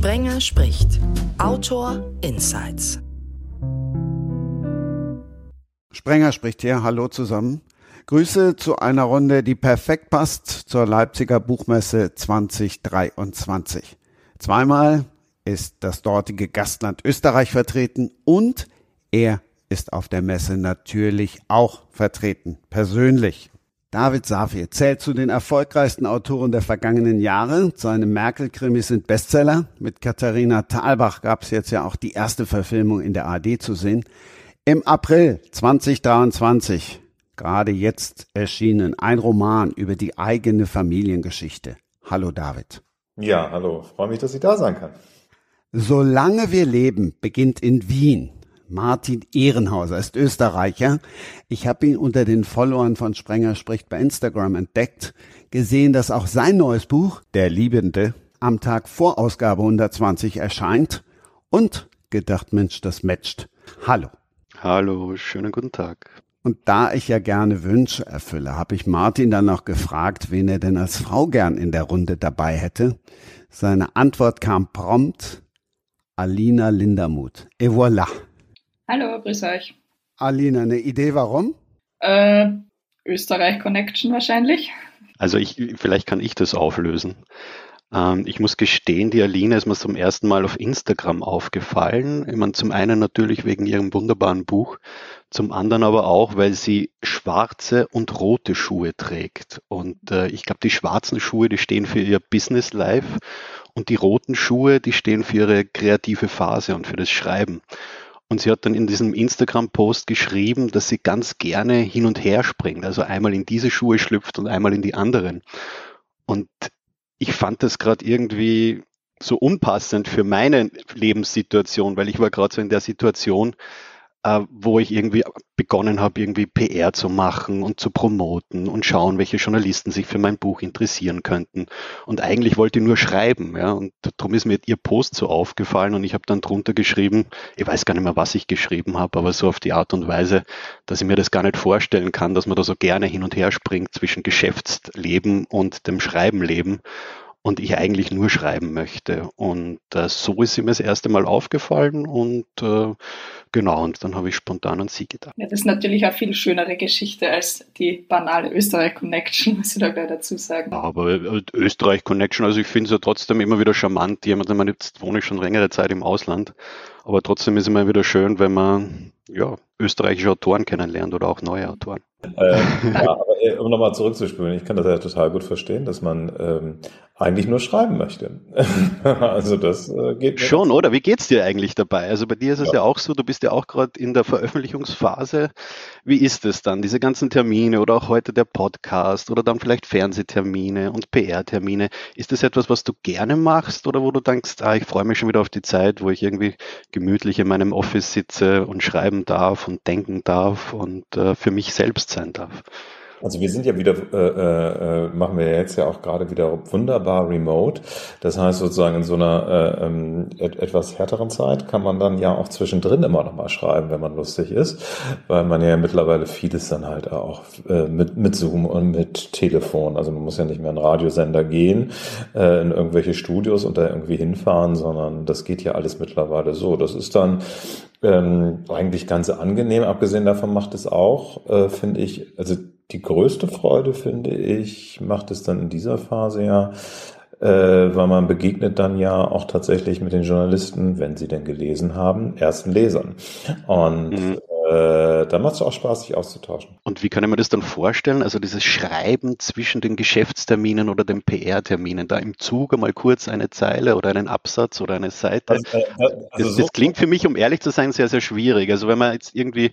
Sprenger spricht. Autor Insights. Sprenger spricht hier. Hallo zusammen. Grüße zu einer Runde, die perfekt passt zur Leipziger Buchmesse 2023. Zweimal ist das dortige Gastland Österreich vertreten und er ist auf der Messe natürlich auch vertreten, persönlich. David Safir zählt zu den erfolgreichsten Autoren der vergangenen Jahre. Seine Merkel-Krimis sind Bestseller. Mit Katharina Thalbach gab es jetzt ja auch die erste Verfilmung in der AD zu sehen. Im April 2023, gerade jetzt erschienen, ein Roman über die eigene Familiengeschichte. Hallo David. Ja, hallo. Freue mich, dass ich da sein kann. Solange wir leben beginnt in Wien. Martin Ehrenhauser ist Österreicher. Ich habe ihn unter den Followern von Sprenger spricht bei Instagram entdeckt, gesehen, dass auch sein neues Buch, Der Liebende, am Tag vor Ausgabe 120 erscheint und gedacht, Mensch, das matcht. Hallo. Hallo, schönen guten Tag. Und da ich ja gerne Wünsche erfülle, habe ich Martin dann noch gefragt, wen er denn als Frau gern in der Runde dabei hätte. Seine Antwort kam prompt, Alina Lindermuth. Et voilà. Hallo, grüß euch. Alina, eine Idee warum? Äh, Österreich Connection wahrscheinlich. Also ich, vielleicht kann ich das auflösen. Ähm, ich muss gestehen, die Alina ist mir zum ersten Mal auf Instagram aufgefallen. Ich meine, zum einen natürlich wegen ihrem wunderbaren Buch, zum anderen aber auch, weil sie schwarze und rote Schuhe trägt. Und äh, ich glaube, die schwarzen Schuhe, die stehen für ihr Business Life und die roten Schuhe, die stehen für ihre kreative Phase und für das Schreiben. Und sie hat dann in diesem Instagram-Post geschrieben, dass sie ganz gerne hin und her springt, also einmal in diese Schuhe schlüpft und einmal in die anderen. Und ich fand das gerade irgendwie so unpassend für meine Lebenssituation, weil ich war gerade so in der Situation, äh, wo ich irgendwie begonnen habe, irgendwie PR zu machen und zu promoten und schauen, welche Journalisten sich für mein Buch interessieren könnten. Und eigentlich wollte ich nur schreiben, ja. Und darum ist mir ihr Post so aufgefallen und ich habe dann drunter geschrieben, ich weiß gar nicht mehr, was ich geschrieben habe, aber so auf die Art und Weise, dass ich mir das gar nicht vorstellen kann, dass man da so gerne hin und her springt zwischen Geschäftsleben und dem Schreibenleben und ich eigentlich nur schreiben möchte. Und äh, so ist mir das erste Mal aufgefallen und äh, genau, und dann habe ich spontan an sie gedacht. Ja, das ist natürlich eine viel schönere Geschichte als die banale Österreich-Connection, muss ich da gleich dazu sagen. Ja, aber äh, Österreich-Connection, also ich finde es ja trotzdem immer wieder charmant. Jemand, man jetzt wohne ich schon längere Zeit im Ausland, aber trotzdem ist es immer wieder schön, wenn man ja, österreichische Autoren kennenlernt oder auch neue Autoren. Äh, ja, aber äh, um nochmal zurückzuspülen, ich kann das ja total gut verstehen, dass man ähm, eigentlich nur schreiben möchte. also das äh, geht schon, oder? Wie geht's dir eigentlich dabei? Also bei dir ist es ja, ja auch so, du bist ja auch gerade in der Veröffentlichungsphase. Wie ist es dann? Diese ganzen Termine oder auch heute der Podcast oder dann vielleicht Fernsehtermine und PR-Termine. Ist das etwas, was du gerne machst oder wo du denkst, ah, ich freue mich schon wieder auf die Zeit, wo ich irgendwie gemütlich in meinem Office sitze und schreiben darf und denken darf und äh, für mich selbst sein darf. Also wir sind ja wieder, äh, äh, machen wir jetzt ja auch gerade wieder wunderbar remote. Das heißt sozusagen in so einer äh, ähm, et etwas härteren Zeit kann man dann ja auch zwischendrin immer noch mal schreiben, wenn man lustig ist, weil man ja mittlerweile vieles dann halt auch äh, mit, mit Zoom und mit Telefon, also man muss ja nicht mehr in Radiosender gehen, äh, in irgendwelche Studios und da irgendwie hinfahren, sondern das geht ja alles mittlerweile so. Das ist dann ähm, eigentlich ganz angenehm. Abgesehen davon macht es auch, äh, finde ich, also die größte Freude, finde ich, macht es dann in dieser Phase ja, äh, weil man begegnet dann ja auch tatsächlich mit den Journalisten, wenn sie denn gelesen haben, ersten Lesern. Und mhm äh, da macht es auch Spaß, sich auszutauschen. Und wie kann ich mir das dann vorstellen? Also dieses Schreiben zwischen den Geschäftsterminen oder den PR-Terminen, da im Zug einmal kurz eine Zeile oder einen Absatz oder eine Seite. Also, äh, also das, das, klingt für mich, um ehrlich zu sein, sehr, sehr schwierig. Also wenn man jetzt irgendwie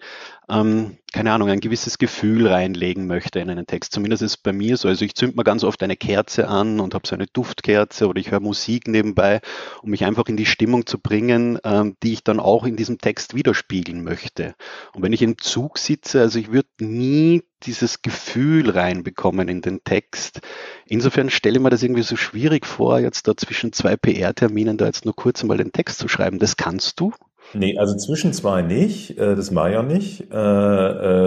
ähm, keine Ahnung, ein gewisses Gefühl reinlegen möchte in einen Text. Zumindest ist es bei mir so. Also ich zünd mir ganz oft eine Kerze an und habe so eine Duftkerze oder ich höre Musik nebenbei, um mich einfach in die Stimmung zu bringen, ähm, die ich dann auch in diesem Text widerspiegeln möchte. Und wenn ich im Zug sitze, also ich würde nie dieses Gefühl reinbekommen in den Text. Insofern stelle ich mir das irgendwie so schwierig vor, jetzt da zwischen zwei PR-Terminen da jetzt nur kurz einmal den Text zu schreiben. Das kannst du? Nee, also zwischen zwei nicht, äh, das war ja nicht, äh,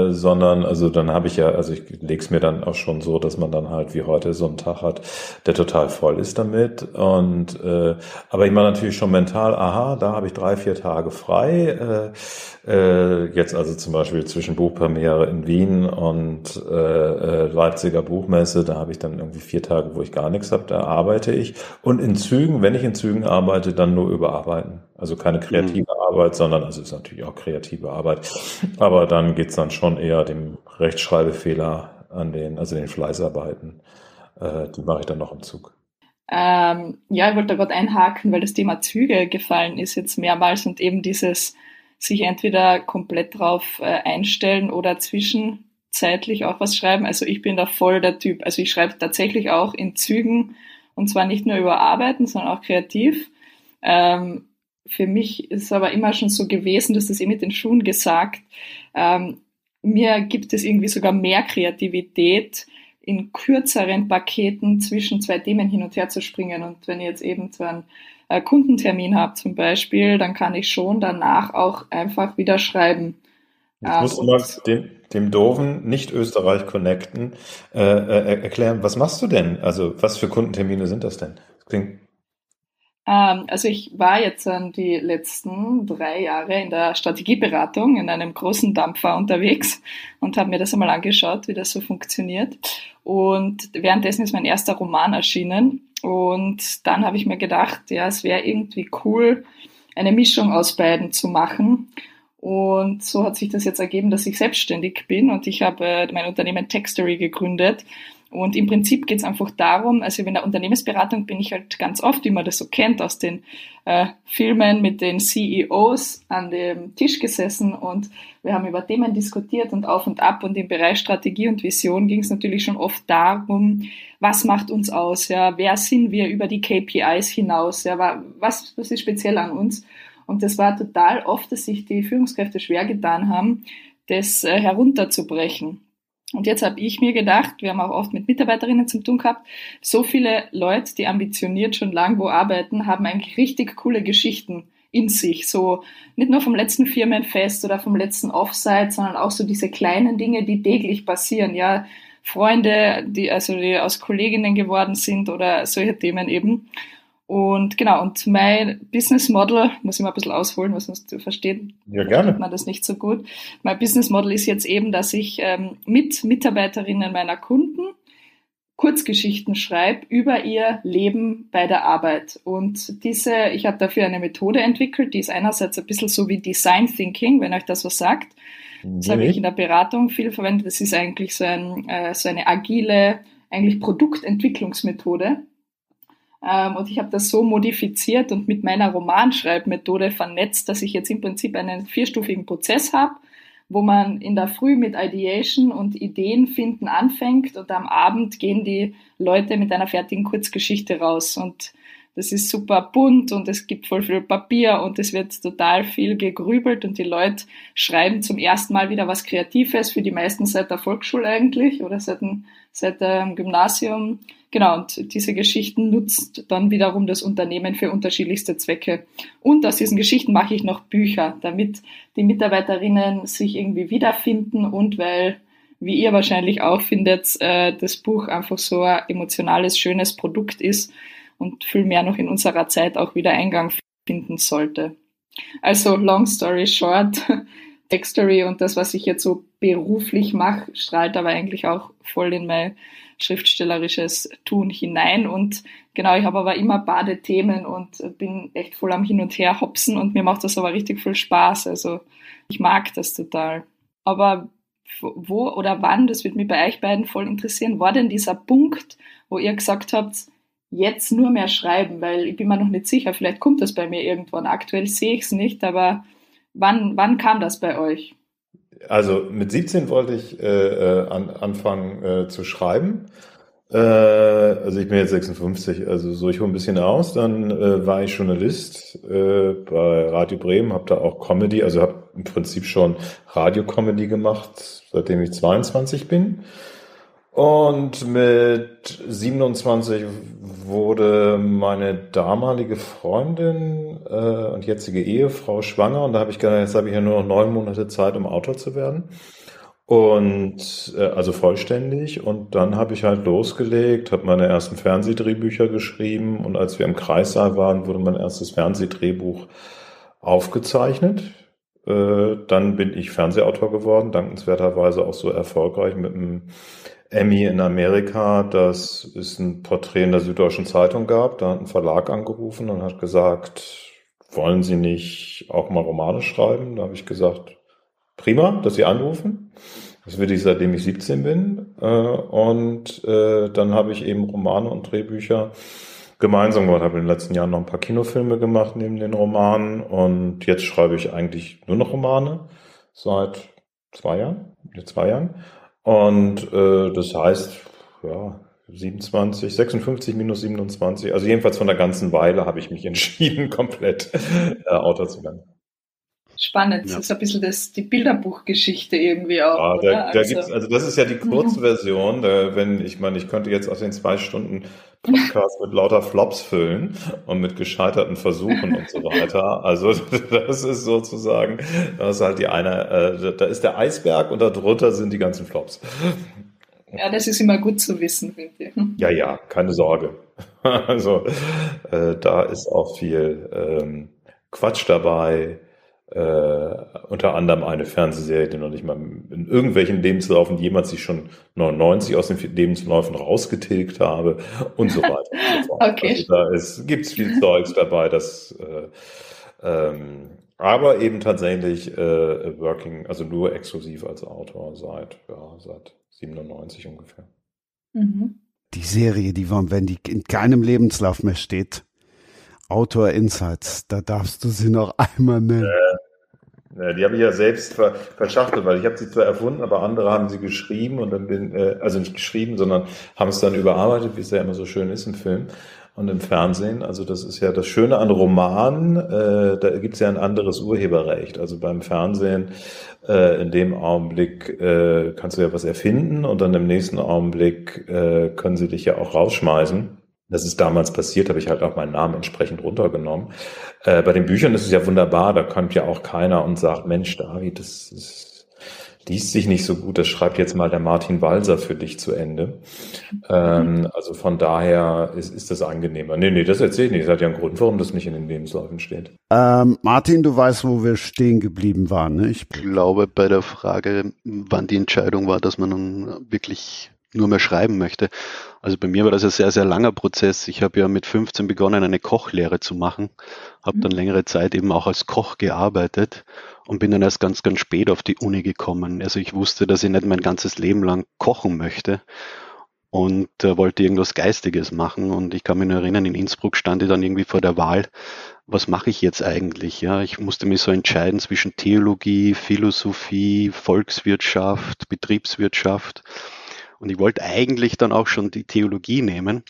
äh, sondern also dann habe ich ja, also ich lege es mir dann auch schon so, dass man dann halt wie heute so einen Tag hat, der total voll ist damit. Und äh, aber ich war natürlich schon mental, aha, da habe ich drei, vier Tage frei. Äh, äh, jetzt also zum Beispiel zwischen Buchpremiere in Wien und äh, äh, Leipziger Buchmesse, da habe ich dann irgendwie vier Tage, wo ich gar nichts habe, da arbeite ich. Und in Zügen, wenn ich in Zügen arbeite, dann nur überarbeiten. Also keine kreative mhm. Arbeit, sondern also es ist natürlich auch kreative Arbeit. Aber dann geht's dann schon eher dem Rechtschreibfehler an den, also den Fleißarbeiten. Äh, die mache ich dann noch im Zug. Ähm, ja, ich wollte da gerade einhaken, weil das Thema Züge gefallen ist jetzt mehrmals und eben dieses sich entweder komplett drauf äh, einstellen oder zwischenzeitlich auch was schreiben. Also ich bin da voll der Typ. Also ich schreibe tatsächlich auch in Zügen und zwar nicht nur über Arbeiten, sondern auch kreativ. Ähm, für mich ist es aber immer schon so gewesen, dass das eh mit den Schuhen gesagt, ähm, mir gibt es irgendwie sogar mehr Kreativität, in kürzeren Paketen zwischen zwei Themen hin und her zu springen. Und wenn ihr jetzt eben so einen äh, Kundentermin habt zum Beispiel, dann kann ich schon danach auch einfach wieder schreiben. Jetzt ähm, musst du mal dem, dem doofen Nicht-Österreich connecten, äh, äh, erklären, was machst du denn? Also was für Kundentermine sind das denn? Das klingt ähm, also ich war jetzt die letzten drei Jahre in der Strategieberatung in einem großen Dampfer unterwegs und habe mir das einmal angeschaut, wie das so funktioniert. Und währenddessen ist mein erster Roman erschienen. Und dann habe ich mir gedacht, ja, es wäre irgendwie cool, eine Mischung aus beiden zu machen. Und so hat sich das jetzt ergeben, dass ich selbstständig bin und ich habe äh, mein Unternehmen Textory gegründet und im Prinzip geht es einfach darum, also in der Unternehmensberatung bin ich halt ganz oft, wie man das so kennt, aus den äh, Filmen mit den CEOs an dem Tisch gesessen und wir haben über Themen diskutiert und auf und ab und im Bereich Strategie und Vision ging es natürlich schon oft darum, was macht uns aus, ja, wer sind wir über die KPIs hinaus, ja, was, was ist speziell an uns? Und das war total oft, dass sich die Führungskräfte schwer getan haben, das äh, herunterzubrechen. Und jetzt habe ich mir gedacht, wir haben auch oft mit Mitarbeiterinnen zu tun gehabt, so viele Leute, die ambitioniert schon lang wo arbeiten, haben eigentlich richtig coole Geschichten in sich. So nicht nur vom letzten Firmenfest oder vom letzten Offsite, sondern auch so diese kleinen Dinge, die täglich passieren. Ja, Freunde, die also die aus Kolleginnen geworden sind oder solche Themen eben. Und genau, und mein Business Model, muss ich mal ein bisschen ausholen, was sonst zu verstehen. Ja, gerne. Man das nicht so gut. Mein Business Model ist jetzt eben, dass ich ähm, mit Mitarbeiterinnen meiner Kunden Kurzgeschichten schreibe über ihr Leben bei der Arbeit. Und diese, ich habe dafür eine Methode entwickelt, die ist einerseits ein bisschen so wie Design Thinking, wenn euch das was sagt. Das habe ich in der Beratung viel verwendet. Das ist eigentlich so, ein, äh, so eine agile, eigentlich Produktentwicklungsmethode und ich habe das so modifiziert und mit meiner Romanschreibmethode vernetzt, dass ich jetzt im Prinzip einen vierstufigen Prozess habe, wo man in der Früh mit Ideation und Ideen finden anfängt und am Abend gehen die Leute mit einer fertigen Kurzgeschichte raus. Und das ist super bunt und es gibt voll viel Papier und es wird total viel gegrübelt und die Leute schreiben zum ersten Mal wieder was Kreatives, für die meisten seit der Volksschule eigentlich oder seit dem, seit dem Gymnasium. Genau, und diese Geschichten nutzt dann wiederum das Unternehmen für unterschiedlichste Zwecke. Und aus diesen Geschichten mache ich noch Bücher, damit die Mitarbeiterinnen sich irgendwie wiederfinden und weil, wie ihr wahrscheinlich auch findet, äh, das Buch einfach so ein emotionales, schönes Produkt ist und viel mehr noch in unserer Zeit auch wieder Eingang finden sollte. Also, long story short, Textory und das, was ich jetzt so beruflich mache, strahlt aber eigentlich auch voll in mein schriftstellerisches Tun hinein. Und genau, ich habe aber immer Badethemen und bin echt voll am Hin und Her hopsen und mir macht das aber richtig viel Spaß. Also ich mag das total. Aber wo oder wann, das wird mich bei euch beiden voll interessieren, war denn dieser Punkt, wo ihr gesagt habt, jetzt nur mehr schreiben, weil ich bin mir noch nicht sicher, vielleicht kommt das bei mir irgendwann. Aktuell sehe ich es nicht, aber wann, wann kam das bei euch? Also mit 17 wollte ich äh, äh, an, anfangen äh, zu schreiben. Äh, also ich bin jetzt 56, also so ich hole ein bisschen aus. Dann äh, war ich Journalist äh, bei Radio Bremen, habe da auch Comedy, also habe im Prinzip schon Radio-Comedy gemacht, seitdem ich 22 bin. Und mit 27 wurde meine damalige Freundin äh, und jetzige Ehefrau schwanger und da habe ich gedacht, jetzt habe ich ja nur noch neun Monate Zeit, um Autor zu werden. Und äh, also vollständig. Und dann habe ich halt losgelegt, habe meine ersten Fernsehdrehbücher geschrieben und als wir im Kreissaal waren, wurde mein erstes Fernsehdrehbuch aufgezeichnet. Äh, dann bin ich Fernsehautor geworden, dankenswerterweise auch so erfolgreich mit einem Emmy in Amerika, dass es ein Porträt in der Süddeutschen Zeitung gab. Da hat ein Verlag angerufen und hat gesagt, wollen Sie nicht auch mal Romane schreiben? Da habe ich gesagt, prima, dass Sie anrufen. Das will ich seitdem ich 17 bin. Äh, und äh, dann habe ich eben Romane und Drehbücher gemeinsam gemacht. Habe in den letzten Jahren noch ein paar Kinofilme gemacht neben den Romanen. Und jetzt schreibe ich eigentlich nur noch Romane seit zwei Jahren. Zwei Jahren. Und äh, das heißt, ja, 27, 56 minus 27, also jedenfalls von der ganzen Weile habe ich mich entschieden, komplett äh, Autor zu werden. Spannend, ja. das ist ein bisschen das, die Bilderbuchgeschichte irgendwie auch. Ja, da, da also. Gibt's, also das ist ja die kurze Version, da, wenn ich meine, ich könnte jetzt aus den zwei Stunden Podcast mit lauter Flops füllen und mit gescheiterten Versuchen und so weiter. Also das ist sozusagen, das ist halt die eine, äh, da ist der Eisberg und darunter sind die ganzen Flops. Ja, das ist immer gut zu wissen, finde ich. Ja, ja, keine Sorge. Also äh, da ist auch viel ähm, Quatsch dabei äh, unter anderem eine Fernsehserie, die noch nicht mal in irgendwelchen Lebenslaufen jemals sich schon 99 aus den Lebensläufen rausgetilgt habe und so weiter. und so okay. Also da ist, gibt's viel Zeugs dabei, das äh, ähm, aber eben tatsächlich äh, working, also nur exklusiv als Autor seit, ja, seit 97 ungefähr. Mhm. Die Serie, die wenn die in keinem Lebenslauf mehr steht, Autor Insights, da darfst du sie noch einmal nennen. Äh, die habe ich ja selbst ver verschachtelt, weil ich habe sie zwar erfunden, aber andere haben sie geschrieben und dann bin, äh, also nicht geschrieben, sondern haben es dann überarbeitet, wie es ja immer so schön ist im Film und im Fernsehen. Also das ist ja das Schöne an Romanen, äh, da gibt es ja ein anderes Urheberrecht. Also beim Fernsehen äh, in dem Augenblick äh, kannst du ja was erfinden und dann im nächsten Augenblick äh, können sie dich ja auch rausschmeißen. Das ist damals passiert, habe ich halt auch meinen Namen entsprechend runtergenommen. Äh, bei den Büchern ist es ja wunderbar, da kommt ja auch keiner und sagt, Mensch, David, das, das liest sich nicht so gut, das schreibt jetzt mal der Martin Walser für dich zu Ende. Ähm, also von daher ist, ist das angenehmer. Nee, nee, das erzähle ich nicht. Das hat ja einen Grund, warum das nicht in den Lebensläufen steht. Ähm, Martin, du weißt, wo wir stehen geblieben waren, ne? Ich glaube, bei der Frage, wann die Entscheidung war, dass man nun wirklich nur mehr schreiben möchte. Also bei mir war das ein sehr, sehr langer Prozess. Ich habe ja mit 15 begonnen, eine Kochlehre zu machen, habe mhm. dann längere Zeit eben auch als Koch gearbeitet und bin dann erst ganz, ganz spät auf die Uni gekommen. Also ich wusste, dass ich nicht mein ganzes Leben lang kochen möchte und äh, wollte irgendwas Geistiges machen. Und ich kann mich nur erinnern, in Innsbruck stand ich dann irgendwie vor der Wahl, was mache ich jetzt eigentlich? Ja, ich musste mich so entscheiden zwischen Theologie, Philosophie, Volkswirtschaft, Betriebswirtschaft. Und ich wollte eigentlich dann auch schon die Theologie nehmen,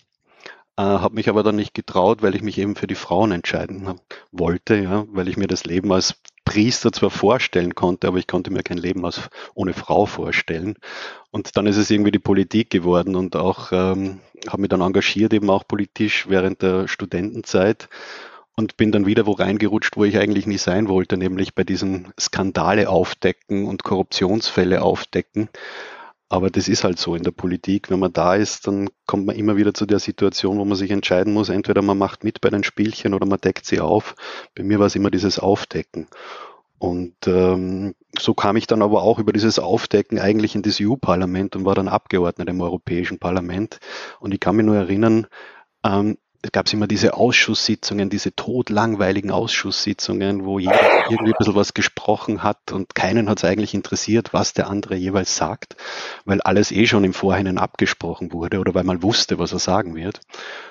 äh, habe mich aber dann nicht getraut, weil ich mich eben für die Frauen entscheiden wollte, ja, weil ich mir das Leben als Priester zwar vorstellen konnte, aber ich konnte mir kein Leben als, ohne Frau vorstellen. Und dann ist es irgendwie die Politik geworden und auch ähm, habe mich dann engagiert, eben auch politisch während der Studentenzeit und bin dann wieder wo reingerutscht, wo ich eigentlich nie sein wollte, nämlich bei diesen Skandale aufdecken und Korruptionsfälle aufdecken. Aber das ist halt so in der Politik. Wenn man da ist, dann kommt man immer wieder zu der Situation, wo man sich entscheiden muss, entweder man macht mit bei den Spielchen oder man deckt sie auf. Bei mir war es immer dieses Aufdecken. Und ähm, so kam ich dann aber auch über dieses Aufdecken eigentlich in das EU-Parlament und war dann Abgeordneter im Europäischen Parlament. Und ich kann mich nur erinnern, ähm, es gab immer diese Ausschusssitzungen, diese todlangweiligen Ausschusssitzungen, wo jeder irgendwie ein bisschen was gesprochen hat und keinen hat es eigentlich interessiert, was der andere jeweils sagt, weil alles eh schon im Vorhinein abgesprochen wurde oder weil man wusste, was er sagen wird.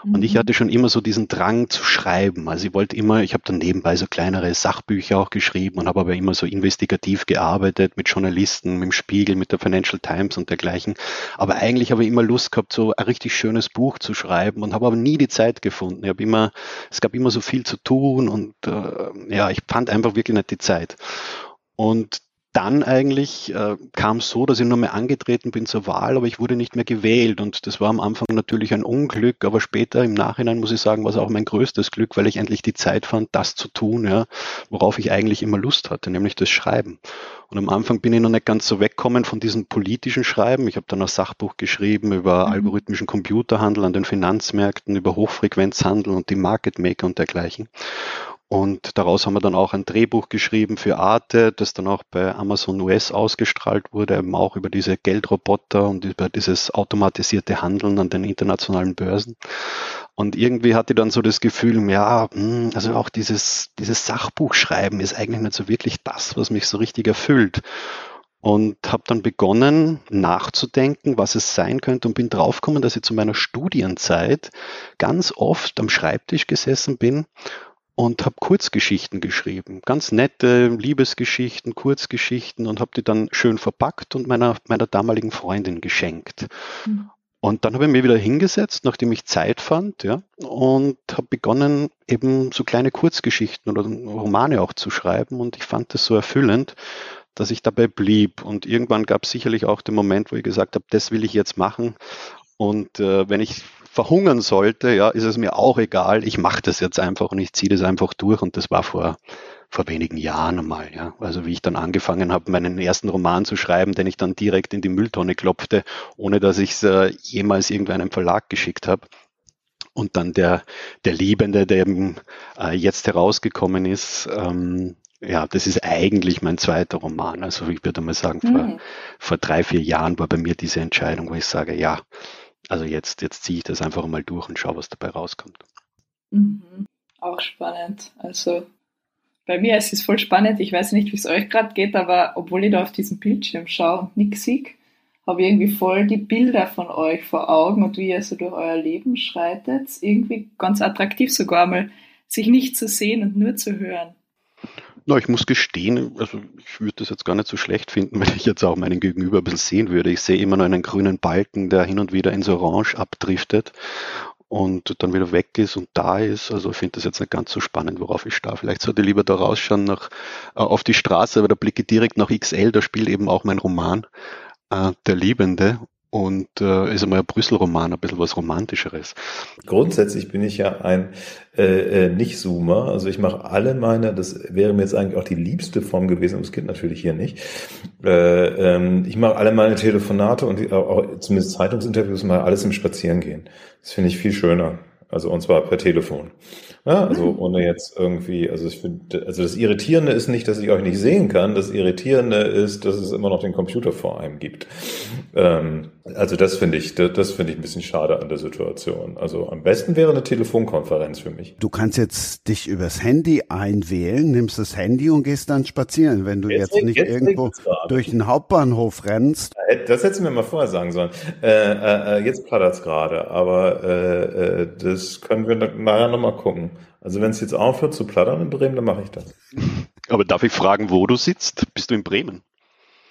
Mhm. Und ich mhm. hatte schon immer so diesen Drang zu schreiben. Also ich wollte immer, ich habe dann nebenbei so kleinere Sachbücher auch geschrieben und habe aber immer so investigativ gearbeitet mit Journalisten, mit dem Spiegel, mit der Financial Times und dergleichen. Aber eigentlich habe ich immer Lust gehabt, so ein richtig schönes Buch zu schreiben und habe aber nie die Zeit gefunden. Ich habe immer, es gab immer so viel zu tun und äh, ja, ich fand einfach wirklich nicht die Zeit. Und dann eigentlich äh, kam es so, dass ich nur mehr angetreten bin zur Wahl, aber ich wurde nicht mehr gewählt. Und das war am Anfang natürlich ein Unglück, aber später im Nachhinein muss ich sagen, war es auch mein größtes Glück, weil ich endlich die Zeit fand, das zu tun, ja, worauf ich eigentlich immer Lust hatte, nämlich das Schreiben. Und am Anfang bin ich noch nicht ganz so wegkommen von diesem politischen Schreiben. Ich habe dann ein Sachbuch geschrieben über mhm. algorithmischen Computerhandel an den Finanzmärkten, über Hochfrequenzhandel und die Market Maker und dergleichen. Und daraus haben wir dann auch ein Drehbuch geschrieben für Arte, das dann auch bei Amazon US ausgestrahlt wurde, eben auch über diese Geldroboter und über dieses automatisierte Handeln an den internationalen Börsen. Und irgendwie hatte ich dann so das Gefühl, ja, hm, also auch dieses, dieses Sachbuchschreiben ist eigentlich nicht so wirklich das, was mich so richtig erfüllt. Und habe dann begonnen nachzudenken, was es sein könnte und bin draufgekommen, dass ich zu meiner Studienzeit ganz oft am Schreibtisch gesessen bin und habe Kurzgeschichten geschrieben, ganz nette Liebesgeschichten, Kurzgeschichten und habe die dann schön verpackt und meiner, meiner damaligen Freundin geschenkt. Mhm. Und dann habe ich mich wieder hingesetzt, nachdem ich Zeit fand, ja, und habe begonnen, eben so kleine Kurzgeschichten oder Romane auch zu schreiben. Und ich fand das so erfüllend, dass ich dabei blieb. Und irgendwann gab es sicherlich auch den Moment, wo ich gesagt habe, das will ich jetzt machen. Und äh, wenn ich verhungern sollte, ja, ist es mir auch egal. Ich mache das jetzt einfach und ich ziehe das einfach durch. Und das war vor, vor wenigen Jahren einmal, ja. Also wie ich dann angefangen habe, meinen ersten Roman zu schreiben, den ich dann direkt in die Mülltonne klopfte, ohne dass ich es äh, jemals irgendeinem Verlag geschickt habe. Und dann der, der Liebende, der eben äh, jetzt herausgekommen ist, ähm, ja, das ist eigentlich mein zweiter Roman. Also ich würde mal sagen, mhm. vor, vor drei, vier Jahren war bei mir diese Entscheidung, wo ich sage, ja, also jetzt, jetzt ziehe ich das einfach mal durch und schaue, was dabei rauskommt. Mhm. Auch spannend. Also bei mir ist es voll spannend. Ich weiß nicht, wie es euch gerade geht, aber obwohl ich da auf diesem Bildschirm schaue und nichts sehe, habe ich irgendwie voll die Bilder von euch vor Augen und wie ihr so durch euer Leben schreitet. Irgendwie ganz attraktiv sogar mal, sich nicht zu sehen und nur zu hören. Na, ich muss gestehen, also ich würde das jetzt gar nicht so schlecht finden, wenn ich jetzt auch meinen Gegenüber ein bisschen sehen würde. Ich sehe immer nur einen grünen Balken, der hin und wieder ins Orange abdriftet und dann wieder weg ist und da ist. Also ich finde das jetzt nicht ganz so spannend, worauf ich starr. Vielleicht sollte ich lieber da rausschauen nach, äh, auf die Straße, aber da blicke ich direkt nach XL, da spielt eben auch mein Roman, äh, Der Liebende und äh, ist einmal ein Brüssel-Roman, ein bisschen was Romantischeres. Grundsätzlich bin ich ja ein äh, äh, Nicht-Zoomer, also ich mache alle meine, das wäre mir jetzt eigentlich auch die liebste Form gewesen, aber es geht natürlich hier nicht. Äh, ähm, ich mache alle meine Telefonate und die, auch zumindest Zeitungsinterviews mal alles im Spazierengehen. Das finde ich viel schöner. Also und zwar per Telefon. Ja, also mhm. ohne jetzt irgendwie, also ich finde, also das Irritierende ist nicht, dass ich euch nicht sehen kann. Das Irritierende ist, dass es immer noch den Computer vor einem gibt. Ähm, also das finde ich, das, das finde ich ein bisschen schade an der Situation. Also am besten wäre eine Telefonkonferenz für mich. Du kannst jetzt dich übers Handy einwählen, nimmst das Handy und gehst dann spazieren, wenn du jetzt, jetzt nicht jetzt irgendwo durch den Hauptbahnhof rennst. Das hättest du mir mal vorher sagen sollen. Äh, äh, äh jetzt plattert's gerade, aber äh, äh, das können wir nachher nochmal gucken. Also wenn es jetzt aufhört zu plattern in Bremen, dann mache ich das. Aber darf ich fragen, wo du sitzt? Bist du in Bremen?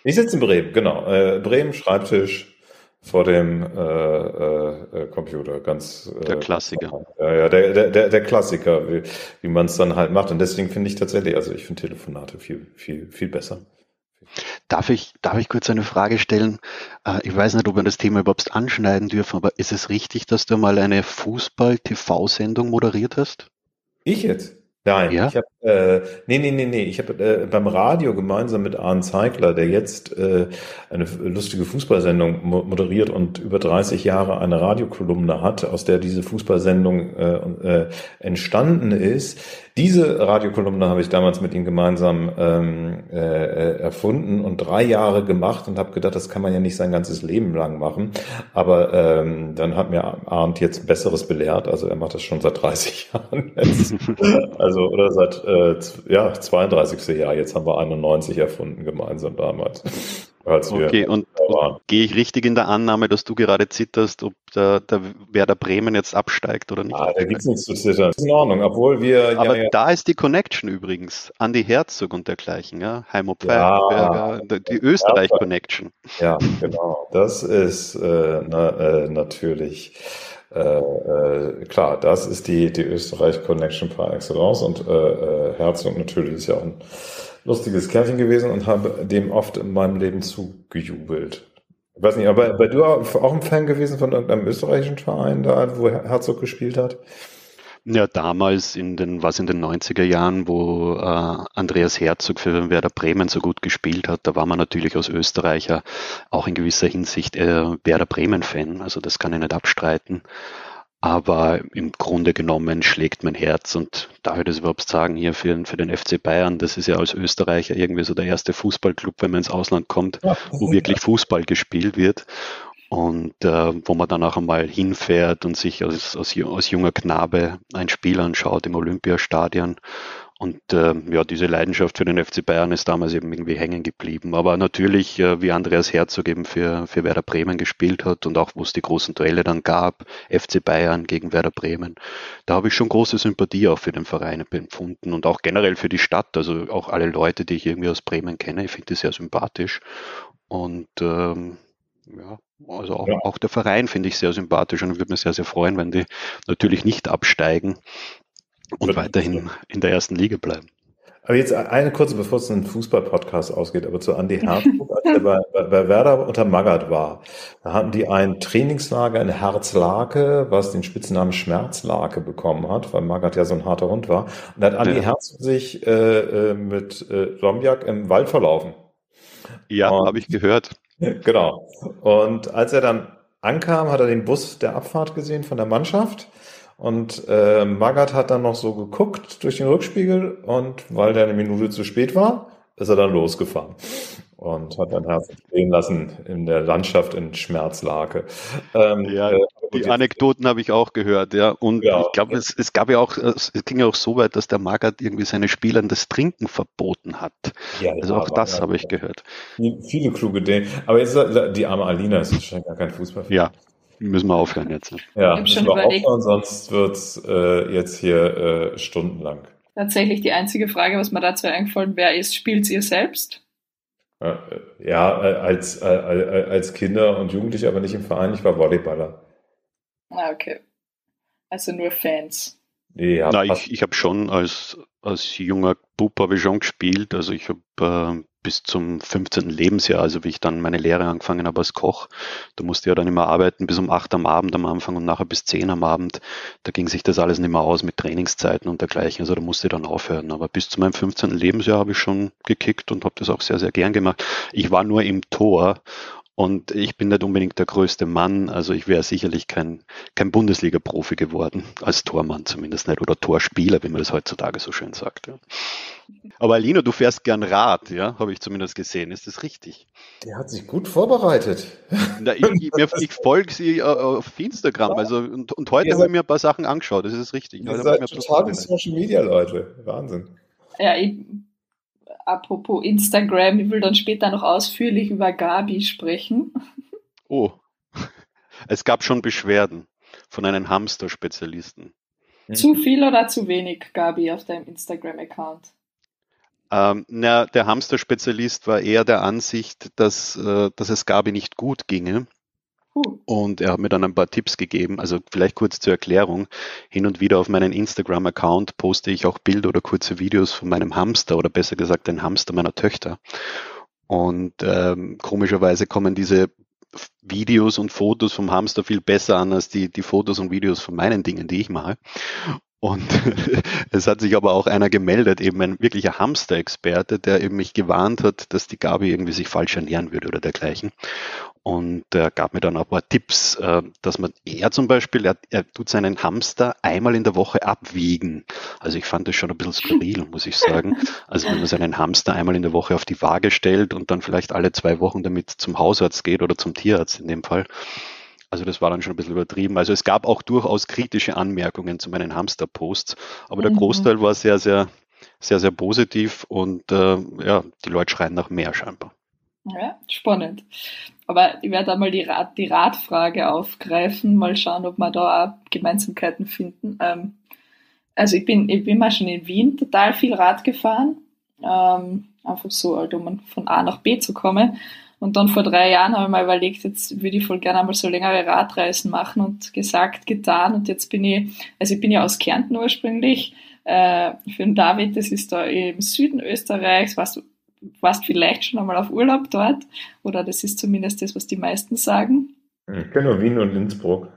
Ich sitze in Bremen, genau. Äh, Bremen, Schreibtisch vor dem äh, äh, Computer, ganz äh, der Klassiker. Ja, ja, der, der, der, der Klassiker, wie, wie man es dann halt macht. Und deswegen finde ich tatsächlich, also ich finde Telefonate viel, viel, viel besser. Darf ich, darf ich kurz eine Frage stellen? Äh, ich weiß nicht, ob wir das Thema überhaupt anschneiden dürfen, aber ist es richtig, dass du mal eine Fußball-TV-Sendung moderiert hast? Ich jetzt? Nein, ja? ich habe äh, nee, nee, nee, nee, ich habe äh, beim Radio gemeinsam mit Arne Zeigler, der jetzt äh, eine lustige Fußballsendung moderiert und über 30 Jahre eine Radiokolumne hat, aus der diese Fußballsendung äh, äh, entstanden ist. Diese Radiokolumne habe ich damals mit ihm gemeinsam ähm, äh, äh, erfunden und drei Jahre gemacht und habe gedacht, das kann man ja nicht sein ganzes Leben lang machen. Aber ähm, dann hat mir Arndt jetzt Besseres belehrt. Also er macht das schon seit 30 Jahren jetzt. also oder seit äh, ja 32. Jahr. Jetzt haben wir 91 erfunden gemeinsam damals. Als okay, und, und gehe ich richtig in der Annahme, dass du gerade zitterst, ob der, der Werder Bremen jetzt absteigt oder nicht? Ah, da gibt es nichts zu zittern. Das ist in Ordnung, obwohl wir. Aber ja, ja. da ist die Connection übrigens. Andi Herzog und dergleichen, ja. Heimo Pfeifenberger, ja, die Österreich-Connection. Ja, genau. Das ist äh, na, äh, natürlich. Äh, äh, klar, das ist die, die Österreich-Connection par excellence und äh, äh, Herzog natürlich ist ja auch ein lustiges Kerlchen gewesen und habe dem oft in meinem Leben zugejubelt. Ich weiß nicht, aber bei du auch ein Fan gewesen von irgendeinem österreichischen Verein da, wo Herzog gespielt hat? Ja, damals in den, was in den 90er Jahren, wo äh, Andreas Herzog für Werder Bremen so gut gespielt hat, da war man natürlich als Österreicher auch in gewisser Hinsicht äh, Werder Bremen-Fan. Also das kann ich nicht abstreiten. Aber im Grunde genommen schlägt mein Herz und darf ich das überhaupt sagen hier für, für den FC Bayern? Das ist ja als Österreicher irgendwie so der erste Fußballclub, wenn man ins Ausland kommt, wo wirklich Fußball gespielt wird und äh, wo man dann auch einmal hinfährt und sich als, als, als junger Knabe ein Spiel anschaut im Olympiastadion und äh, ja, diese Leidenschaft für den FC Bayern ist damals eben irgendwie hängen geblieben. Aber natürlich, äh, wie Andreas Herzog eben für, für Werder Bremen gespielt hat und auch wo es die großen Duelle dann gab, FC Bayern gegen Werder Bremen, da habe ich schon große Sympathie auch für den Verein empfunden und auch generell für die Stadt. Also auch alle Leute, die ich irgendwie aus Bremen kenne, ich finde die sehr sympathisch. Und ähm, ja, also auch, ja. auch der Verein finde ich sehr sympathisch und würde mich sehr, sehr freuen, wenn die natürlich nicht absteigen und weiterhin in der ersten Liga bleiben. Aber jetzt eine kurze, bevor es ein Fußball-Podcast ausgeht, aber zu Andy Herzog, als er bei, bei Werder unter Magath war. Da hatten die ein Trainingslager in Herzlake, was den Spitznamen Schmerzlake bekommen hat, weil Magath ja so ein harter Hund war. Und da hat Andy ja. Herzog sich äh, äh mit äh, Romjak im Wald verlaufen. Ja, habe ich gehört. Genau. Und als er dann ankam, hat er den Bus der Abfahrt gesehen von der Mannschaft und äh, Magath hat dann noch so geguckt durch den Rückspiegel und weil der eine Minute zu spät war, ist er dann losgefahren und hat dann Herz stehen lassen in der Landschaft in Schmerzlake. Ähm, ja, äh, die Anekdoten habe ich auch gehört, ja. Und ja. ich glaube, es, es gab ja auch, es ging ja auch so weit, dass der Magath irgendwie seine Spielern das Trinken verboten hat. Ja, also auch das ja, habe ich gehört. Viele kluge Dinge. Aber jetzt die arme Alina ist wahrscheinlich gar kein Fußball. Ja, Müssen wir aufhören jetzt. Ja, müssen wir überlegt. aufhören, sonst wird es äh, jetzt hier äh, stundenlang. Tatsächlich die einzige Frage, was mir dazu eingefallen wäre, ist, spielt ihr selbst? Äh, ja, äh, als, äh, als Kinder und Jugendliche, aber nicht im Verein. Ich war Volleyballer. Ah, okay. Also nur Fans. Ja, Na, ich, ich habe schon als, als junger Bub habe ich schon gespielt. Also ich habe bis zum 15. Lebensjahr, also wie ich dann meine Lehre angefangen habe als Koch. Da musste ich ja dann immer arbeiten bis um 8 am Abend am Anfang und nachher bis 10 am Abend. Da ging sich das alles nicht mehr aus mit Trainingszeiten und dergleichen. Also da musste ich dann aufhören. Aber bis zu meinem 15. Lebensjahr habe ich schon gekickt und habe das auch sehr, sehr gern gemacht. Ich war nur im Tor und ich bin nicht unbedingt der größte Mann, also ich wäre sicherlich kein, kein Bundesliga-Profi geworden, als Tormann zumindest nicht, oder Torspieler, wie man das heutzutage so schön sagt. Ja. Aber Alina, du fährst gern Rad, ja, habe ich zumindest gesehen. Ist das richtig? Der hat sich gut vorbereitet. Na, ich, ich, ich folge sie äh, auf Instagram, also und, und heute habe ich mir ein paar Sachen angeschaut, das ist richtig. Ihr seid total Social Media Leute, Wahnsinn. Ja, ich apropos Instagram, ich will dann später noch ausführlich über Gabi sprechen. Oh, es gab schon Beschwerden von einem Hamster-Spezialisten. Zu viel oder zu wenig, Gabi, auf deinem Instagram-Account? Ähm, na, der Hamster-Spezialist war eher der Ansicht, dass, äh, dass es Gabi nicht gut ginge und er hat mir dann ein paar Tipps gegeben. Also vielleicht kurz zur Erklärung. Hin und wieder auf meinen Instagram-Account poste ich auch Bilder oder kurze Videos von meinem Hamster oder besser gesagt den Hamster meiner Töchter. Und ähm, komischerweise kommen diese Videos und Fotos vom Hamster viel besser an als die, die Fotos und Videos von meinen Dingen, die ich mache. Und es hat sich aber auch einer gemeldet, eben ein wirklicher Hamster-Experte, der eben mich gewarnt hat, dass die Gabi irgendwie sich falsch ernähren würde oder dergleichen. Und er gab mir dann auch ein paar Tipps, äh, dass man, er zum Beispiel, er, er tut seinen Hamster einmal in der Woche abwiegen. Also ich fand das schon ein bisschen skurril, muss ich sagen. Also wenn man seinen Hamster einmal in der Woche auf die Waage stellt und dann vielleicht alle zwei Wochen damit zum Hausarzt geht oder zum Tierarzt in dem Fall, also das war dann schon ein bisschen übertrieben. Also es gab auch durchaus kritische Anmerkungen zu meinen Hamster-Posts, aber der mhm. Großteil war sehr, sehr, sehr, sehr positiv und äh, ja, die Leute schreien nach mehr scheinbar. Ja, spannend. Aber ich werde einmal die, Rat, die Radfrage aufgreifen, mal schauen, ob wir da auch Gemeinsamkeiten finden. Ähm, also ich bin, ich bin mal schon in Wien total viel Rad gefahren, ähm, einfach so, halt, um von A nach B zu kommen. Und dann vor drei Jahren habe ich mal überlegt, jetzt würde ich voll gerne einmal so längere Radreisen machen und gesagt, getan. Und jetzt bin ich, also ich bin ja aus Kärnten ursprünglich. Äh, für den David, das ist da im Süden Österreichs, warst du warst vielleicht schon einmal auf Urlaub dort. Oder das ist zumindest das, was die meisten sagen. Ich kenne nur Wien und Innsbruck.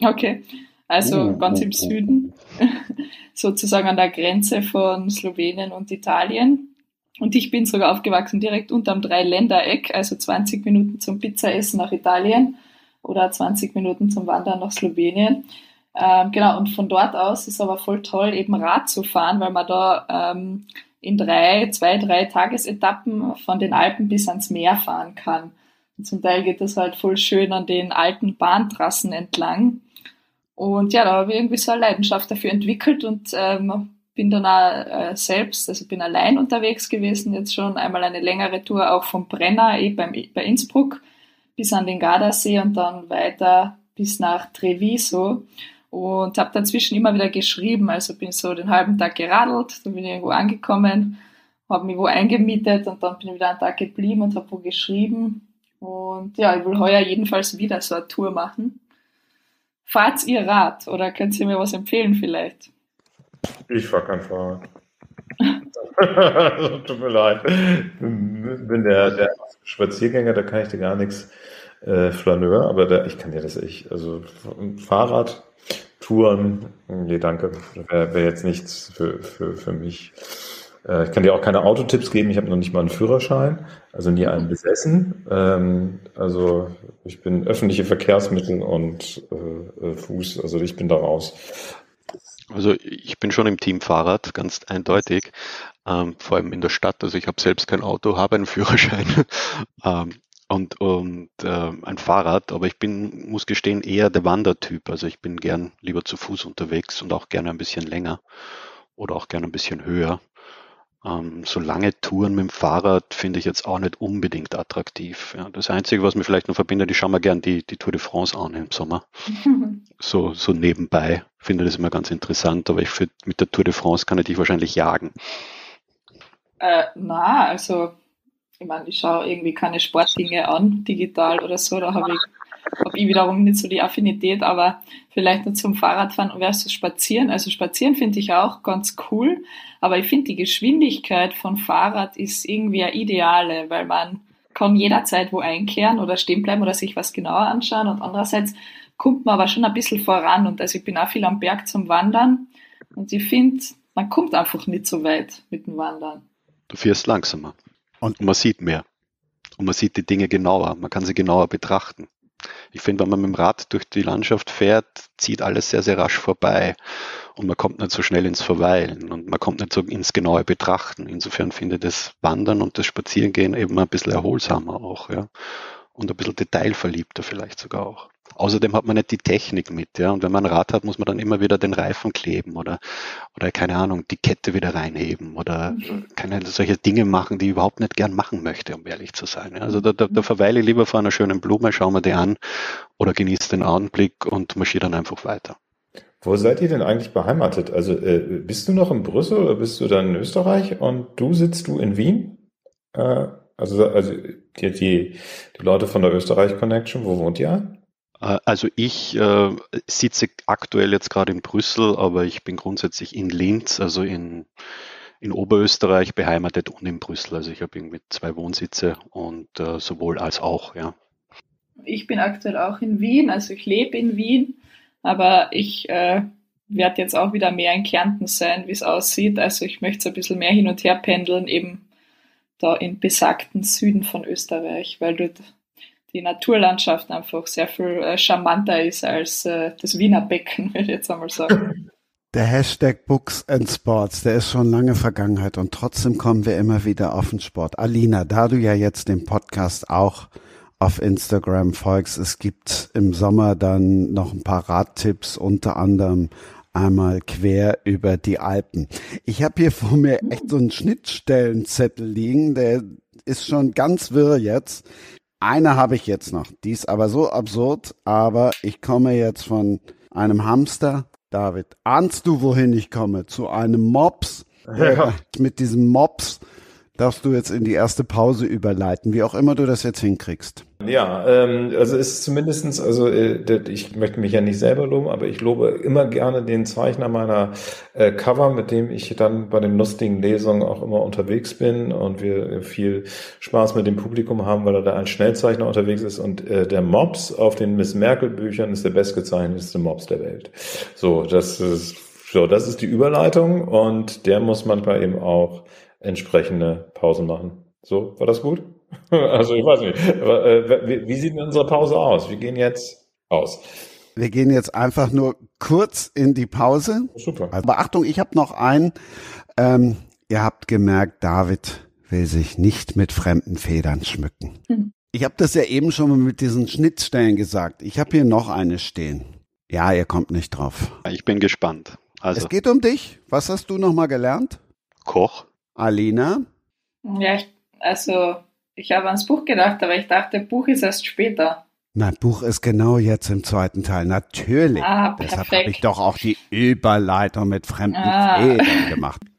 Okay, also uh, ganz uh, im Süden, sozusagen an der Grenze von Slowenien und Italien. Und ich bin sogar aufgewachsen direkt unterm Dreiländereck, also 20 Minuten zum Pizzaessen nach Italien oder 20 Minuten zum Wandern nach Slowenien. Ähm, genau, und von dort aus ist aber voll toll, eben Rad zu fahren, weil man da ähm, in drei, zwei, drei Tagesetappen von den Alpen bis ans Meer fahren kann. Und zum Teil geht das halt voll schön an den alten Bahntrassen entlang. Und ja, da habe ich irgendwie so eine Leidenschaft dafür entwickelt und ähm, bin dann auch äh, selbst, also bin allein unterwegs gewesen, jetzt schon einmal eine längere Tour auch vom Brenner, eh beim, bei Innsbruck, bis an den Gardasee und dann weiter bis nach Treviso und habe dazwischen immer wieder geschrieben, also bin so den halben Tag geradelt, dann bin ich irgendwo angekommen, habe mich wo eingemietet und dann bin ich wieder einen Tag geblieben und habe wo geschrieben und ja, ich will heuer jedenfalls wieder so eine Tour machen. Fahrt ihr Rad oder könnt ihr mir was empfehlen vielleicht? Ich fahre kein Fahrrad. Tut mir leid. Ich bin der, der Spaziergänger, da kann ich dir gar nichts äh, Flaneur, aber da, ich kann dir das echt, also Fahrrad, Touren, nee, danke, wäre wär jetzt nichts für, für, für mich. Äh, ich kann dir auch keine Autotipps geben, ich habe noch nicht mal einen Führerschein, also nie einen besessen. Ähm, also ich bin öffentliche Verkehrsmittel und äh, äh Fuß, also ich bin da raus. Also ich bin schon im Team Fahrrad, ganz eindeutig. Ähm, vor allem in der Stadt. Also ich habe selbst kein Auto, habe einen Führerschein ähm, und, und äh, ein Fahrrad, aber ich bin, muss gestehen, eher der Wandertyp. Also ich bin gern lieber zu Fuß unterwegs und auch gerne ein bisschen länger oder auch gerne ein bisschen höher. Ähm, so lange Touren mit dem Fahrrad finde ich jetzt auch nicht unbedingt attraktiv. Ja, das Einzige, was mir vielleicht noch verbindet, ich schaue mir gern die, die Tour de France an im Sommer. so, so nebenbei. Finde das immer ganz interessant, aber ich find, mit der Tour de France kann ich dich wahrscheinlich jagen. Äh, na, also ich meine, ich schaue irgendwie keine Sportdinge an, digital oder so, da habe ich, hab ich wiederum nicht so die Affinität, aber vielleicht nur zum Fahrradfahren versus Spazieren. Also Spazieren finde ich auch ganz cool, aber ich finde die Geschwindigkeit von Fahrrad ist irgendwie eine ideale, weil man kann jederzeit wo einkehren oder stehen bleiben oder sich was genauer anschauen und andererseits kommt man aber schon ein bisschen voran und also ich bin auch viel am Berg zum Wandern und ich finde, man kommt einfach nicht so weit mit dem Wandern. Du fährst langsamer. Und man sieht mehr. Und man sieht die Dinge genauer. Man kann sie genauer betrachten. Ich finde, wenn man mit dem Rad durch die Landschaft fährt, zieht alles sehr, sehr rasch vorbei. Und man kommt nicht so schnell ins Verweilen und man kommt nicht so ins genaue Betrachten. Insofern finde ich das Wandern und das Spazierengehen eben ein bisschen erholsamer auch, ja. Und ein bisschen detailverliebter vielleicht sogar auch. Außerdem hat man nicht die Technik mit, ja. Und wenn man ein Rad hat, muss man dann immer wieder den Reifen kleben oder, oder keine Ahnung, die Kette wieder reinheben oder mhm. keine solche Dinge machen, die ich überhaupt nicht gern machen möchte, um ehrlich zu sein. Also da, da, da verweile ich lieber vor einer schönen Blume, schaue mir die an oder genieße den Augenblick und marschiere dann einfach weiter. Wo seid ihr denn eigentlich beheimatet? Also äh, bist du noch in Brüssel oder bist du dann in Österreich und du sitzt du in Wien? Äh, also also die, die, die Leute von der Österreich Connection, wo wohnt ihr? Äh, also ich äh, sitze aktuell jetzt gerade in Brüssel, aber ich bin grundsätzlich in Linz, also in, in Oberösterreich beheimatet und in Brüssel. Also ich habe irgendwie zwei Wohnsitze und äh, sowohl als auch, ja. Ich bin aktuell auch in Wien, also ich lebe in Wien, aber ich äh, werde jetzt auch wieder mehr in Kärnten sein, wie es aussieht. Also ich möchte so ein bisschen mehr hin und her pendeln, eben da im besagten Süden von Österreich, weil dort die Naturlandschaft einfach sehr viel äh, charmanter ist als äh, das Wiener Becken, würde ich jetzt einmal sagen. Der Hashtag Books and Sports, der ist schon lange Vergangenheit und trotzdem kommen wir immer wieder auf den Sport. Alina, da du ja jetzt den Podcast auch auf Instagram folgst, es gibt im Sommer dann noch ein paar Radtipps, unter anderem einmal quer über die Alpen. Ich habe hier vor mir echt so einen Schnittstellenzettel liegen, der ist schon ganz wirr jetzt. Eine habe ich jetzt noch. Die ist aber so absurd, aber ich komme jetzt von einem Hamster. David, ahnst du, wohin ich komme? Zu einem Mops. Ja. Mit diesem Mops darfst du jetzt in die erste Pause überleiten, wie auch immer du das jetzt hinkriegst. Ja, ähm, also ist zumindestens, also äh, ich möchte mich ja nicht selber loben, aber ich lobe immer gerne den Zeichner meiner äh, Cover, mit dem ich dann bei den lustigen Lesungen auch immer unterwegs bin und wir viel Spaß mit dem Publikum haben, weil er da als Schnellzeichner unterwegs ist und äh, der Mops auf den Miss Merkel Büchern ist der bestgezeichnetste Mops der Welt. So, das ist so, das ist die Überleitung und der muss manchmal eben auch entsprechende Pausen machen. So, war das gut? Also ich weiß nicht. Äh, wie, sieht denn unsere Pause aus? Wir gehen jetzt aus. Wir gehen jetzt einfach nur kurz in die Pause. Super. Aber Achtung, ich habe noch einen. Ähm, ihr habt gemerkt, David will sich nicht mit fremden Federn schmücken. Hm. Ich habe das ja eben schon mal mit diesen Schnittstellen gesagt. Ich habe hier noch eine stehen. Ja, ihr kommt nicht drauf. Ich bin gespannt. Also. Es geht um dich. Was hast du noch mal gelernt? Koch. Alina? Ja, ich, also ich habe ans Buch gedacht, aber ich dachte, Buch ist erst später. Na, Buch ist genau jetzt im zweiten Teil, natürlich. Ah, Deshalb habe ich doch auch die Überleitung mit fremden ah. Federn gemacht.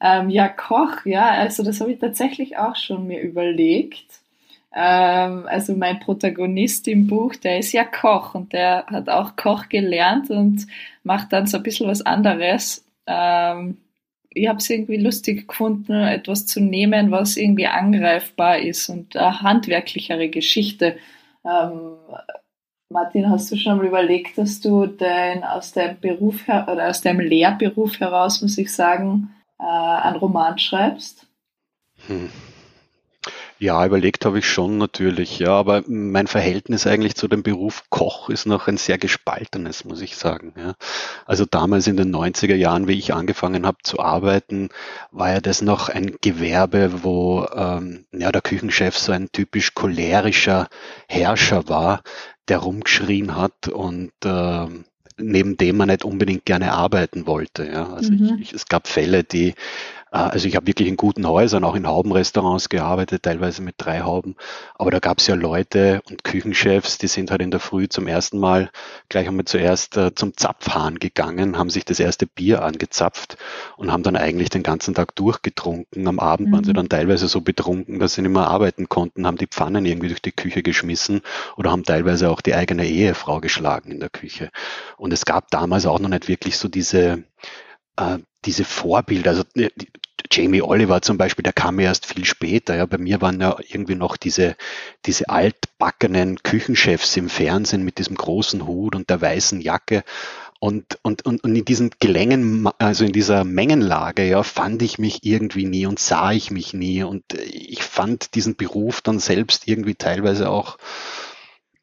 Ähm, ja, Koch, ja, also das habe ich tatsächlich auch schon mir überlegt. Ähm, also mein Protagonist im Buch, der ist ja Koch und der hat auch Koch gelernt und macht dann so ein bisschen was anderes. Ähm, ich habe es irgendwie lustig gefunden, etwas zu nehmen, was irgendwie angreifbar ist und eine handwerklichere Geschichte. Ähm, Martin, hast du schon mal überlegt, dass du den aus deinem Beruf oder aus deinem Lehrberuf heraus, muss ich sagen, äh, einen Roman schreibst? Hm. Ja, überlegt habe ich schon natürlich, ja, aber mein Verhältnis eigentlich zu dem Beruf Koch ist noch ein sehr gespaltenes, muss ich sagen. Ja. Also damals in den 90er Jahren, wie ich angefangen habe zu arbeiten, war ja das noch ein Gewerbe, wo ähm, ja, der Küchenchef so ein typisch cholerischer Herrscher war, der rumgeschrien hat und ähm, neben dem man nicht unbedingt gerne arbeiten wollte. Ja. Also mhm. ich, ich, es gab Fälle, die also ich habe wirklich in guten Häusern, auch in Haubenrestaurants gearbeitet, teilweise mit drei Hauben. Aber da gab es ja Leute und Küchenchefs, die sind halt in der Früh zum ersten Mal gleich einmal zuerst äh, zum Zapfhahn gegangen, haben sich das erste Bier angezapft und haben dann eigentlich den ganzen Tag durchgetrunken. Am Abend mhm. waren sie mhm. dann teilweise so betrunken, dass sie nicht mehr arbeiten konnten, haben die Pfannen irgendwie durch die Küche geschmissen oder haben teilweise auch die eigene Ehefrau geschlagen in der Küche. Und es gab damals auch noch nicht wirklich so diese äh, diese Vorbilder, also die, Jamie Oliver zum Beispiel, der kam erst viel später. Ja, bei mir waren ja irgendwie noch diese, diese altbackenen Küchenchefs im Fernsehen mit diesem großen Hut und der weißen Jacke. Und, und, und, und in diesen Gelängen, also in dieser Mengenlage, ja, fand ich mich irgendwie nie und sah ich mich nie. Und ich fand diesen Beruf dann selbst irgendwie teilweise auch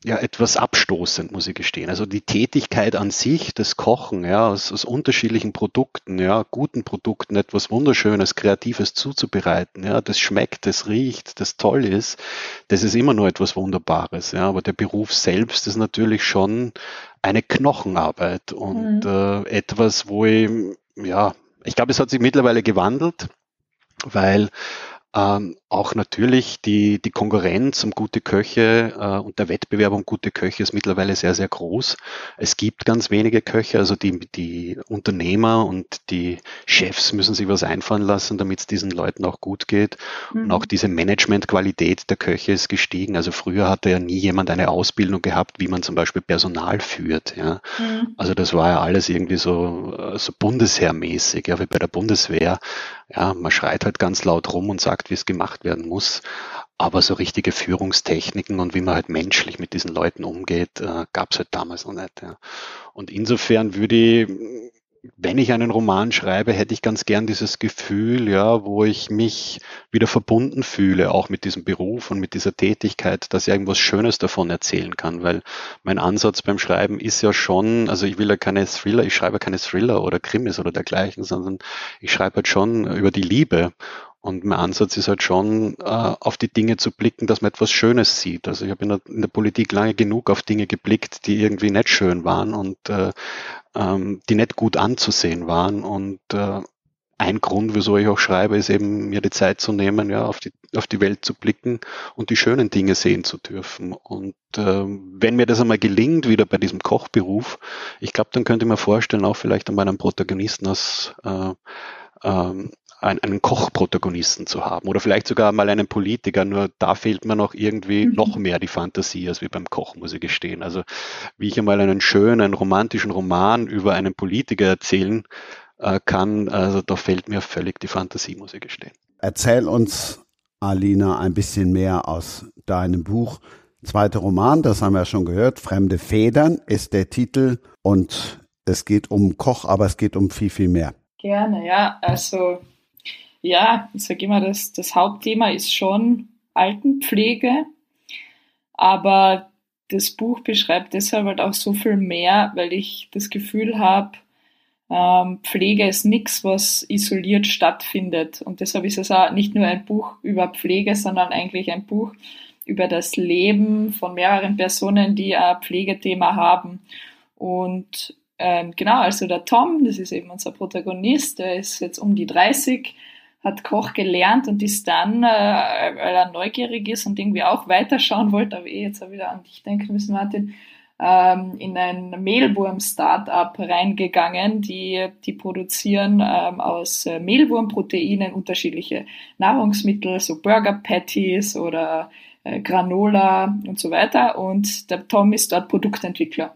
ja etwas abstoßend, muss ich gestehen. Also die Tätigkeit an sich, das Kochen, ja, aus, aus, unterschiedlichen Produkten, ja, guten Produkten, etwas Wunderschönes, Kreatives zuzubereiten, ja, das schmeckt, das riecht, das toll ist, das ist immer nur etwas Wunderbares, ja. Aber der Beruf selbst ist natürlich schon eine Knochenarbeit und mhm. äh, etwas, wo ich, ja, ich glaube, es hat sich mittlerweile gewandelt, weil ähm, auch natürlich die, die Konkurrenz um gute Köche äh, und der Wettbewerb um gute Köche ist mittlerweile sehr, sehr groß. Es gibt ganz wenige Köche, also die, die Unternehmer und die Chefs müssen sich was einfallen lassen, damit es diesen Leuten auch gut geht. Mhm. Und auch diese Managementqualität der Köche ist gestiegen. Also früher hatte ja nie jemand eine Ausbildung gehabt, wie man zum Beispiel Personal führt. Ja. Mhm. Also das war ja alles irgendwie so, äh, so bundesheermäßig, ja, wie bei der Bundeswehr. Ja, man schreit halt ganz laut rum und sagt, wie es gemacht werden muss. Aber so richtige Führungstechniken und wie man halt menschlich mit diesen Leuten umgeht, äh, gab es halt damals noch nicht. Ja. Und insofern würde ich, wenn ich einen Roman schreibe, hätte ich ganz gern dieses Gefühl, ja, wo ich mich wieder verbunden fühle, auch mit diesem Beruf und mit dieser Tätigkeit, dass ich irgendwas Schönes davon erzählen kann, weil mein Ansatz beim Schreiben ist ja schon, also ich will ja keine Thriller, ich schreibe keine Thriller oder Krimis oder dergleichen, sondern ich schreibe halt schon über die Liebe und mein Ansatz ist halt schon, äh, auf die Dinge zu blicken, dass man etwas Schönes sieht. Also ich habe in der, in der Politik lange genug auf Dinge geblickt, die irgendwie nicht schön waren und äh, ähm, die nicht gut anzusehen waren. Und äh, ein Grund, wieso ich auch schreibe, ist eben mir die Zeit zu nehmen, ja, auf die, auf die Welt zu blicken und die schönen Dinge sehen zu dürfen. Und äh, wenn mir das einmal gelingt, wieder bei diesem Kochberuf, ich glaube, dann könnte ich mir vorstellen, auch vielleicht an meinem Protagonisten als äh, ähm, einen Kochprotagonisten zu haben oder vielleicht sogar mal einen Politiker, nur da fehlt mir noch irgendwie mhm. noch mehr die Fantasie als wie beim Koch, muss ich gestehen. Also wie ich einmal einen schönen romantischen Roman über einen Politiker erzählen äh, kann, also da fehlt mir völlig die Fantasie, muss ich gestehen. Erzähl uns, Alina, ein bisschen mehr aus deinem Buch. Zweiter Roman, das haben wir schon gehört, Fremde Federn ist der Titel und es geht um Koch, aber es geht um viel, viel mehr. Gerne, ja. Also, ja, ich sage immer, das, das Hauptthema ist schon Altenpflege, aber das Buch beschreibt deshalb halt auch so viel mehr, weil ich das Gefühl habe, ähm, Pflege ist nichts, was isoliert stattfindet. Und deshalb ist es auch nicht nur ein Buch über Pflege, sondern eigentlich ein Buch über das Leben von mehreren Personen, die ein Pflegethema haben. Und ähm, genau, also der Tom, das ist eben unser Protagonist, der ist jetzt um die 30, hat Koch gelernt und ist dann, äh, weil er neugierig ist und irgendwie auch weiterschauen wollte, aber eh jetzt auch wieder an dich denken müssen, Martin, ähm, in ein Mehlwurm-Startup reingegangen, die, die produzieren ähm, aus äh, Mehlwurmproteinen unterschiedliche Nahrungsmittel, so Burger Patties oder äh, Granola und so weiter. Und der Tom ist dort Produktentwickler.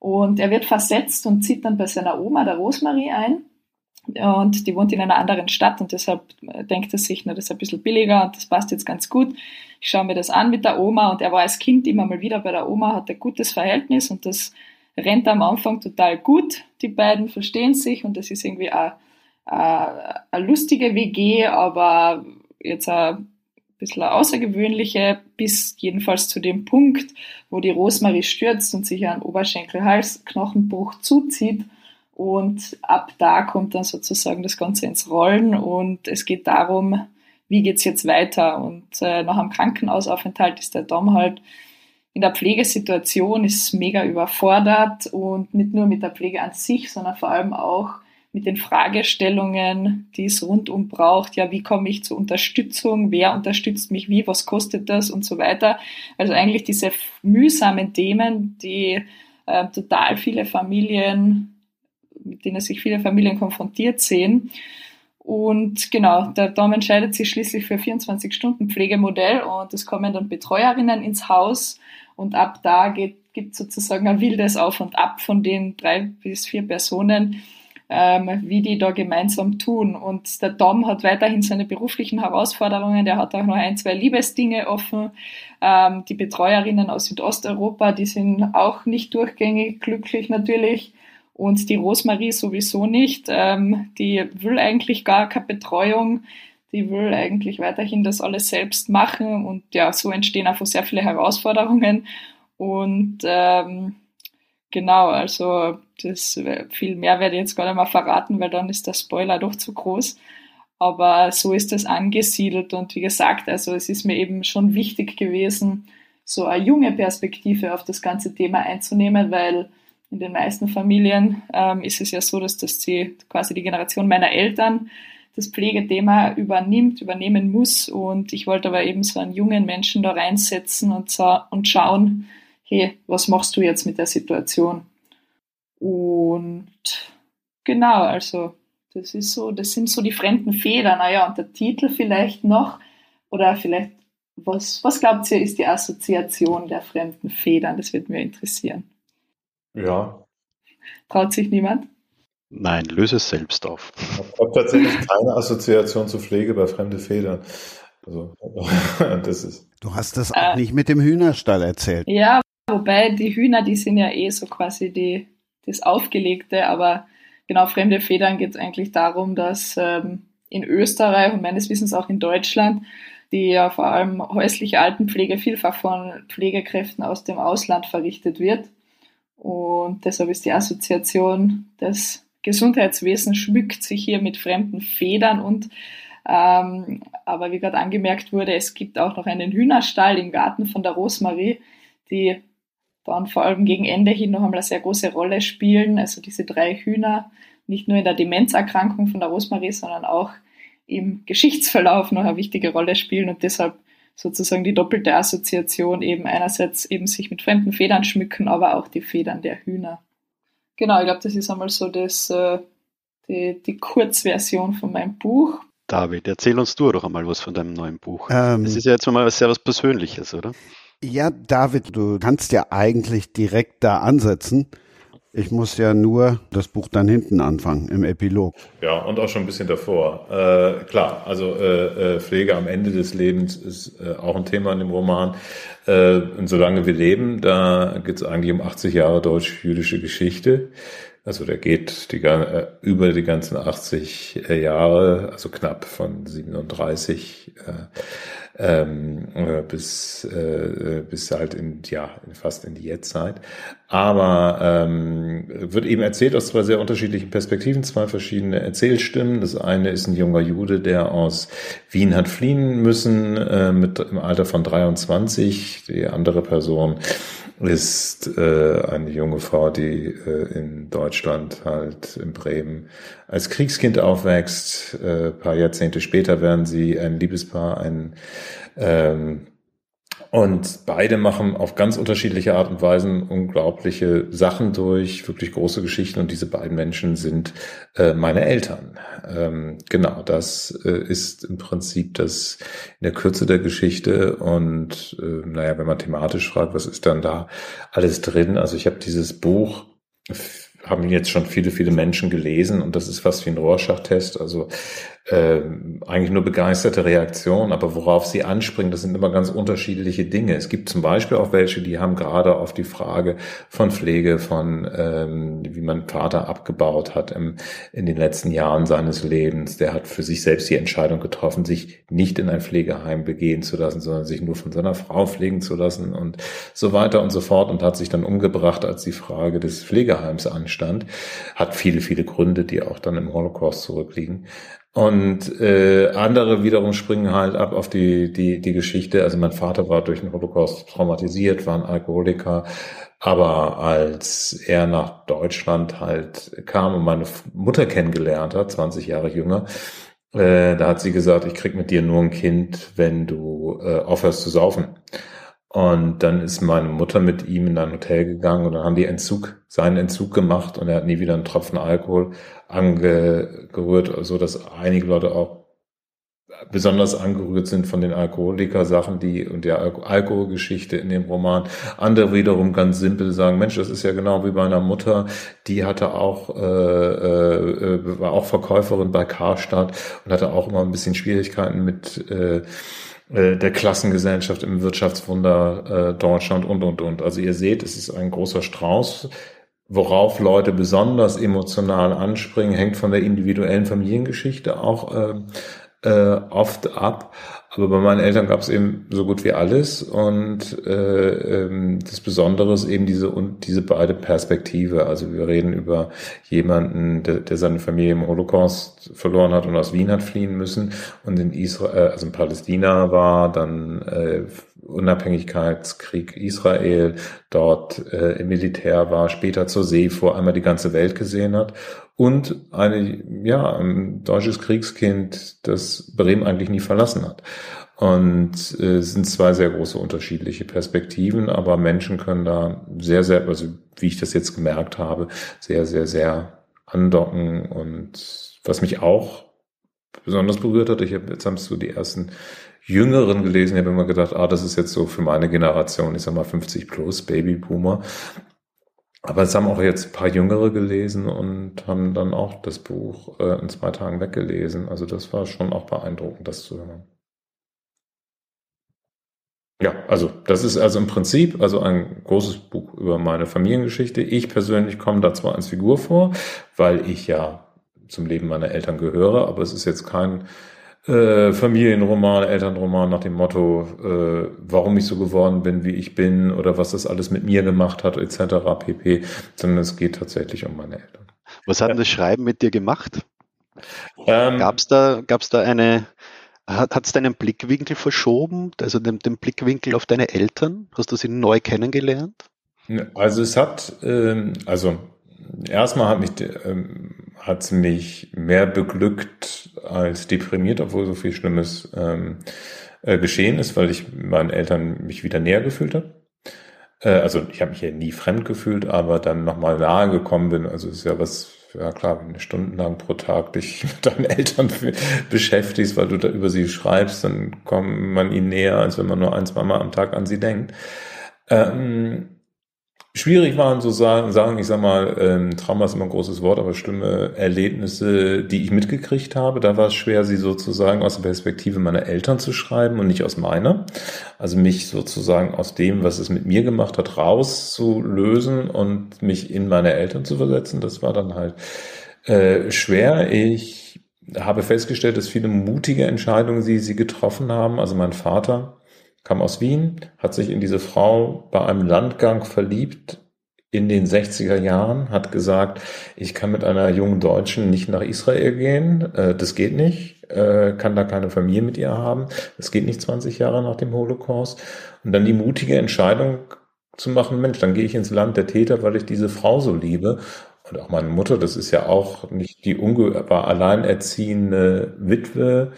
Und er wird versetzt und zieht dann bei seiner Oma, der Rosmarie, ein. Und die wohnt in einer anderen Stadt und deshalb äh, denkt er sich, na, das ist ein bisschen billiger und das passt jetzt ganz gut. Ich schaue mir das an mit der Oma und er war als Kind immer mal wieder bei der Oma, hat ein gutes Verhältnis und das rennt am Anfang total gut. Die beiden verstehen sich und das ist irgendwie eine, eine, eine lustige WG, aber jetzt ein bisschen eine außergewöhnliche, bis jedenfalls zu dem Punkt, wo die Rosmarie stürzt und sich einen Oberschenkel-Halsknochenbruch zuzieht. Und ab da kommt dann sozusagen das Ganze ins Rollen und es geht darum, wie geht's jetzt weiter. Und äh, nach einem Krankenhausaufenthalt ist der Dom halt in der Pflegesituation, ist mega überfordert und nicht nur mit der Pflege an sich, sondern vor allem auch mit den Fragestellungen, die es rundum braucht. Ja, wie komme ich zur Unterstützung? Wer unterstützt mich wie? Was kostet das? Und so weiter. Also eigentlich diese mühsamen Themen, die äh, total viele Familien, mit denen sich viele Familien konfrontiert sehen. Und genau, der Dom entscheidet sich schließlich für 24-Stunden-Pflegemodell und es kommen dann Betreuerinnen ins Haus und ab da geht, gibt sozusagen ein wildes Auf und Ab von den drei bis vier Personen, ähm, wie die da gemeinsam tun. Und der Dom hat weiterhin seine beruflichen Herausforderungen. Der hat auch noch ein, zwei Liebesdinge offen. Ähm, die Betreuerinnen aus Südosteuropa, die sind auch nicht durchgängig glücklich natürlich. Und die Rosmarie sowieso nicht. Ähm, die will eigentlich gar keine Betreuung. Die will eigentlich weiterhin das alles selbst machen. Und ja, so entstehen einfach sehr viele Herausforderungen. Und ähm, Genau, also das viel mehr werde ich jetzt gar nicht mehr verraten, weil dann ist der Spoiler doch zu groß. Aber so ist das angesiedelt und wie gesagt, also es ist mir eben schon wichtig gewesen, so eine junge Perspektive auf das ganze Thema einzunehmen, weil in den meisten Familien ähm, ist es ja so, dass das die, quasi die Generation meiner Eltern das Pflegethema übernimmt, übernehmen muss. Und ich wollte aber eben so einen jungen Menschen da reinsetzen und, und schauen, hey, was machst du jetzt mit der Situation? Und genau, also das ist so, das sind so die fremden Federn. Naja, und der Titel vielleicht noch, oder vielleicht, was, was glaubt ihr, ist die Assoziation der fremden Federn? Das würde mich interessieren. Ja. Traut sich niemand? Nein, löse es selbst auf. Ich habe tatsächlich keine Assoziation zu Pflege bei fremde Federn. Also, das ist. Du hast das auch äh, nicht mit dem Hühnerstall erzählt. Ja, Wobei die Hühner, die sind ja eh so quasi die, das Aufgelegte, aber genau, fremde Federn geht es eigentlich darum, dass ähm, in Österreich und meines Wissens auch in Deutschland die ja vor allem häusliche Altenpflege vielfach von Pflegekräften aus dem Ausland verrichtet wird. Und deshalb ist die Assoziation des Gesundheitswesens schmückt sich hier mit fremden Federn und ähm, aber wie gerade angemerkt wurde, es gibt auch noch einen Hühnerstall im Garten von der Rosmarie, die dann vor allem gegen Ende hin noch einmal eine sehr große Rolle spielen. Also diese drei Hühner, nicht nur in der Demenzerkrankung von der Rosmarie, sondern auch im Geschichtsverlauf noch eine wichtige Rolle spielen und deshalb sozusagen die doppelte Assoziation eben einerseits eben sich mit fremden Federn schmücken, aber auch die Federn der Hühner. Genau, ich glaube, das ist einmal so das, äh, die, die Kurzversion von meinem Buch. David, erzähl uns du doch einmal was von deinem neuen Buch. Ähm, das ist ja jetzt mal sehr was Persönliches, oder? Ja, David, du kannst ja eigentlich direkt da ansetzen. Ich muss ja nur das Buch dann hinten anfangen, im Epilog. Ja, und auch schon ein bisschen davor. Äh, klar, also äh, äh, Pflege am Ende des Lebens ist äh, auch ein Thema in dem Roman. Äh, und solange wir leben, da geht es eigentlich um 80 Jahre deutsch-jüdische Geschichte. Also der geht die, äh, über die ganzen 80 Jahre, also knapp von 37 ähm, äh, bis, äh, bis halt in, ja, fast in die Jetztzeit. Aber ähm, wird eben erzählt aus zwei sehr unterschiedlichen Perspektiven, zwei verschiedene Erzählstimmen. Das eine ist ein junger Jude, der aus Wien hat fliehen müssen, äh, mit im Alter von 23. Die andere Person ist äh, eine junge Frau, die äh, in Deutschland halt in Bremen als Kriegskind aufwächst. Äh, paar Jahrzehnte später werden sie ein Liebespaar, ein ähm, und beide machen auf ganz unterschiedliche Art und Weisen unglaubliche Sachen durch, wirklich große Geschichten. Und diese beiden Menschen sind äh, meine Eltern. Ähm, genau, das äh, ist im Prinzip das in der Kürze der Geschichte. Und äh, naja, wenn man thematisch fragt, was ist dann da alles drin? Also ich habe dieses Buch haben jetzt schon viele, viele Menschen gelesen und das ist fast wie ein Rorschach-Test. Also äh, eigentlich nur begeisterte Reaktionen, aber worauf sie anspringen, das sind immer ganz unterschiedliche Dinge. Es gibt zum Beispiel auch welche, die haben gerade auf die Frage von Pflege, von ähm, wie man Vater abgebaut hat im, in den letzten Jahren seines Lebens. Der hat für sich selbst die Entscheidung getroffen, sich nicht in ein Pflegeheim begehen zu lassen, sondern sich nur von seiner Frau pflegen zu lassen und so weiter und so fort und hat sich dann umgebracht, als die Frage des Pflegeheims anstand. Hat viele, viele Gründe, die auch dann im Holocaust zurückliegen. Und äh, andere wiederum springen halt ab auf die, die, die Geschichte. Also mein Vater war durch den Holocaust traumatisiert, war ein Alkoholiker. Aber als er nach Deutschland halt kam und meine Mutter kennengelernt hat, 20 Jahre jünger, äh, da hat sie gesagt, ich krieg mit dir nur ein Kind, wenn du äh, aufhörst zu saufen. Und dann ist meine Mutter mit ihm in ein Hotel gegangen und dann haben die Entzug, seinen Entzug gemacht und er hat nie wieder einen Tropfen Alkohol angerührt, so dass einige Leute auch besonders angerührt sind von den Alkoholiker-Sachen, die und der Al Alkoholgeschichte in dem Roman. Andere wiederum ganz simpel sagen, Mensch, das ist ja genau wie bei einer Mutter, die hatte auch, äh, äh, war auch Verkäuferin bei Karstadt und hatte auch immer ein bisschen Schwierigkeiten mit äh, äh, der Klassengesellschaft im Wirtschaftswunder äh, Deutschland und, und, und. Also ihr seht, es ist ein großer Strauß. Worauf Leute besonders emotional anspringen, hängt von der individuellen Familiengeschichte auch äh, äh, oft ab. Aber bei meinen Eltern gab es eben so gut wie alles und äh, ähm, das Besondere ist eben diese und diese beide Perspektive. Also wir reden über jemanden, der, der seine Familie im Holocaust verloren hat und aus Wien hat fliehen müssen und in Israel, also in Palästina war, dann äh, Unabhängigkeitskrieg Israel, dort äh, im Militär war, später zur See vor einmal die ganze Welt gesehen hat und eine, ja, ein deutsches Kriegskind, das Bremen eigentlich nie verlassen hat. Und äh, es sind zwei sehr große unterschiedliche Perspektiven, aber Menschen können da sehr, sehr, also wie ich das jetzt gemerkt habe, sehr, sehr, sehr andocken. Und was mich auch besonders berührt hat, ich habe jetzt haben du die ersten Jüngeren gelesen, ich habe immer gedacht, ah, das ist jetzt so für meine Generation, ich sag mal 50 plus, Babyboomer. Aber es haben auch jetzt ein paar Jüngere gelesen und haben dann auch das Buch äh, in zwei Tagen weggelesen. Also das war schon auch beeindruckend, das zu hören. Ja, also das ist also im Prinzip also ein großes Buch über meine Familiengeschichte. Ich persönlich komme da zwar als Figur vor, weil ich ja zum Leben meiner Eltern gehöre, aber es ist jetzt kein äh, Familienroman, Elternroman nach dem Motto, äh, warum ich so geworden bin, wie ich bin oder was das alles mit mir gemacht hat, etc. pp. Sondern es geht tatsächlich um meine Eltern. Was hat denn das Schreiben mit dir gemacht? Ähm, Gab es da, gab's da eine, hat es deinen Blickwinkel verschoben, also den, den, Blickwinkel auf deine Eltern? Hast du sie neu kennengelernt? Also es hat, ähm, also erstmal hat mich, ähm, hat mich mehr beglückt als deprimiert, obwohl so viel Schlimmes ähm, äh, geschehen ist, weil ich meinen Eltern mich wieder näher gefühlt habe. Äh, also ich habe mich ja nie fremd gefühlt, aber dann nochmal nahe gekommen bin. Also ist ja was ja klar, wenn du stundenlang pro Tag dich mit deinen Eltern beschäftigst, weil du da über sie schreibst, dann kommt man ihnen näher, als wenn man nur ein, zwei Mal am Tag an sie denkt. Ähm, Schwierig waren so sagen, sagen ich sag mal, ähm, Trauma ist immer ein großes Wort, aber schlimme Erlebnisse, die ich mitgekriegt habe. Da war es schwer, sie sozusagen aus der Perspektive meiner Eltern zu schreiben und nicht aus meiner. Also mich sozusagen aus dem, was es mit mir gemacht hat, rauszulösen und mich in meine Eltern zu versetzen. Das war dann halt äh, schwer. Ich habe festgestellt, dass viele mutige Entscheidungen, die sie getroffen haben, also mein Vater, kam aus Wien, hat sich in diese Frau bei einem Landgang verliebt in den 60er Jahren, hat gesagt, ich kann mit einer jungen Deutschen nicht nach Israel gehen, äh, das geht nicht, äh, kann da keine Familie mit ihr haben, das geht nicht 20 Jahre nach dem Holocaust. Und dann die mutige Entscheidung zu machen, Mensch, dann gehe ich ins Land der Täter, weil ich diese Frau so liebe. Und auch meine Mutter, das ist ja auch nicht die unge war alleinerziehende Witwe,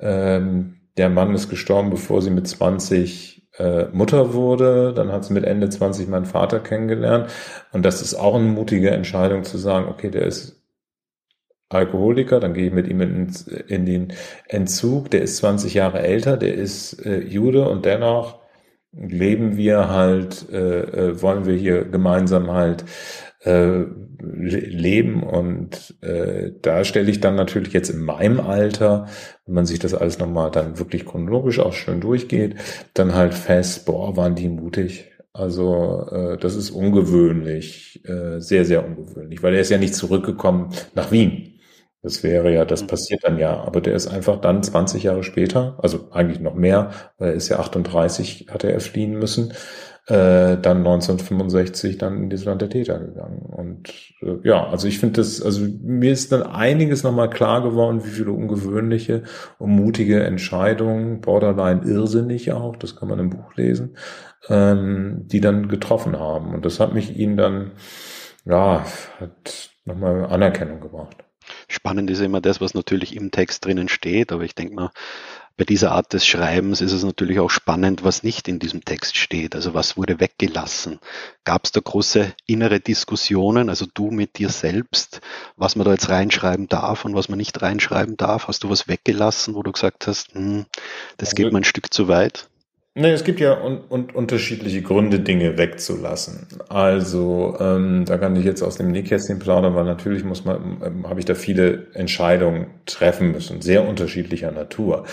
ähm, der Mann ist gestorben, bevor sie mit 20 äh, Mutter wurde. Dann hat sie mit Ende 20 meinen Vater kennengelernt. Und das ist auch eine mutige Entscheidung zu sagen, okay, der ist Alkoholiker, dann gehe ich mit ihm in, in den Entzug. Der ist 20 Jahre älter, der ist äh, Jude und dennoch leben wir halt, äh, äh wollen wir hier gemeinsam halt äh, leben. Und äh, da stelle ich dann natürlich jetzt in meinem Alter, wenn man sich das alles nochmal dann wirklich chronologisch auch schön durchgeht, dann halt fest, boah, waren die mutig. Also äh, das ist ungewöhnlich, äh, sehr, sehr ungewöhnlich, weil er ist ja nicht zurückgekommen nach Wien. Das wäre ja, das mhm. passiert dann ja. Aber der ist einfach dann 20 Jahre später, also eigentlich noch mehr, weil er ist ja 38, hatte er fliehen müssen, äh, dann 1965 dann in dieses Land der Täter gegangen. Und äh, ja, also ich finde das, also mir ist dann einiges nochmal klar geworden, wie viele ungewöhnliche und mutige Entscheidungen, borderline irrsinnig auch, das kann man im Buch lesen, ähm, die dann getroffen haben. Und das hat mich ihnen dann, ja, hat nochmal Anerkennung gebracht. Spannend ist immer das, was natürlich im Text drinnen steht, aber ich denke mal, bei dieser Art des Schreibens ist es natürlich auch spannend, was nicht in diesem Text steht. Also was wurde weggelassen? Gab es da große innere Diskussionen, also du mit dir selbst, was man da jetzt reinschreiben darf und was man nicht reinschreiben darf? Hast du was weggelassen, wo du gesagt hast, hm, das also, geht mir ein Stück zu weit? Nee, es gibt ja un un unterschiedliche Gründe, Dinge wegzulassen. Also ähm, da kann ich jetzt aus dem Nähkästchen plaudern, weil natürlich muss man, ähm, habe ich da viele Entscheidungen treffen müssen, sehr unterschiedlicher Natur.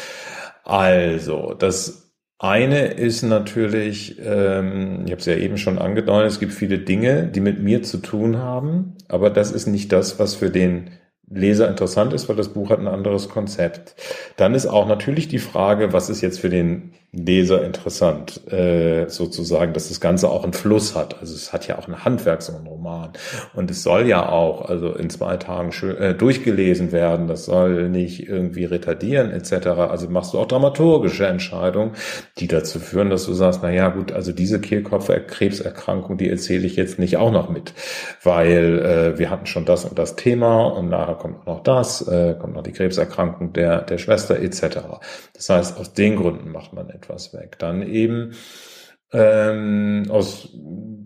Also das eine ist natürlich, ähm, ich habe es ja eben schon angedeutet, es gibt viele Dinge, die mit mir zu tun haben, aber das ist nicht das, was für den Leser interessant ist, weil das Buch hat ein anderes Konzept. Dann ist auch natürlich die Frage, was ist jetzt für den Leser interessant, äh, sozusagen, dass das Ganze auch einen Fluss hat. Also es hat ja auch ein Handwerk, so ein Roman. Und es soll ja auch, also in zwei Tagen schön, äh, durchgelesen werden. Das soll nicht irgendwie retardieren etc. Also machst du auch dramaturgische Entscheidungen, die dazu führen, dass du sagst, na ja, gut, also diese Kehlkopf-Krebserkrankung, die erzähle ich jetzt nicht auch noch mit, weil äh, wir hatten schon das und das Thema und nachher kommt noch das, äh, kommt noch die Krebserkrankung der, der Schwester etc. Das heißt, aus den Gründen macht man etwas weg. Dann eben ähm, aus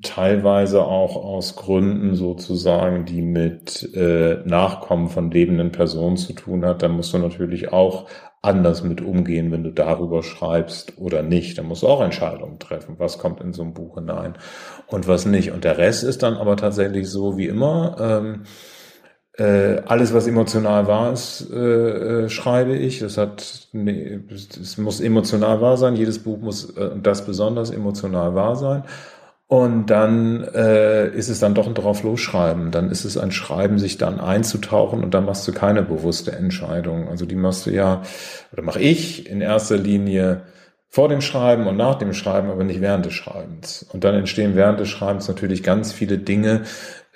teilweise auch aus Gründen sozusagen, die mit äh, Nachkommen von lebenden Personen zu tun hat, dann musst du natürlich auch anders mit umgehen, wenn du darüber schreibst oder nicht. Da musst du auch Entscheidungen treffen, was kommt in so ein Buch hinein und was nicht. Und der Rest ist dann aber tatsächlich so wie immer. Ähm, äh, alles, was emotional wahr ist, äh, äh, schreibe ich. Das hat, nee, es muss emotional wahr sein. Jedes Buch muss äh, das besonders emotional wahr sein. Und dann äh, ist es dann doch ein drauf losschreiben. Dann ist es ein Schreiben, sich dann einzutauchen und dann machst du keine bewusste Entscheidung. Also die machst du ja, oder mache ich in erster Linie vor dem Schreiben und nach dem Schreiben, aber nicht während des Schreibens. Und dann entstehen während des Schreibens natürlich ganz viele Dinge,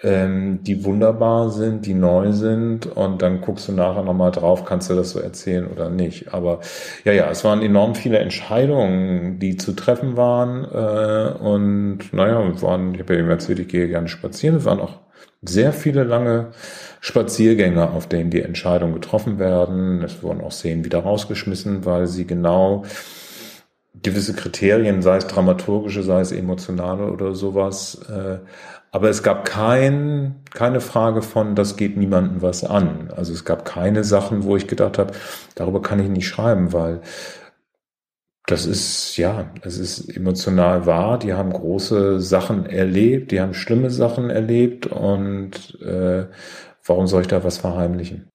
ähm, die wunderbar sind, die neu sind und dann guckst du nachher nochmal drauf, kannst du das so erzählen oder nicht. Aber ja, ja, es waren enorm viele Entscheidungen, die zu treffen waren äh, und naja, waren, ich habe ja eben erzählt, ich gehe gerne spazieren, es waren auch sehr viele lange Spaziergänge, auf denen die Entscheidungen getroffen werden. Es wurden auch Szenen wieder rausgeschmissen, weil sie genau gewisse Kriterien, sei es dramaturgische, sei es emotionale oder sowas. Äh, aber es gab kein, keine Frage von, das geht niemandem was an. Also es gab keine Sachen, wo ich gedacht habe, darüber kann ich nicht schreiben, weil das ist, ja, es ist emotional wahr. Die haben große Sachen erlebt, die haben schlimme Sachen erlebt und äh, warum soll ich da was verheimlichen?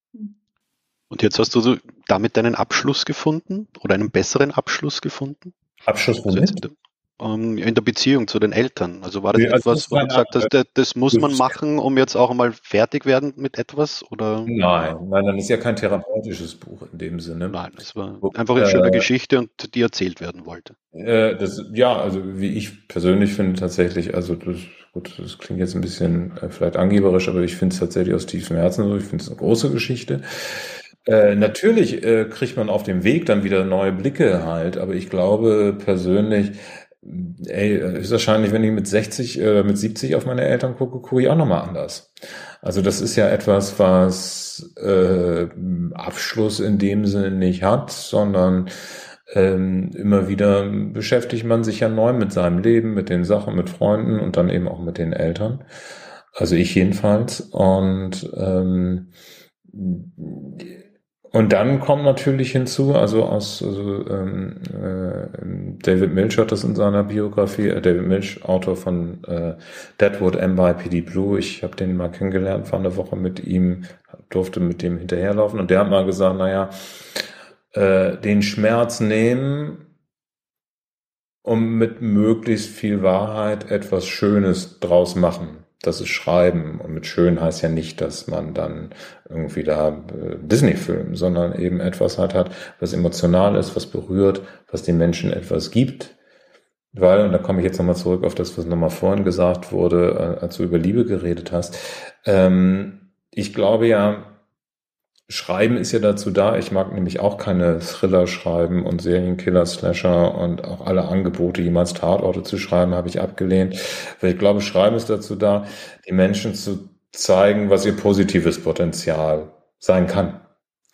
Und jetzt hast du damit deinen Abschluss gefunden oder einen besseren Abschluss gefunden? Abschluss also womit? Also ähm, in der Beziehung zu den Eltern. Also war das also etwas, wo du gesagt hast, das, das muss man machen, um jetzt auch einmal fertig werden mit etwas? Oder? Nein, nein, dann ist ja kein therapeutisches Buch in dem Sinne. Nein, es war einfach eine äh, schöne Geschichte und die erzählt werden wollte. Äh, das, ja, also wie ich persönlich finde tatsächlich, also das, gut, das klingt jetzt ein bisschen äh, vielleicht angeberisch, aber ich finde es tatsächlich aus tiefstem Herzen so. Ich finde es eine große Geschichte. Äh, natürlich äh, kriegt man auf dem Weg dann wieder neue Blicke halt, aber ich glaube persönlich, ey, ist wahrscheinlich, wenn ich mit 60 oder äh, mit 70 auf meine Eltern gucke, gucke ich auch nochmal anders. Also das ist ja etwas, was äh, Abschluss in dem Sinne nicht hat, sondern ähm, immer wieder beschäftigt man sich ja neu mit seinem Leben, mit den Sachen, mit Freunden und dann eben auch mit den Eltern. Also ich jedenfalls. Und ähm, und dann kommt natürlich hinzu, also aus also, ähm, äh, David Milch hat das in seiner Biografie, äh, David Milch, Autor von äh, Deadwood NYPD Blue, ich habe den mal kennengelernt, war eine Woche mit ihm, durfte mit dem hinterherlaufen. Und der hat mal gesagt, naja, äh, den Schmerz nehmen, um mit möglichst viel Wahrheit etwas Schönes draus machen das ist Schreiben. Und mit schön heißt ja nicht, dass man dann irgendwie da äh, Disney-Film, sondern eben etwas hat, hat, was emotional ist, was berührt, was den Menschen etwas gibt. Weil, und da komme ich jetzt nochmal zurück auf das, was nochmal vorhin gesagt wurde, äh, als du über Liebe geredet hast. Ähm, ich glaube ja, Schreiben ist ja dazu da. Ich mag nämlich auch keine Thriller schreiben und Serienkiller, Slasher und auch alle Angebote, jemals Tatorte zu schreiben, habe ich abgelehnt. Weil ich glaube, Schreiben ist dazu da, die Menschen zu zeigen, was ihr positives Potenzial sein kann.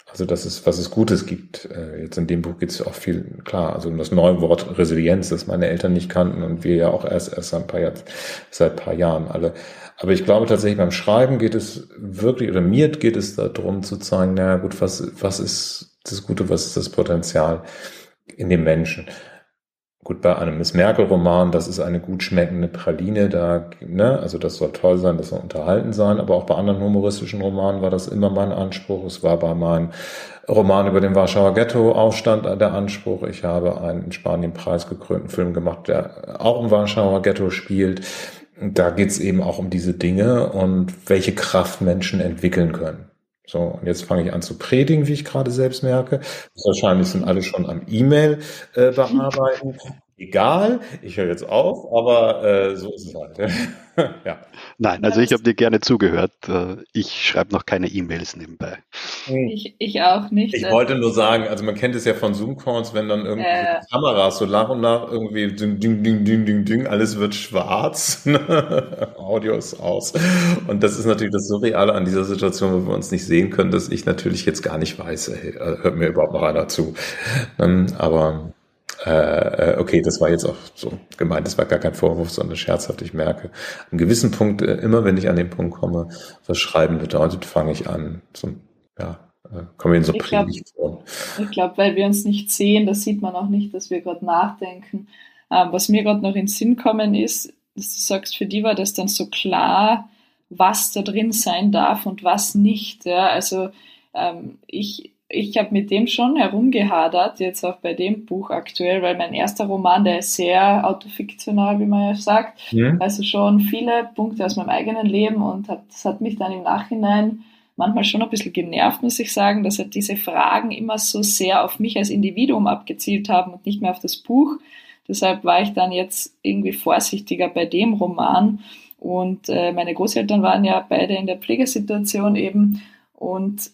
Also dass es, was es Gutes gibt. Äh, jetzt in dem Buch geht es auch viel, klar, also um das neue Wort Resilienz, das meine Eltern nicht kannten und wir ja auch erst, erst ein paar, Jahr, seit ein paar Jahren alle. Aber ich glaube tatsächlich beim Schreiben geht es wirklich, oder mir geht es darum zu zeigen, naja gut, was, was ist das Gute, was ist das Potenzial in dem Menschen? Gut, bei einem Miss Merkel-Roman, das ist eine gut schmeckende Praline, da, ne, also das soll toll sein, das soll unterhalten sein, aber auch bei anderen humoristischen Romanen war das immer mein Anspruch. Es war bei meinem Roman über den Warschauer Ghetto-Aufstand der Anspruch. Ich habe einen in Spanien preisgekrönten Film gemacht, der auch im Warschauer Ghetto spielt da geht's eben auch um diese Dinge und welche Kraft Menschen entwickeln können. So, und jetzt fange ich an zu predigen, wie ich gerade selbst merke. Wahrscheinlich sind alle schon am E-Mail äh, bearbeiten. Egal, ich höre jetzt auf, aber äh, so ist es halt. ja. Nein, also ich habe dir gerne zugehört. Äh, ich schreibe noch keine E-Mails nebenbei. Hm. Ich, ich auch nicht. Ich wollte nur sagen, also man kennt es ja von Zoom-Calls, wenn dann irgendwie äh, Kameras so nach und nach irgendwie ding, ding, ding, ding, ding, ding, alles wird schwarz, Audio ist aus. Und das ist natürlich das Surreale an dieser Situation, wo wir uns nicht sehen können, dass ich natürlich jetzt gar nicht weiß, hey, äh, hört mir überhaupt noch einer zu. Ähm, aber äh, äh, okay, das war jetzt auch so gemeint, das war gar kein Vorwurf, sondern scherzhaft. Ich merke, an einem gewissen Punkt, äh, immer wenn ich an den Punkt komme, was Schreiben bedeutet, fange ich an, so, ja, äh, komme in so Predigt glaub, Ich glaube, weil wir uns nicht sehen, das sieht man auch nicht, dass wir gerade nachdenken. Ähm, was mir gerade noch in den Sinn kommen ist, dass du sagst, für die war das dann so klar, was da drin sein darf und was nicht. Ja? Also ähm, ich, ich habe mit dem schon herumgehadert, jetzt auch bei dem Buch aktuell, weil mein erster Roman, der ist sehr autofiktional, wie man ja sagt. Ja. Also schon viele Punkte aus meinem eigenen Leben und hat, das hat mich dann im Nachhinein manchmal schon ein bisschen genervt, muss ich sagen, dass halt diese Fragen immer so sehr auf mich als Individuum abgezielt haben und nicht mehr auf das Buch. Deshalb war ich dann jetzt irgendwie vorsichtiger bei dem Roman. Und äh, meine Großeltern waren ja beide in der Pflegesituation eben. Und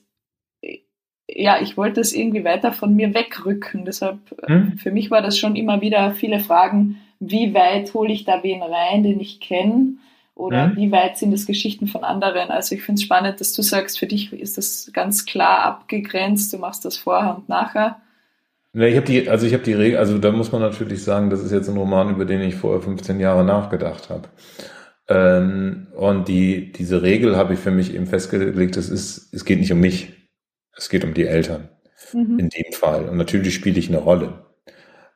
ja, ich wollte es irgendwie weiter von mir wegrücken. Deshalb, äh, hm? für mich war das schon immer wieder viele Fragen, wie weit hole ich da wen rein, den ich kenne? Oder hm? wie weit sind es Geschichten von anderen? Also ich finde es spannend, dass du sagst, für dich ist das ganz klar abgegrenzt, du machst das vorher und nachher. Ne, ich habe die, also ich habe die Regel, also da muss man natürlich sagen, das ist jetzt ein Roman, über den ich vorher 15 Jahre nachgedacht habe. Ähm, und die, diese Regel habe ich für mich eben festgelegt, es ist, es geht nicht um mich. Es geht um die Eltern. Mhm. In dem Fall. Und natürlich spiele ich eine Rolle.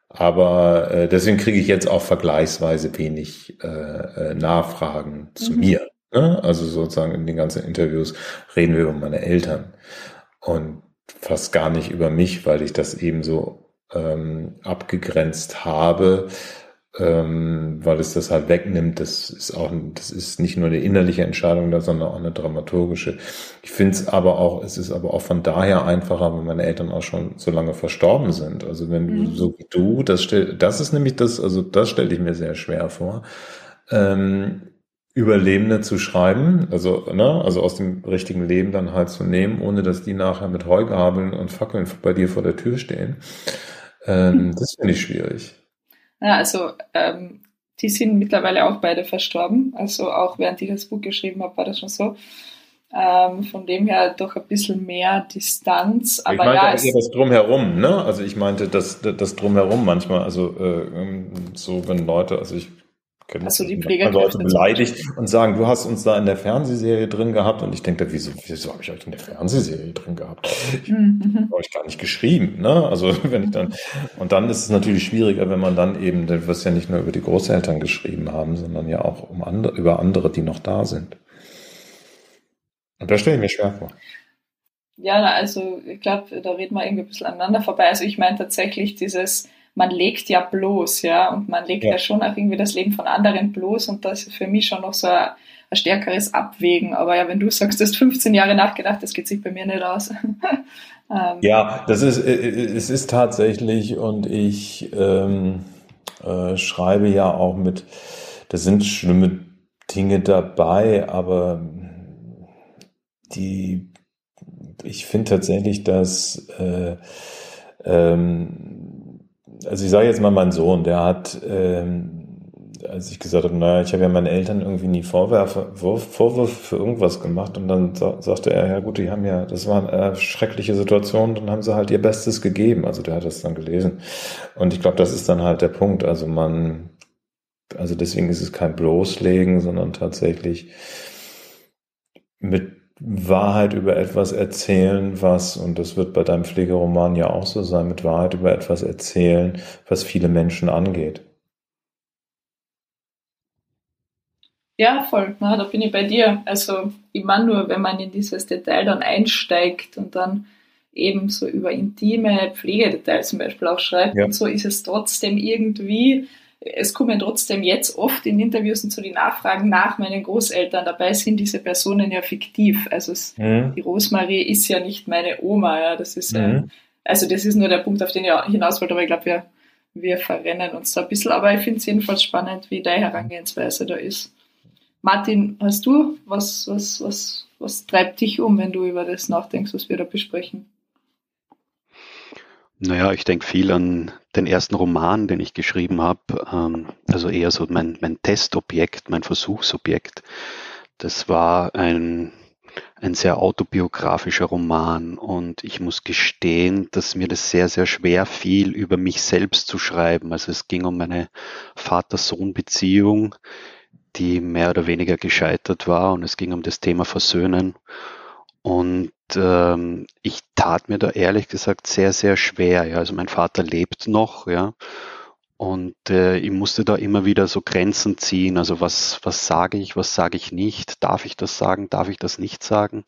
Aber äh, deswegen kriege ich jetzt auch vergleichsweise wenig äh, äh, Nachfragen zu mhm. mir. Ne? Also sozusagen in den ganzen Interviews reden wir über meine Eltern. Und fast gar nicht über mich, weil ich das eben so ähm, abgegrenzt habe, ähm, weil es das halt wegnimmt. Das ist auch, das ist nicht nur eine innerliche Entscheidung da, sondern auch eine dramaturgische. Ich finde es aber auch, es ist aber auch von daher einfacher, wenn meine Eltern auch schon so lange verstorben sind. Also wenn mhm. du so wie du, das stell, das ist nämlich das, also das stelle ich mir sehr schwer vor. Ähm, Überlebende zu schreiben, also, ne, also aus dem richtigen Leben dann halt zu nehmen, ohne dass die nachher mit Heugabeln und Fackeln bei dir vor der Tür stehen. Ähm, das finde ich schwierig. Ja, also ähm, die sind mittlerweile auch beide verstorben. Also auch während ich das Buch geschrieben habe, war das schon so. Ähm, von dem her doch ein bisschen mehr Distanz. Aber ich meinte ja, eher das Drumherum, ne? Also ich meinte das, das Drumherum manchmal, also äh, ähm, so wenn Leute, also ich können also die Leute beleidigt und sagen, du hast uns da in der Fernsehserie drin gehabt und ich denke, wieso, wieso habe ich euch in der Fernsehserie drin gehabt? Ich mhm. habe euch gar nicht geschrieben, ne? Also wenn ich dann und dann ist es natürlich schwieriger, wenn man dann eben, du wirst ja nicht nur über die Großeltern geschrieben haben, sondern ja auch um andere, über andere, die noch da sind. Und da stelle ich mir schwer vor. Ja, also ich glaube, da reden wir irgendwie ein bisschen aneinander vorbei. Also ich meine tatsächlich dieses man legt ja bloß, ja, und man legt ja. ja. schon auch irgendwie das Leben von anderen bloß und das ist für mich schon noch so ein, ein stärkeres Abwägen. Aber ja, wenn du sagst, du hast 15 Jahre nachgedacht, das geht sich bei mir nicht aus. ähm. Ja, das ist, äh, äh, es ist tatsächlich und ich ähm, äh, schreibe ja auch mit, da sind schlimme Dinge dabei, aber die, ich finde tatsächlich, dass äh, ähm, also ich sage jetzt mal, mein Sohn, der hat, ähm, als ich gesagt habe, naja, ich habe ja meinen Eltern irgendwie nie Vorwürfe, Vorwürfe für irgendwas gemacht und dann sagte er, ja gut, die haben ja, das waren äh, schreckliche Situationen, dann haben sie halt ihr Bestes gegeben. Also der hat das dann gelesen. Und ich glaube, das ist dann halt der Punkt. Also man, also deswegen ist es kein Bloßlegen, sondern tatsächlich mit Wahrheit über etwas erzählen, was, und das wird bei deinem Pflegeroman ja auch so sein, mit Wahrheit über etwas erzählen, was viele Menschen angeht. Ja, voll. Na, da bin ich bei dir. Also ich meine nur, wenn man in dieses Detail dann einsteigt und dann eben so über intime Pflegedetails zum Beispiel auch schreibt ja. und so ist es trotzdem irgendwie es kommen trotzdem jetzt oft in Interviews und zu den Nachfragen nach meinen Großeltern. Dabei sind diese Personen ja fiktiv. Also es, mhm. die Rosmarie ist ja nicht meine Oma. Ja. Das ist, äh, mhm. also das ist nur der Punkt, auf den ich hinaus wollte. Aber ich glaube, wir, wir verrennen uns da ein bisschen. Aber ich finde es jedenfalls spannend, wie deine Herangehensweise da ist. Martin, hast du, was, was, was, was treibt dich um, wenn du über das nachdenkst, was wir da besprechen? Naja, ich denke viel an den ersten Roman, den ich geschrieben habe. Ähm, also eher so mein, mein Testobjekt, mein Versuchsobjekt. Das war ein, ein sehr autobiografischer Roman und ich muss gestehen, dass mir das sehr, sehr schwer fiel, über mich selbst zu schreiben. Also es ging um meine Vater-Sohn-Beziehung, die mehr oder weniger gescheitert war und es ging um das Thema Versöhnen. Und ähm, ich tat mir da ehrlich gesagt sehr, sehr schwer. Ja. Also mein Vater lebt noch, ja. Und äh, ich musste da immer wieder so Grenzen ziehen. Also was, was sage ich, was sage ich nicht? Darf ich das sagen? Darf ich das nicht sagen?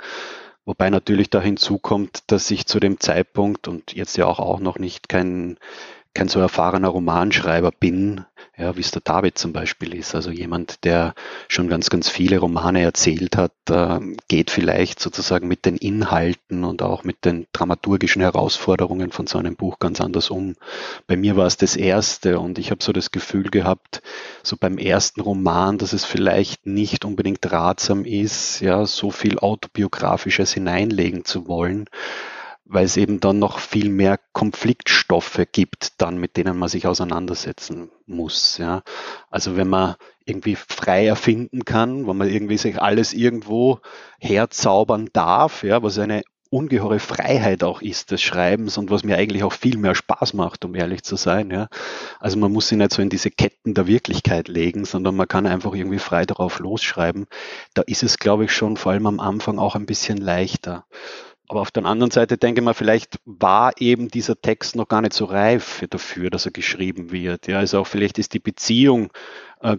Wobei natürlich da hinzukommt, dass ich zu dem Zeitpunkt und jetzt ja auch, auch noch nicht kein, kein so erfahrener Romanschreiber bin, ja, wie es der David zum Beispiel ist. Also jemand, der schon ganz, ganz viele Romane erzählt hat, äh, geht vielleicht sozusagen mit den Inhalten und auch mit den dramaturgischen Herausforderungen von so einem Buch ganz anders um. Bei mir war es das erste und ich habe so das Gefühl gehabt, so beim ersten Roman, dass es vielleicht nicht unbedingt ratsam ist, ja, so viel autobiografisches hineinlegen zu wollen weil es eben dann noch viel mehr Konfliktstoffe gibt, dann mit denen man sich auseinandersetzen muss. Ja. Also wenn man irgendwie frei erfinden kann, wenn man irgendwie sich alles irgendwo herzaubern darf, ja, was eine ungeheure Freiheit auch ist des Schreibens und was mir eigentlich auch viel mehr Spaß macht, um ehrlich zu sein. Ja. Also man muss sich nicht so in diese Ketten der Wirklichkeit legen, sondern man kann einfach irgendwie frei darauf losschreiben. Da ist es, glaube ich, schon vor allem am Anfang auch ein bisschen leichter. Aber auf der anderen Seite denke ich mal, vielleicht war eben dieser Text noch gar nicht so reif dafür, dass er geschrieben wird. Ja, also auch vielleicht ist die Beziehung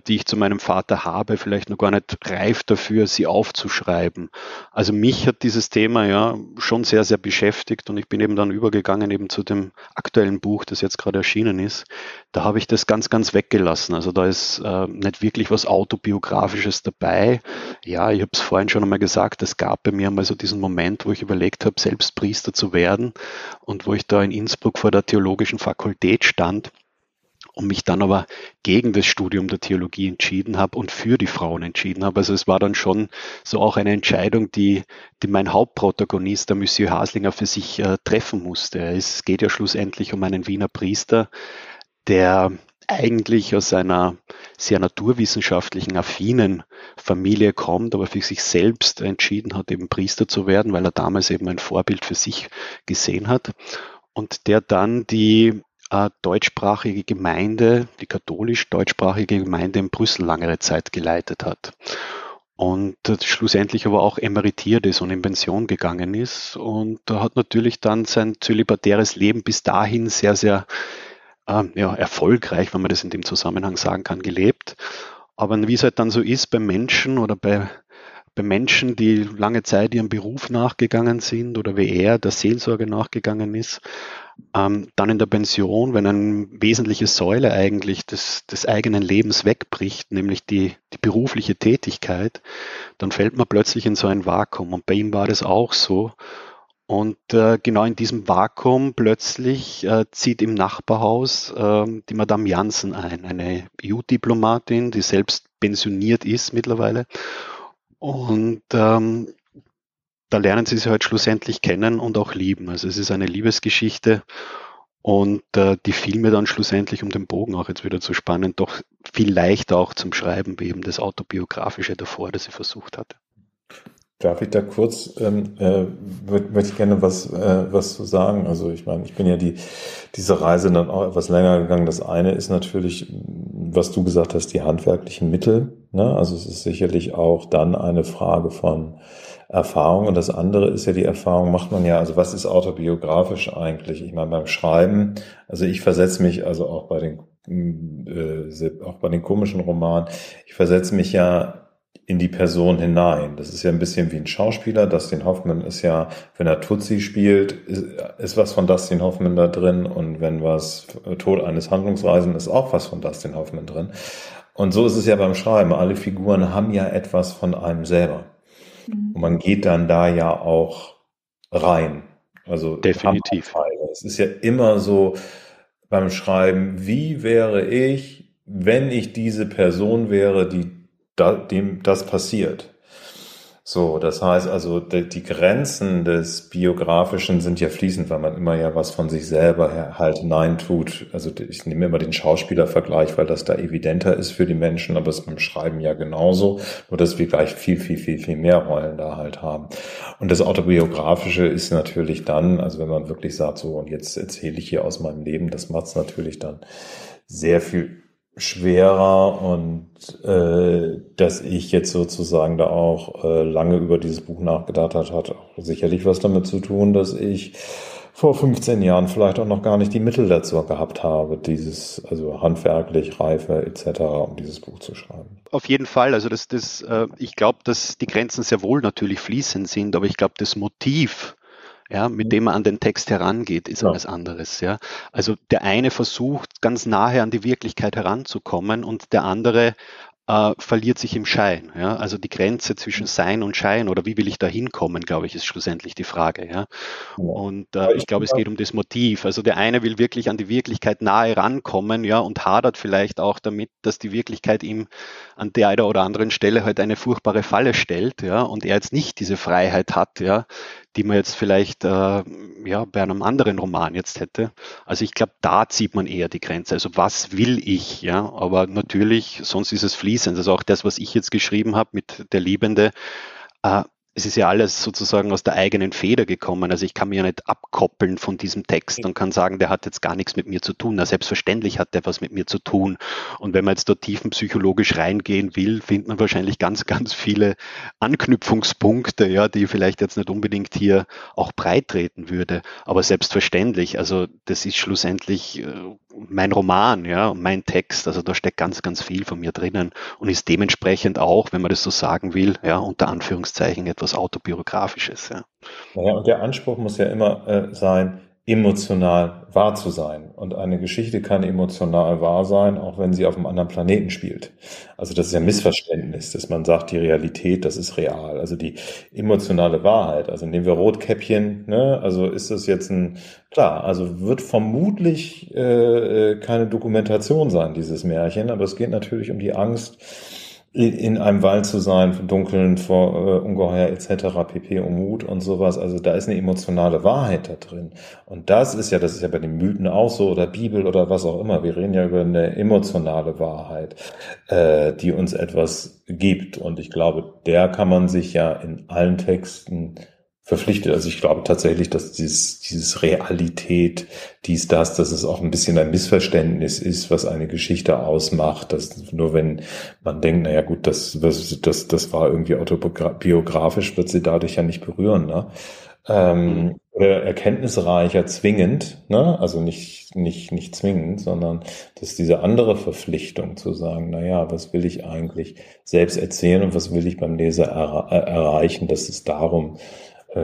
die ich zu meinem Vater habe, vielleicht noch gar nicht reif dafür, sie aufzuschreiben. Also mich hat dieses Thema ja schon sehr, sehr beschäftigt und ich bin eben dann übergegangen eben zu dem aktuellen Buch, das jetzt gerade erschienen ist. Da habe ich das ganz, ganz weggelassen. Also da ist äh, nicht wirklich was Autobiografisches dabei. Ja, ich habe es vorhin schon einmal gesagt, es gab bei mir einmal so diesen Moment, wo ich überlegt habe, selbst Priester zu werden und wo ich da in Innsbruck vor der theologischen Fakultät stand und mich dann aber gegen das Studium der Theologie entschieden habe und für die Frauen entschieden habe. Also es war dann schon so auch eine Entscheidung, die, die mein Hauptprotagonist, der Monsieur Haslinger, für sich äh, treffen musste. Es geht ja schlussendlich um einen Wiener Priester, der eigentlich aus einer sehr naturwissenschaftlichen, affinen Familie kommt, aber für sich selbst entschieden hat, eben Priester zu werden, weil er damals eben ein Vorbild für sich gesehen hat und der dann die deutschsprachige Gemeinde, die katholisch-deutschsprachige Gemeinde in Brüssel langere Zeit geleitet hat. Und äh, schlussendlich aber auch emeritiert ist und in Pension gegangen ist. Und hat natürlich dann sein zölibatäres Leben bis dahin sehr, sehr äh, ja, erfolgreich, wenn man das in dem Zusammenhang sagen kann, gelebt. Aber wie es halt dann so ist bei Menschen oder bei, bei Menschen, die lange Zeit ihrem Beruf nachgegangen sind oder wie er der Seelsorge nachgegangen ist, ähm, dann in der Pension, wenn eine wesentliche Säule eigentlich des, des eigenen Lebens wegbricht, nämlich die, die berufliche Tätigkeit, dann fällt man plötzlich in so ein Vakuum. Und bei ihm war das auch so. Und äh, genau in diesem Vakuum plötzlich äh, zieht im Nachbarhaus äh, die Madame Jansen ein, eine EU-Diplomatin, die selbst pensioniert ist mittlerweile. Und ähm, da lernen sie sich halt schlussendlich kennen und auch lieben. Also es ist eine Liebesgeschichte und äh, die fiel mir dann schlussendlich, um den Bogen auch jetzt wieder zu spannen, doch viel leichter auch zum Schreiben, wie eben das Autobiografische davor, das ich versucht hatte. Darf ich da kurz, ähm, äh, würde würd ich gerne was, äh, was zu sagen. Also ich meine, ich bin ja die, diese Reise dann auch etwas länger gegangen. Das eine ist natürlich, was du gesagt hast, die handwerklichen Mittel. Ne? Also es ist sicherlich auch dann eine Frage von Erfahrung. Und das andere ist ja die Erfahrung, macht man ja, also was ist autobiografisch eigentlich? Ich meine, beim Schreiben, also ich versetze mich also auch bei den, äh, auch bei den komischen Romanen, ich versetze mich ja in die Person hinein. Das ist ja ein bisschen wie ein Schauspieler. Dustin Hoffman ist ja, wenn er Tutsi spielt, ist, ist was von Dustin Hoffman da drin. Und wenn was Tod eines Handlungsreisen ist auch was von Dustin Hoffman drin. Und so ist es ja beim Schreiben. Alle Figuren haben ja etwas von einem selber. Mhm. Und man geht dann da ja auch rein. Also definitiv. Es ist ja immer so beim Schreiben, wie wäre ich, wenn ich diese Person wäre, die da, dem das passiert. So, das heißt also, die Grenzen des Biografischen sind ja fließend, weil man immer ja was von sich selber halt hineintut. Also ich nehme immer den Schauspielervergleich, weil das da evidenter ist für die Menschen, aber es ist beim Schreiben ja genauso, nur dass wir gleich viel, viel, viel, viel mehr Rollen da halt haben. Und das Autobiografische ist natürlich dann, also wenn man wirklich sagt, so und jetzt erzähle ich hier aus meinem Leben, das macht es natürlich dann sehr viel schwerer und äh, dass ich jetzt sozusagen da auch äh, lange über dieses Buch nachgedacht hat, hat auch sicherlich was damit zu tun, dass ich vor 15 Jahren vielleicht auch noch gar nicht die Mittel dazu gehabt habe, dieses, also handwerklich, Reife etc., um dieses Buch zu schreiben. Auf jeden Fall, also das, das, äh, ich glaube, dass die Grenzen sehr wohl natürlich fließend sind, aber ich glaube, das Motiv, ja, mit mhm. dem man an den Text herangeht, ist ja. etwas anderes. Ja. Also der eine versucht ganz nahe an die Wirklichkeit heranzukommen und der andere äh, verliert sich im Schein. Ja? Also die Grenze zwischen Sein und Schein oder wie will ich da hinkommen, glaube ich, ist schlussendlich die Frage. Ja? Und äh, ich glaube, es geht um das Motiv. Also der eine will wirklich an die Wirklichkeit nahe rankommen, ja, und hadert vielleicht auch damit, dass die Wirklichkeit ihm an der einen oder anderen Stelle halt eine furchtbare Falle stellt, ja, und er jetzt nicht diese Freiheit hat, ja, die man jetzt vielleicht äh, ja, bei einem anderen Roman jetzt hätte. Also ich glaube, da zieht man eher die Grenze. Also was will ich? Ja, aber natürlich, sonst ist es fließend. Also auch das, was ich jetzt geschrieben habe mit der Liebende, äh, es ist ja alles sozusagen aus der eigenen Feder gekommen. Also ich kann mir ja nicht abkoppeln von diesem Text und kann sagen, der hat jetzt gar nichts mit mir zu tun. Na, selbstverständlich hat der was mit mir zu tun. Und wenn man jetzt dort tiefenpsychologisch reingehen will, findet man wahrscheinlich ganz, ganz viele Anknüpfungspunkte, ja, die vielleicht jetzt nicht unbedingt hier auch breit treten würde. Aber selbstverständlich, also das ist schlussendlich äh, mein Roman, ja, mein Text. Also da steckt ganz, ganz viel von mir drinnen und ist dementsprechend auch, wenn man das so sagen will, ja, unter Anführungszeichen etwas autobiografisches. Ja. Naja, und der Anspruch muss ja immer äh, sein, emotional wahr zu sein. Und eine Geschichte kann emotional wahr sein, auch wenn sie auf einem anderen Planeten spielt. Also das ist ja Missverständnis, dass man sagt, die Realität, das ist real. Also die emotionale Wahrheit. Also nehmen wir Rotkäppchen, ne? also ist das jetzt ein, klar, also wird vermutlich äh, äh keine Dokumentation sein, dieses Märchen, aber es geht natürlich um die Angst, in einem Wald zu sein, Dunkeln, vor äh, Ungeheuer etc., pp, um Mut und sowas. Also da ist eine emotionale Wahrheit da drin. Und das ist ja, das ist ja bei den Mythen auch so oder Bibel oder was auch immer. Wir reden ja über eine emotionale Wahrheit, äh, die uns etwas gibt. Und ich glaube, der kann man sich ja in allen Texten verpflichtet. Also ich glaube tatsächlich, dass dieses, dieses Realität, dies, das, dass es auch ein bisschen ein Missverständnis ist, was eine Geschichte ausmacht. Dass nur wenn man denkt, naja gut, das, das, das war irgendwie autobiografisch, wird sie dadurch ja nicht berühren. Ne? Ähm, mhm. oder erkenntnisreicher zwingend, ne? also nicht, nicht, nicht zwingend, sondern dass diese andere Verpflichtung zu sagen, naja, was will ich eigentlich selbst erzählen und was will ich beim Leser er erreichen, dass es darum äh,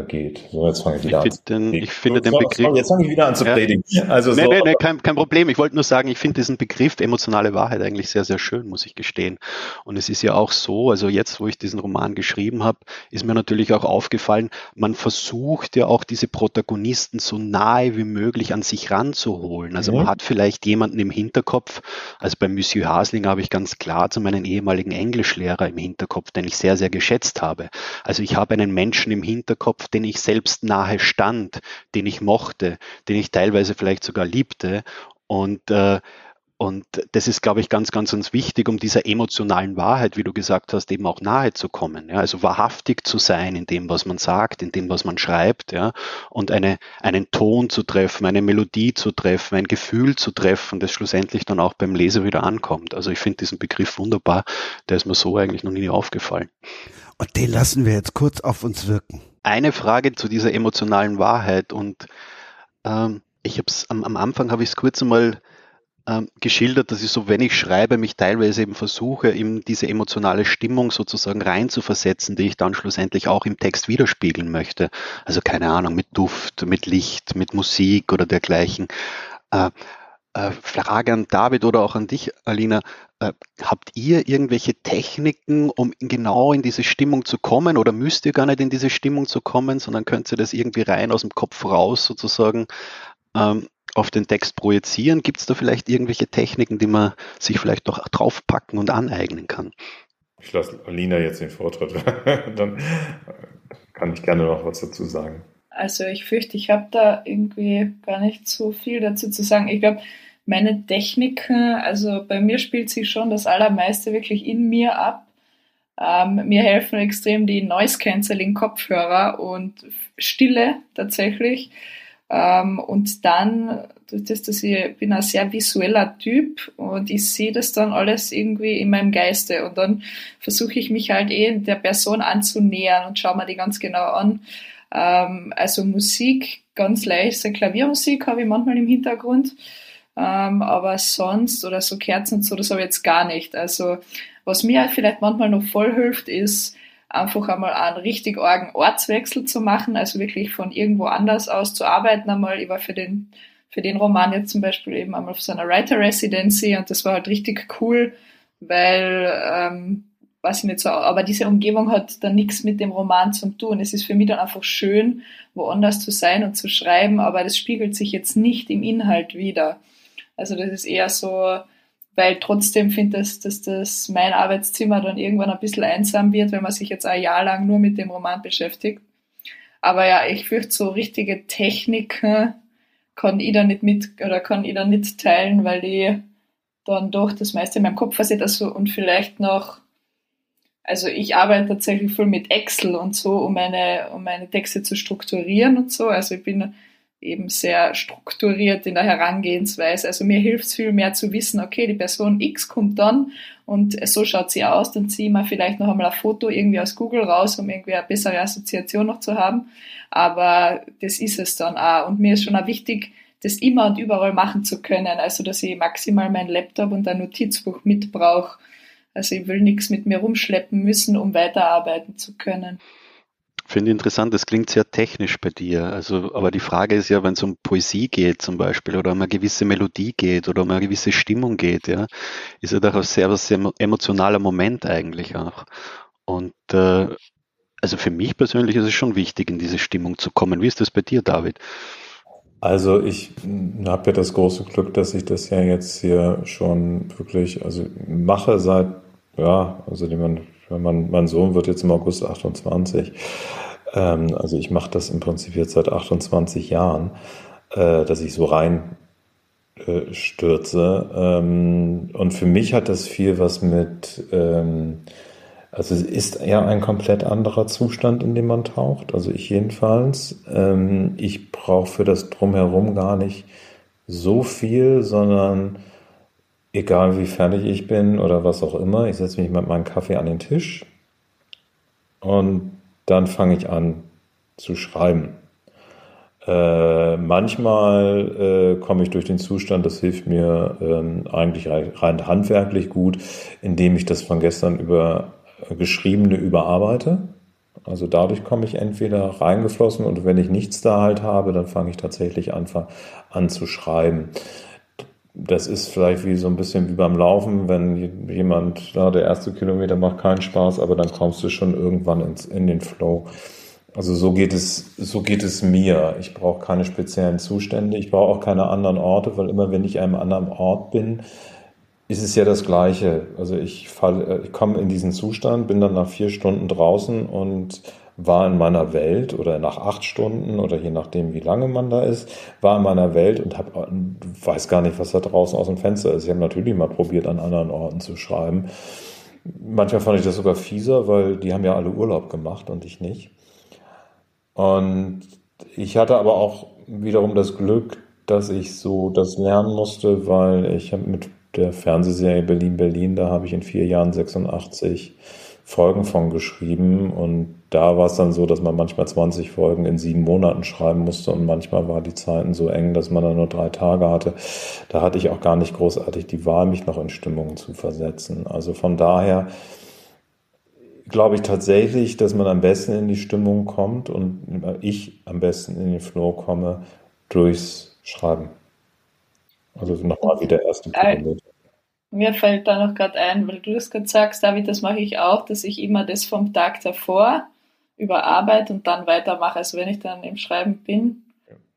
geht. So, jetzt fange ich wieder ich an. Den, ich finde den Begriff. Jetzt fange ich wieder an zu predigen. Also nee, so, nee, nee, kein, kein Problem. Ich wollte nur sagen, ich finde diesen Begriff emotionale Wahrheit eigentlich sehr, sehr schön, muss ich gestehen. Und es ist ja auch so, also jetzt, wo ich diesen Roman geschrieben habe, ist mir natürlich auch aufgefallen, man versucht ja auch diese Protagonisten so nahe wie möglich an sich ranzuholen. Also mhm. man hat vielleicht jemanden im Hinterkopf, also bei Monsieur Hasling habe ich ganz klar zu meinen ehemaligen Englischlehrer im Hinterkopf, den ich sehr, sehr geschätzt habe. Also ich habe einen Menschen im Hinterkopf, Kopf, den ich selbst nahe stand, den ich mochte, den ich teilweise vielleicht sogar liebte. Und äh, und das ist, glaube ich, ganz, ganz, ganz wichtig, um dieser emotionalen Wahrheit, wie du gesagt hast, eben auch nahe zu kommen. Ja? Also wahrhaftig zu sein in dem, was man sagt, in dem, was man schreibt, ja, und eine, einen Ton zu treffen, eine Melodie zu treffen, ein Gefühl zu treffen, das schlussendlich dann auch beim Leser wieder ankommt. Also ich finde diesen Begriff wunderbar, der ist mir so eigentlich noch nie aufgefallen. Und den lassen wir jetzt kurz auf uns wirken eine Frage zu dieser emotionalen Wahrheit und ähm, ich habe es am, am, Anfang habe ich es kurz einmal ähm, geschildert, dass ich so, wenn ich schreibe, mich teilweise eben versuche, in diese emotionale Stimmung sozusagen reinzuversetzen, die ich dann schlussendlich auch im Text widerspiegeln möchte. Also keine Ahnung, mit Duft, mit Licht, mit Musik oder dergleichen. Äh, Frage an David oder auch an dich, Alina. Äh, habt ihr irgendwelche Techniken, um genau in diese Stimmung zu kommen oder müsst ihr gar nicht in diese Stimmung zu kommen, sondern könnt ihr das irgendwie rein aus dem Kopf raus sozusagen ähm, auf den Text projizieren? Gibt es da vielleicht irgendwelche Techniken, die man sich vielleicht noch draufpacken und aneignen kann? Ich lasse Alina jetzt den Vortritt. Dann kann ich gerne noch was dazu sagen. Also ich fürchte, ich habe da irgendwie gar nicht so viel dazu zu sagen. Ich glaube, meine Techniken, also bei mir spielt sich schon das Allermeiste wirklich in mir ab. Ähm, mir helfen extrem die Noise Cancelling Kopfhörer und Stille tatsächlich. Ähm, und dann, durch das, dass ich bin ein sehr visueller Typ und ich sehe das dann alles irgendwie in meinem Geiste und dann versuche ich mich halt eh der Person anzunähern und schaue mir die ganz genau an. Ähm, also Musik, ganz leicht, so Klaviermusik habe ich manchmal im Hintergrund. Ähm, aber sonst oder so Kerzen und so, das habe ich jetzt gar nicht. Also was mir vielleicht manchmal noch voll hilft, ist einfach einmal einen richtig argen Ortswechsel zu machen, also wirklich von irgendwo anders aus zu arbeiten. Einmal, ich war für den, für den Roman jetzt zum Beispiel eben einmal auf so einer Writer Residency und das war halt richtig cool, weil, ähm, weiß ich nicht so, aber diese Umgebung hat dann nichts mit dem Roman zu tun. Es ist für mich dann einfach schön, woanders zu sein und zu schreiben, aber das spiegelt sich jetzt nicht im Inhalt wieder. Also das ist eher so, weil trotzdem finde ich, dass das mein Arbeitszimmer dann irgendwann ein bisschen einsam wird, wenn man sich jetzt ein Jahr lang nur mit dem Roman beschäftigt. Aber ja, ich fürchte, so richtige Techniken kann ich da nicht mit oder kann ich da nicht teilen, weil ich dann doch das meiste in meinem Kopf passiert. Also, und vielleicht noch, Also ich arbeite tatsächlich voll mit Excel und so, um meine, um meine Texte zu strukturieren und so. Also ich bin eben sehr strukturiert in der Herangehensweise. Also mir hilft es viel mehr zu wissen, okay, die Person X kommt dann und so schaut sie aus, dann ziehe ich mir vielleicht noch einmal ein Foto irgendwie aus Google raus, um irgendwie eine bessere Assoziation noch zu haben. Aber das ist es dann auch. Und mir ist schon auch wichtig, das immer und überall machen zu können. Also dass ich maximal meinen Laptop und ein Notizbuch mitbrauche. Also ich will nichts mit mir rumschleppen müssen, um weiterarbeiten zu können. Finde interessant, das klingt sehr technisch bei dir. Also, aber die Frage ist ja, wenn es um Poesie geht zum Beispiel oder um eine gewisse Melodie geht oder um eine gewisse Stimmung geht, ja, ist ja doch ein sehr, sehr emotionaler Moment eigentlich auch. Und äh, also für mich persönlich ist es schon wichtig, in diese Stimmung zu kommen. Wie ist das bei dir, David? Also ich habe ja das große Glück, dass ich das ja jetzt hier schon wirklich, also mache seit, ja, also man mein, mein Sohn wird jetzt im August 28. Ähm, also ich mache das im Prinzip jetzt seit 28 Jahren, äh, dass ich so rein äh, stürze. Ähm, und für mich hat das viel was mit, ähm, also es ist ja ein komplett anderer Zustand, in dem man taucht. Also ich jedenfalls. Ähm, ich brauche für das drumherum gar nicht so viel, sondern egal wie fertig ich bin oder was auch immer, ich setze mich mit meinem Kaffee an den Tisch und dann fange ich an zu schreiben. Äh, manchmal äh, komme ich durch den Zustand, das hilft mir ähm, eigentlich rein handwerklich gut, indem ich das von gestern über äh, geschriebene überarbeite. Also dadurch komme ich entweder reingeflossen und wenn ich nichts da halt habe, dann fange ich tatsächlich an, an zu schreiben das ist vielleicht wie so ein bisschen wie beim Laufen, wenn jemand, ja, der erste Kilometer macht keinen Spaß, aber dann kommst du schon irgendwann ins, in den Flow. Also so geht es, so geht es mir. Ich brauche keine speziellen Zustände. Ich brauche auch keine anderen Orte, weil immer wenn ich an einem anderen Ort bin, ist es ja das Gleiche. Also ich falle, ich komme in diesen Zustand, bin dann nach vier Stunden draußen und war in meiner Welt oder nach acht Stunden oder je nachdem, wie lange man da ist, war in meiner Welt und hab, weiß gar nicht, was da draußen aus dem Fenster ist. Ich habe natürlich mal probiert, an anderen Orten zu schreiben. Manchmal fand ich das sogar fieser, weil die haben ja alle Urlaub gemacht und ich nicht. Und ich hatte aber auch wiederum das Glück, dass ich so das lernen musste, weil ich habe mit der Fernsehserie Berlin Berlin, da habe ich in vier Jahren 86 Folgen von geschrieben und da war es dann so, dass man manchmal 20 Folgen in sieben Monaten schreiben musste und manchmal war die Zeiten so eng, dass man dann nur drei Tage hatte. Da hatte ich auch gar nicht großartig die Wahl, mich noch in Stimmungen zu versetzen. Also von daher glaube ich tatsächlich, dass man am besten in die Stimmung kommt und ich am besten in den Flow komme durchs Schreiben. Also nochmal wie der erste Kilometer. Mir fällt da noch gerade ein, weil du das gerade sagst, David, das mache ich auch, dass ich immer das vom Tag davor überarbeite und dann weitermache. Also wenn ich dann im Schreiben bin,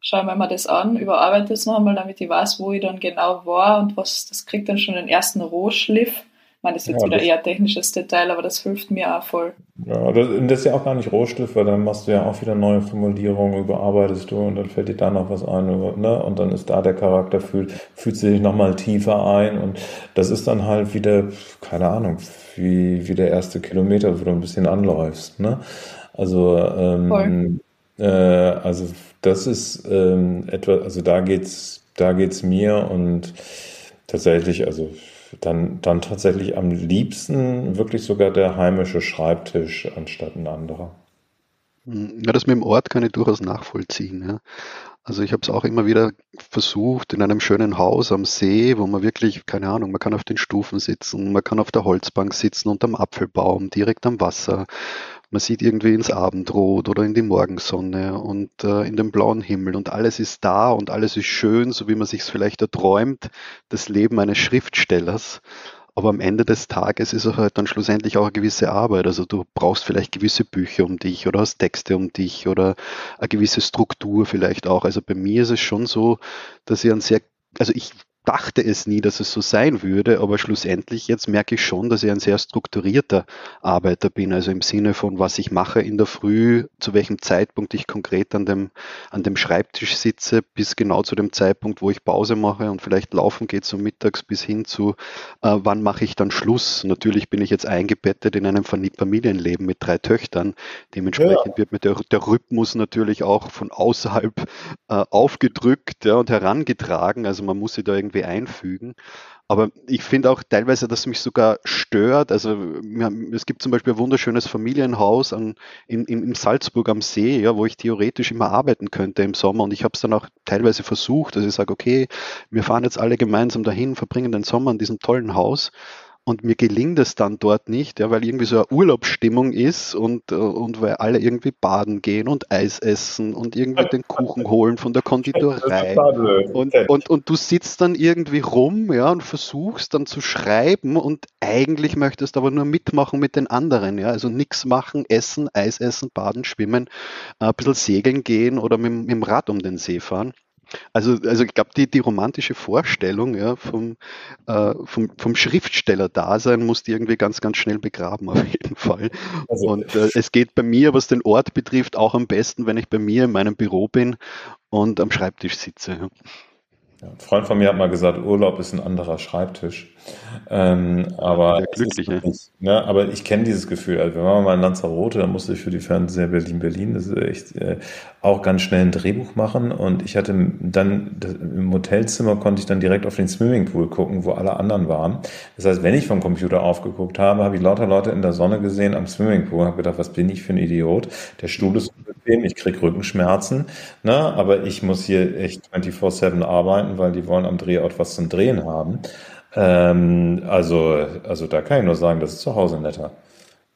schaue mir mal das an, überarbeite es noch einmal, damit ich weiß, wo ich dann genau war und was, das kriegt dann schon den ersten Rohschliff meine, das ist jetzt ja, wieder eher technisches Detail, aber das hilft mir auch voll. Ja, das, das ist ja auch gar nicht Rohstift, weil dann machst du ja auch wieder neue Formulierungen, überarbeitest du und dann fällt dir da noch was ein, ne? Und dann ist da der Charakter, fühlt, fühlt sich nochmal tiefer ein und das ist dann halt wieder, keine Ahnung, wie, wie der erste Kilometer, wo du ein bisschen anläufst, ne? Also, ähm, äh, also das ist ähm, etwas, also da geht's, da geht's mir und tatsächlich, also dann, dann tatsächlich am liebsten wirklich sogar der heimische Schreibtisch anstatt ein anderer. Hm, ja, das mit dem Ort kann ich durchaus nachvollziehen. Ja. Also ich habe es auch immer wieder versucht in einem schönen Haus am See, wo man wirklich, keine Ahnung, man kann auf den Stufen sitzen, man kann auf der Holzbank sitzen unterm Apfelbaum, direkt am Wasser. Man sieht irgendwie ins Abendrot oder in die Morgensonne und äh, in den blauen Himmel und alles ist da und alles ist schön, so wie man sich es vielleicht erträumt, das Leben eines Schriftstellers. Aber am Ende des Tages ist es halt dann schlussendlich auch eine gewisse Arbeit. Also du brauchst vielleicht gewisse Bücher um dich oder hast Texte um dich oder eine gewisse Struktur vielleicht auch. Also bei mir ist es schon so, dass ich ein sehr, also ich dachte es nie, dass es so sein würde, aber schlussendlich jetzt merke ich schon, dass ich ein sehr strukturierter Arbeiter bin, also im Sinne von, was ich mache in der Früh, zu welchem Zeitpunkt ich konkret an dem, an dem Schreibtisch sitze, bis genau zu dem Zeitpunkt, wo ich Pause mache und vielleicht laufen geht so mittags bis hin zu, äh, wann mache ich dann Schluss. Natürlich bin ich jetzt eingebettet in einem Familienleben mit drei Töchtern. Dementsprechend ja. wird mir der, der Rhythmus natürlich auch von außerhalb äh, aufgedrückt ja, und herangetragen. Also man muss sich da irgendwie einfügen. Aber ich finde auch teilweise, dass es mich sogar stört. Also es gibt zum Beispiel ein wunderschönes Familienhaus an, in, in, in Salzburg am See, ja, wo ich theoretisch immer arbeiten könnte im Sommer. Und ich habe es dann auch teilweise versucht, dass ich sage, okay, wir fahren jetzt alle gemeinsam dahin, verbringen den Sommer in diesem tollen Haus und mir gelingt es dann dort nicht, ja, weil irgendwie so eine Urlaubsstimmung ist und, äh, und weil alle irgendwie baden gehen und Eis essen und irgendwie den Kuchen holen von der Konditorei. Und, und, und du sitzt dann irgendwie rum ja, und versuchst dann zu schreiben und eigentlich möchtest aber nur mitmachen mit den anderen. Ja, also nichts machen, essen, Eis essen, baden, schwimmen, äh, ein bisschen segeln gehen oder mit, mit dem Rad um den See fahren. Also, also ich glaube, die, die romantische Vorstellung ja, vom, äh, vom, vom Schriftsteller-Dasein muss die irgendwie ganz, ganz schnell begraben, auf jeden Fall. Also, und äh, es geht bei mir, was den Ort betrifft, auch am besten, wenn ich bei mir in meinem Büro bin und am Schreibtisch sitze. Ja. Ein Freund von mir hat mal gesagt, Urlaub ist ein anderer Schreibtisch. Ähm, aber, glücklich, wirklich, ne? aber ich kenne dieses Gefühl. Also wir waren mal in Lanzarote, da musste ich für die Fernseher Berlin Berlin das ist echt, äh, auch ganz schnell ein Drehbuch machen und ich hatte dann das, im Hotelzimmer konnte ich dann direkt auf den Swimmingpool gucken, wo alle anderen waren. Das heißt, wenn ich vom Computer aufgeguckt habe, habe ich lauter Leute in der Sonne gesehen am Swimmingpool, habe gedacht, was bin ich für ein Idiot? Der Stuhl ist bequem, ich krieg Rückenschmerzen, ne? aber ich muss hier echt 24/7 arbeiten, weil die wollen am Drehort was zum Drehen haben. Ähm, also, also da kann ich nur sagen, das ist zu Hause netter.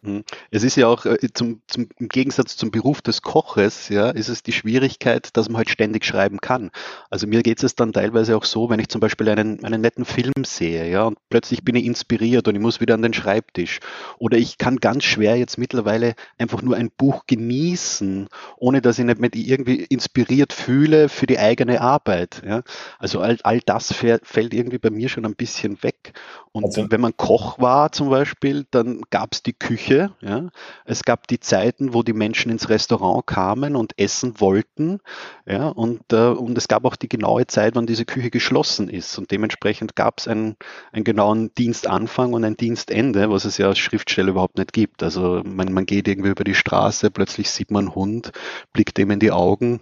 Mhm. Es ist ja auch äh, zum, zum, im Gegensatz zum Beruf des Koches, ja, ist es die Schwierigkeit, dass man halt ständig schreiben kann. Also mir geht es dann teilweise auch so, wenn ich zum Beispiel einen, einen netten Film sehe, ja, und plötzlich bin ich inspiriert und ich muss wieder an den Schreibtisch. Oder ich kann ganz schwer jetzt mittlerweile einfach nur ein Buch genießen, ohne dass ich nicht irgendwie inspiriert fühle für die eigene Arbeit. Ja. Also all, all das fällt irgendwie bei mir schon ein bisschen weg. Und also, wenn man Koch war zum Beispiel, dann gab es die Küche. Ja. Es gab die Zeiten, wo die Menschen ins Restaurant kamen und essen wollten. Ja. Und, äh, und es gab auch die genaue Zeit, wann diese Küche geschlossen ist. Und dementsprechend gab es einen, einen genauen Dienstanfang und ein Dienstende, was es ja als Schriftsteller überhaupt nicht gibt. Also man, man geht irgendwie über die Straße, plötzlich sieht man einen Hund, blickt dem in die Augen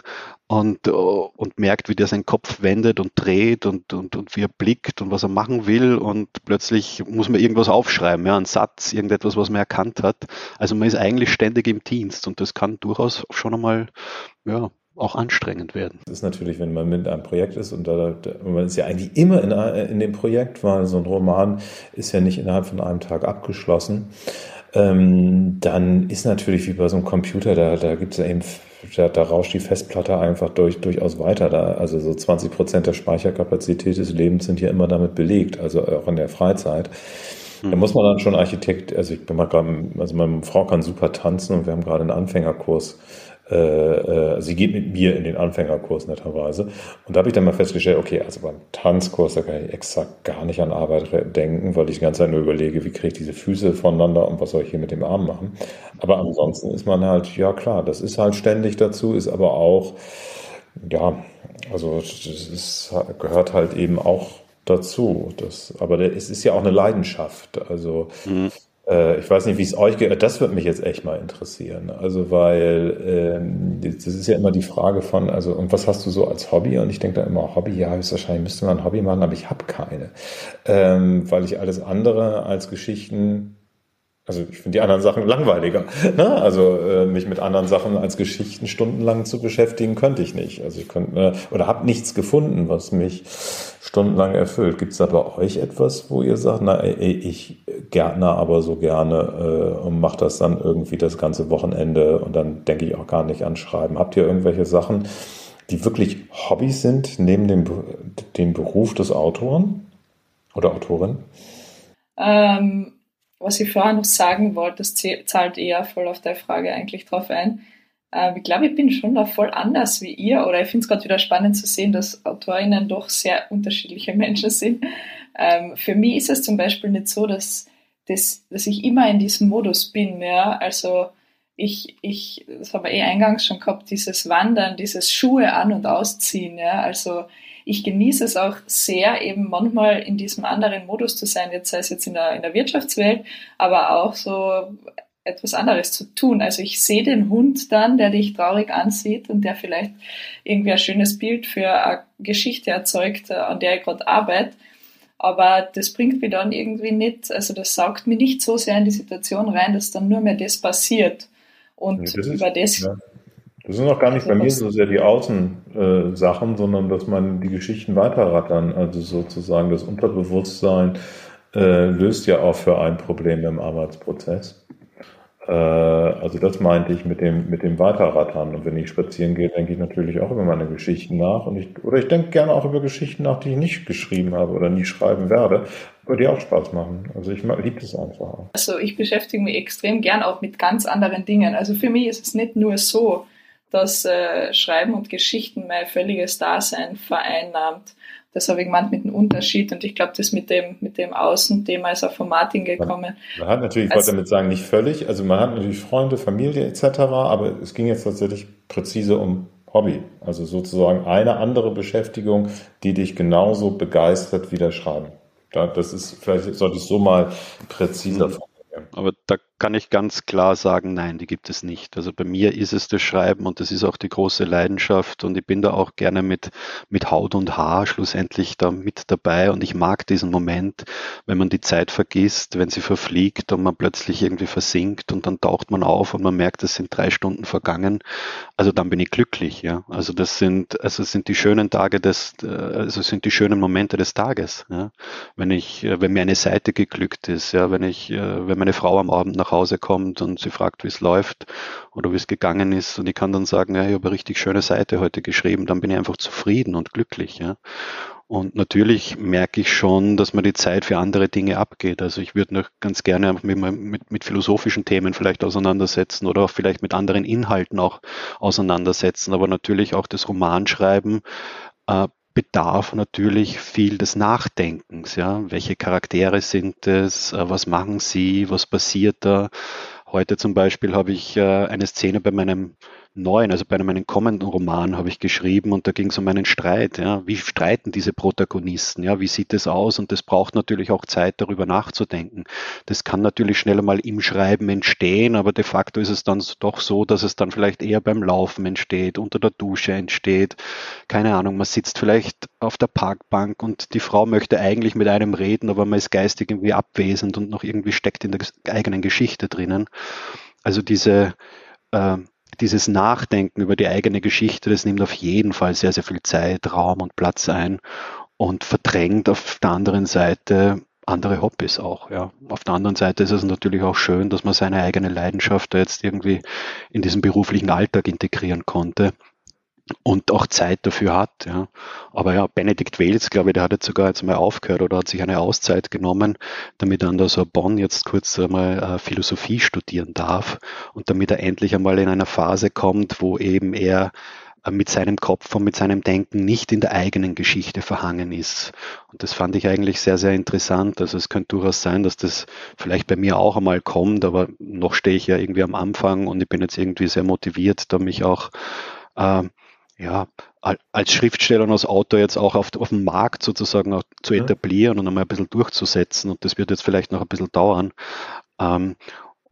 und, äh, und merkt, wie der seinen Kopf wendet und dreht und, und, und wie er blickt und was er machen will und plötzlich muss man irgendwas aufschreiben, ja, einen Satz, irgendetwas, was man erkannt hat. Also man ist eigentlich ständig im Dienst und das kann durchaus schon einmal, ja, auch anstrengend werden. Das ist natürlich, wenn man mit einem Projekt ist und da, da, man ist ja eigentlich immer in, in dem Projekt, weil so ein Roman ist ja nicht innerhalb von einem Tag abgeschlossen, ähm, dann ist natürlich wie bei so einem Computer, da, da gibt es eben da, da rauscht die Festplatte einfach durch, durchaus weiter. Da, also so 20 Prozent der Speicherkapazität des Lebens sind hier immer damit belegt, also auch in der Freizeit. Da hm. muss man dann schon Architekt, also ich bin mal gerade, also meine Frau kann super tanzen und wir haben gerade einen Anfängerkurs äh, äh, sie geht mit mir in den Anfängerkurs netterweise. Und da habe ich dann mal festgestellt, okay, also beim Tanzkurs, da kann ich exakt gar nicht an Arbeit denken, weil ich die ganze Zeit nur überlege, wie kriege ich diese Füße voneinander und was soll ich hier mit dem Arm machen. Aber ansonsten ist man halt, ja klar, das ist halt ständig dazu, ist aber auch, ja, also das ist, gehört halt eben auch dazu. Das, aber es ist ja auch eine Leidenschaft. Also mhm. Äh, ich weiß nicht, wie es euch geht. Das würde mich jetzt echt mal interessieren. Also, weil ähm, das ist ja immer die Frage von, also, und was hast du so als Hobby? Und ich denke da immer, Hobby, ja, wahrscheinlich müsste man ein Hobby machen, aber ich habe keine. Ähm, weil ich alles andere als Geschichten also ich finde die anderen Sachen langweiliger. Ne? Also äh, mich mit anderen Sachen als Geschichten stundenlang zu beschäftigen, könnte ich nicht. Also ich könnte äh, oder habe nichts gefunden, was mich stundenlang erfüllt. Gibt es da bei euch etwas, wo ihr sagt, na, ey, ich gärtner aber so gerne äh, und mache das dann irgendwie das ganze Wochenende und dann denke ich auch gar nicht an Schreiben. Habt ihr irgendwelche Sachen, die wirklich Hobbys sind, neben dem, dem Beruf des Autoren oder Autorin? Ähm, was ich vorher noch sagen wollte, das zahlt eher voll auf der Frage eigentlich drauf ein. äh, ich glaube, ich bin schon da voll anders wie ihr oder ich finde es gerade wieder spannend zu sehen, dass AutorInnen doch sehr unterschiedliche Menschen sind. Ähm, für mich ist es zum Beispiel nicht so, dass, dass, dass ich immer in diesem Modus bin. Ja? Also ich, ich, das haben wir eh eingangs schon gehabt, dieses Wandern, dieses Schuhe an- und ausziehen. Ja? Also ich genieße es auch sehr, eben manchmal in diesem anderen Modus zu sein, jetzt sei es jetzt in der, in der Wirtschaftswelt, aber auch so etwas anderes zu tun. Also ich sehe den Hund dann, der dich traurig ansieht und der vielleicht irgendwie ein schönes Bild für eine Geschichte erzeugt, äh, an der ich gerade arbeite. Aber das bringt mich dann irgendwie nicht, also das saugt mich nicht so sehr in die Situation rein, dass dann nur mehr das passiert. Und das ist, über das. Ja. Das sind auch gar nicht bei mir so sehr die Außensachen, äh, sondern dass man die Geschichten weiterrattern. Also sozusagen das Unterbewusstsein äh, löst ja auch für ein Problem im Arbeitsprozess. Äh, also das meinte ich mit dem, mit dem Weiterrattern. Und wenn ich spazieren gehe, denke ich natürlich auch über meine Geschichten nach. Und ich, oder ich denke gerne auch über Geschichten nach, die ich nicht geschrieben habe oder nie schreiben werde, aber die auch Spaß machen. Also ich liebe das einfach Also ich beschäftige mich extrem gern auch mit ganz anderen Dingen. Also für mich ist es nicht nur so, dass äh, Schreiben und Geschichten mein völliges Dasein vereinnahmt. Das habe ich gemeint mit dem Unterschied und ich glaube, das mit dem, mit dem Außenthema ist auch von Martin gekommen. Man, hat natürlich, ich wollte damit sagen, nicht völlig, also man hat natürlich Freunde, Familie etc., aber es ging jetzt tatsächlich präzise um Hobby, also sozusagen eine andere Beschäftigung, die dich genauso begeistert wie das Schreiben. Das ist, vielleicht sollte ich so mal präziser formulieren. Aber da kann ich ganz klar sagen, nein, die gibt es nicht. Also bei mir ist es das Schreiben und das ist auch die große Leidenschaft und ich bin da auch gerne mit, mit Haut und Haar schlussendlich da mit dabei und ich mag diesen Moment, wenn man die Zeit vergisst, wenn sie verfliegt und man plötzlich irgendwie versinkt und dann taucht man auf und man merkt, es sind drei Stunden vergangen. Also dann bin ich glücklich, ja. Also das sind, also sind die schönen Tage des, also sind die schönen Momente des Tages, ja. Wenn ich, wenn mir eine Seite geglückt ist, ja, wenn ich, wenn meine Frau am Abend nach Hause kommt und sie fragt, wie es läuft oder wie es gegangen ist. Und ich kann dann sagen, ja, ich habe eine richtig schöne Seite heute geschrieben, dann bin ich einfach zufrieden und glücklich. Ja. Und natürlich merke ich schon, dass man die Zeit für andere Dinge abgeht. Also ich würde noch ganz gerne mit, mit, mit, philosophischen Themen vielleicht auseinandersetzen oder auch vielleicht mit anderen Inhalten auch auseinandersetzen. Aber natürlich auch das Romanschreiben äh, bedarf natürlich viel des Nachdenkens. Ja? Welche Charaktere sind es? Äh, was machen sie? Was passiert da? Heute zum Beispiel habe ich äh, eine Szene bei meinem neuen, also bei meinem kommenden Roman habe ich geschrieben und da ging es um einen Streit. Ja. Wie streiten diese Protagonisten? Ja, wie sieht es aus? Und das braucht natürlich auch Zeit, darüber nachzudenken. Das kann natürlich schneller mal im Schreiben entstehen, aber de facto ist es dann doch so, dass es dann vielleicht eher beim Laufen entsteht, unter der Dusche entsteht. Keine Ahnung, man sitzt vielleicht auf der Parkbank und die Frau möchte eigentlich mit einem reden, aber man ist geistig irgendwie abwesend und noch irgendwie steckt in der eigenen Geschichte drinnen. Also diese äh, dieses Nachdenken über die eigene Geschichte, das nimmt auf jeden Fall sehr, sehr viel Zeit, Raum und Platz ein und verdrängt auf der anderen Seite andere Hobbys auch. Ja. Auf der anderen Seite ist es natürlich auch schön, dass man seine eigene Leidenschaft da jetzt irgendwie in diesen beruflichen Alltag integrieren konnte und auch Zeit dafür hat. Ja. Aber ja, Benedikt Wales, glaube ich, der hat jetzt sogar jetzt mal aufgehört oder hat sich eine Auszeit genommen, damit er an der Sorbonne jetzt kurz einmal äh, Philosophie studieren darf und damit er endlich einmal in einer Phase kommt, wo eben er äh, mit seinem Kopf und mit seinem Denken nicht in der eigenen Geschichte verhangen ist. Und das fand ich eigentlich sehr, sehr interessant. Also es könnte durchaus sein, dass das vielleicht bei mir auch einmal kommt, aber noch stehe ich ja irgendwie am Anfang und ich bin jetzt irgendwie sehr motiviert, da mich auch äh, ja, als Schriftsteller und als Autor jetzt auch auf, auf dem Markt sozusagen auch zu etablieren und einmal ein bisschen durchzusetzen. Und das wird jetzt vielleicht noch ein bisschen dauern. Ähm,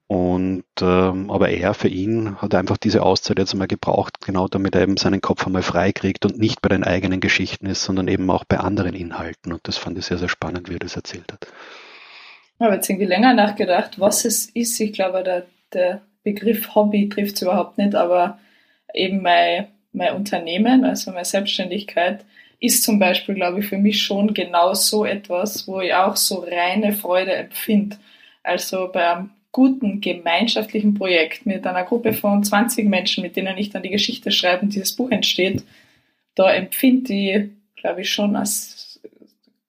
und ähm, aber er für ihn hat einfach diese Auszeit jetzt einmal gebraucht, genau damit er eben seinen Kopf einmal freikriegt und nicht bei den eigenen Geschichten ist, sondern eben auch bei anderen Inhalten. Und das fand ich sehr, sehr spannend, wie er das erzählt hat. Ich habe jetzt irgendwie länger nachgedacht, was es ist. Ich glaube, der, der Begriff Hobby trifft es überhaupt nicht, aber eben mein mein Unternehmen, also meine Selbstständigkeit, ist zum Beispiel, glaube ich, für mich schon genau so etwas, wo ich auch so reine Freude empfinde. Also bei einem guten gemeinschaftlichen Projekt mit einer Gruppe von 20 Menschen, mit denen ich dann die Geschichte schreibe und dieses Buch entsteht, da empfinde ich, glaube ich, schon als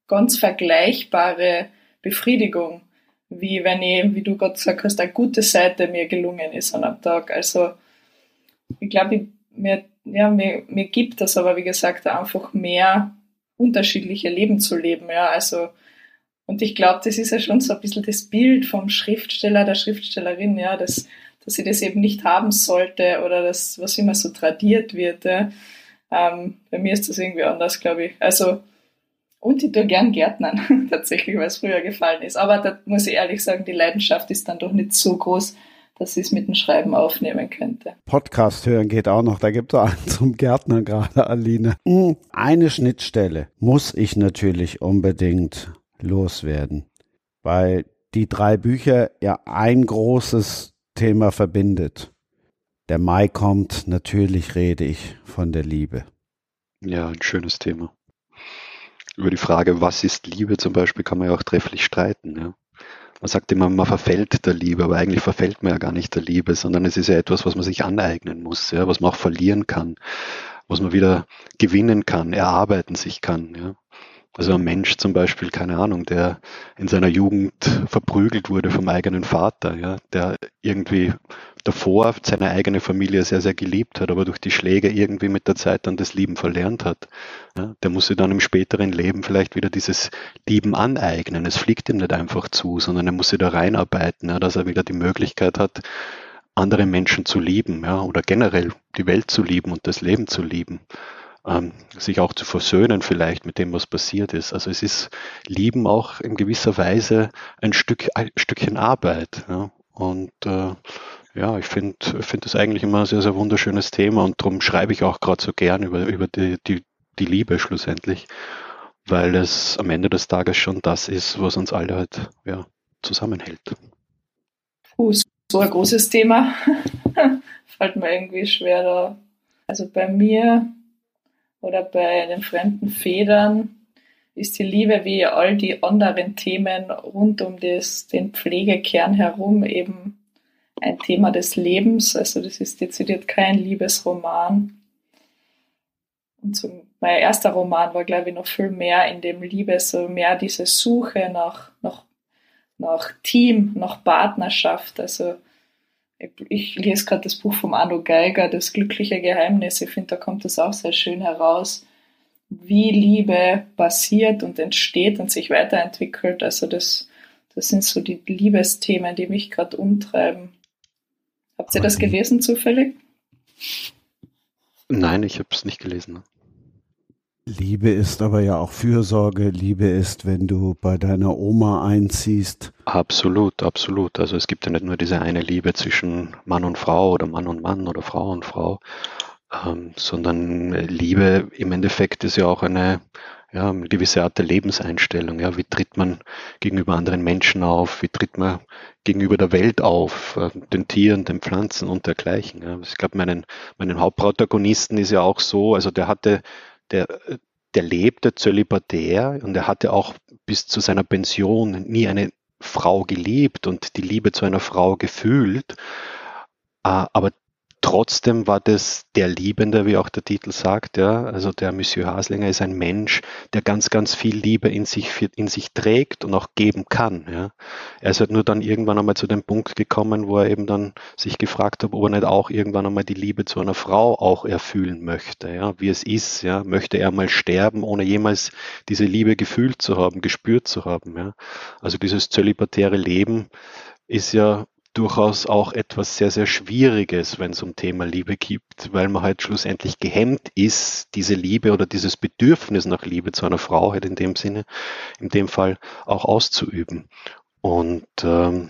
ganz vergleichbare Befriedigung, wie wenn ich, wie du gerade gesagt hast, eine gute Seite mir gelungen ist an einem Tag. Also ich glaube, mir, ja, mir, mir gibt das aber, wie gesagt, einfach mehr unterschiedliche Leben zu leben. Ja, also, und ich glaube, das ist ja schon so ein bisschen das Bild vom Schriftsteller, der Schriftstellerin, ja, dass, dass sie das eben nicht haben sollte oder das, was immer so tradiert wird. Ja. Ähm, bei mir ist das irgendwie anders, glaube ich. Also, und ich tue gern Gärtnern, tatsächlich, weil es früher gefallen ist. Aber da muss ich ehrlich sagen, die Leidenschaft ist dann doch nicht so groß, dass ich es mit dem Schreiben aufnehmen könnte. Podcast hören geht auch noch. Da gibt es einen zum Gärtner gerade, Aline. Hm, eine Schnittstelle muss ich natürlich unbedingt loswerden, weil die drei Bücher ja ein großes Thema verbindet. Der Mai kommt, natürlich rede ich von der Liebe. Ja, ein schönes Thema. Über die Frage, was ist Liebe zum Beispiel, kann man ja auch trefflich streiten. Ja man sagt immer, man verfällt der Liebe, aber eigentlich verfällt man ja gar nicht der Liebe, sondern es ist ja etwas, was man sich aneignen muss, ja, was man auch verlieren kann, was man wieder gewinnen kann, erarbeiten sich kann. Ja. Also ein Mensch zum Beispiel, keine Ahnung, der in seiner Jugend verprügelt wurde vom eigenen Vater, ja, der irgendwie davor seine eigene Familie sehr, sehr geliebt hat, aber durch die Schläge irgendwie mit der Zeit dann das Lieben verlernt hat. Ja, der muss sich dann im späteren Leben vielleicht wieder dieses Lieben aneignen. Es fliegt ihm nicht einfach zu, sondern er muss sich da reinarbeiten, ja, dass er wieder die Möglichkeit hat, andere Menschen zu lieben, ja, oder generell die Welt zu lieben und das Leben zu lieben ähm, sich auch zu versöhnen vielleicht mit dem, was passiert ist. Also es ist Lieben auch in gewisser Weise ein Stück, ein Stückchen Arbeit. Ja? Und äh, ja, ich finde finde das eigentlich immer ein sehr, sehr wunderschönes Thema und darum schreibe ich auch gerade so gern über, über die, die, die Liebe schlussendlich, weil es am Ende des Tages schon das ist, was uns alle halt ja, zusammenhält. Uh, so ein großes Thema. Fällt mir irgendwie schwer da. Also bei mir oder bei den fremden Federn ist die Liebe wie all die anderen Themen rund um das, den Pflegekern herum eben ein Thema des Lebens. Also das ist dezidiert kein Liebesroman. Und so, mein erster Roman war, glaube ich, noch viel mehr in dem Liebe, so mehr diese Suche nach, nach, nach Team, nach Partnerschaft. Also ich lese gerade das Buch von Arno Geiger, Das glückliche Geheimnis. Ich finde, da kommt das auch sehr schön heraus, wie Liebe passiert und entsteht und sich weiterentwickelt. Also das, das sind so die Liebesthemen, die mich gerade umtreiben. Habt ihr das gelesen zufällig? Nein, ich habe es nicht gelesen. Ne? Liebe ist aber ja auch Fürsorge. Liebe ist, wenn du bei deiner Oma einziehst. Absolut, absolut. Also es gibt ja nicht nur diese eine Liebe zwischen Mann und Frau oder Mann und Mann oder Frau und Frau, ähm, sondern Liebe im Endeffekt ist ja auch eine, ja, eine gewisse Art der Lebenseinstellung. Ja, wie tritt man gegenüber anderen Menschen auf? Wie tritt man gegenüber der Welt auf, äh, den Tieren, den Pflanzen und dergleichen? Ja. Ich glaube, meinen, meinen Hauptprotagonisten ist ja auch so, also der hatte der, der lebte zölibatär und er hatte auch bis zu seiner Pension nie eine Frau geliebt und die Liebe zu einer Frau gefühlt. Äh, aber Trotzdem war das der Liebende, wie auch der Titel sagt, ja. Also der Monsieur Haslinger ist ein Mensch, der ganz, ganz viel Liebe in sich, in sich trägt und auch geben kann, ja. Er ist halt nur dann irgendwann einmal zu dem Punkt gekommen, wo er eben dann sich gefragt hat, ob er nicht auch irgendwann einmal die Liebe zu einer Frau auch erfüllen möchte, ja. Wie es ist, ja. Möchte er mal sterben, ohne jemals diese Liebe gefühlt zu haben, gespürt zu haben, ja. Also dieses zölibatäre Leben ist ja durchaus auch etwas sehr, sehr Schwieriges, wenn es um Thema Liebe gibt, weil man halt schlussendlich gehemmt ist, diese Liebe oder dieses Bedürfnis nach Liebe zu einer Frau halt in dem Sinne, in dem Fall auch auszuüben. Und ähm,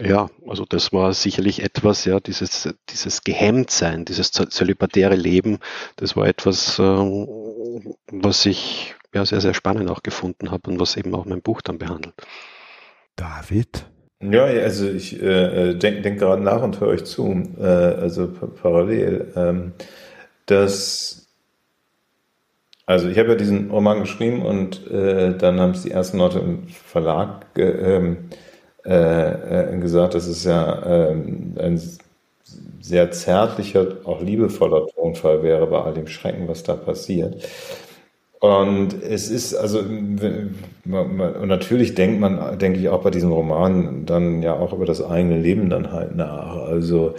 ja, also das war sicherlich etwas, ja, dieses, dieses Gehemmtsein, dieses zölibatäre Leben, das war etwas, äh, was ich ja sehr, sehr spannend auch gefunden habe und was eben auch mein Buch dann behandelt. David? Ja, also ich äh, äh denke denk gerade nach und höre euch zu, äh, also parallel. Ähm, dass, also ich habe ja diesen Roman geschrieben und äh, dann haben es die ersten Leute im Verlag ähm, äh, äh, gesagt, dass es ja ähm, ein sehr zärtlicher, auch liebevoller Tonfall wäre bei all dem Schrecken, was da passiert. Und es ist also natürlich denkt man, denke ich auch bei diesem Roman dann ja auch über das eigene Leben dann halt nach. Also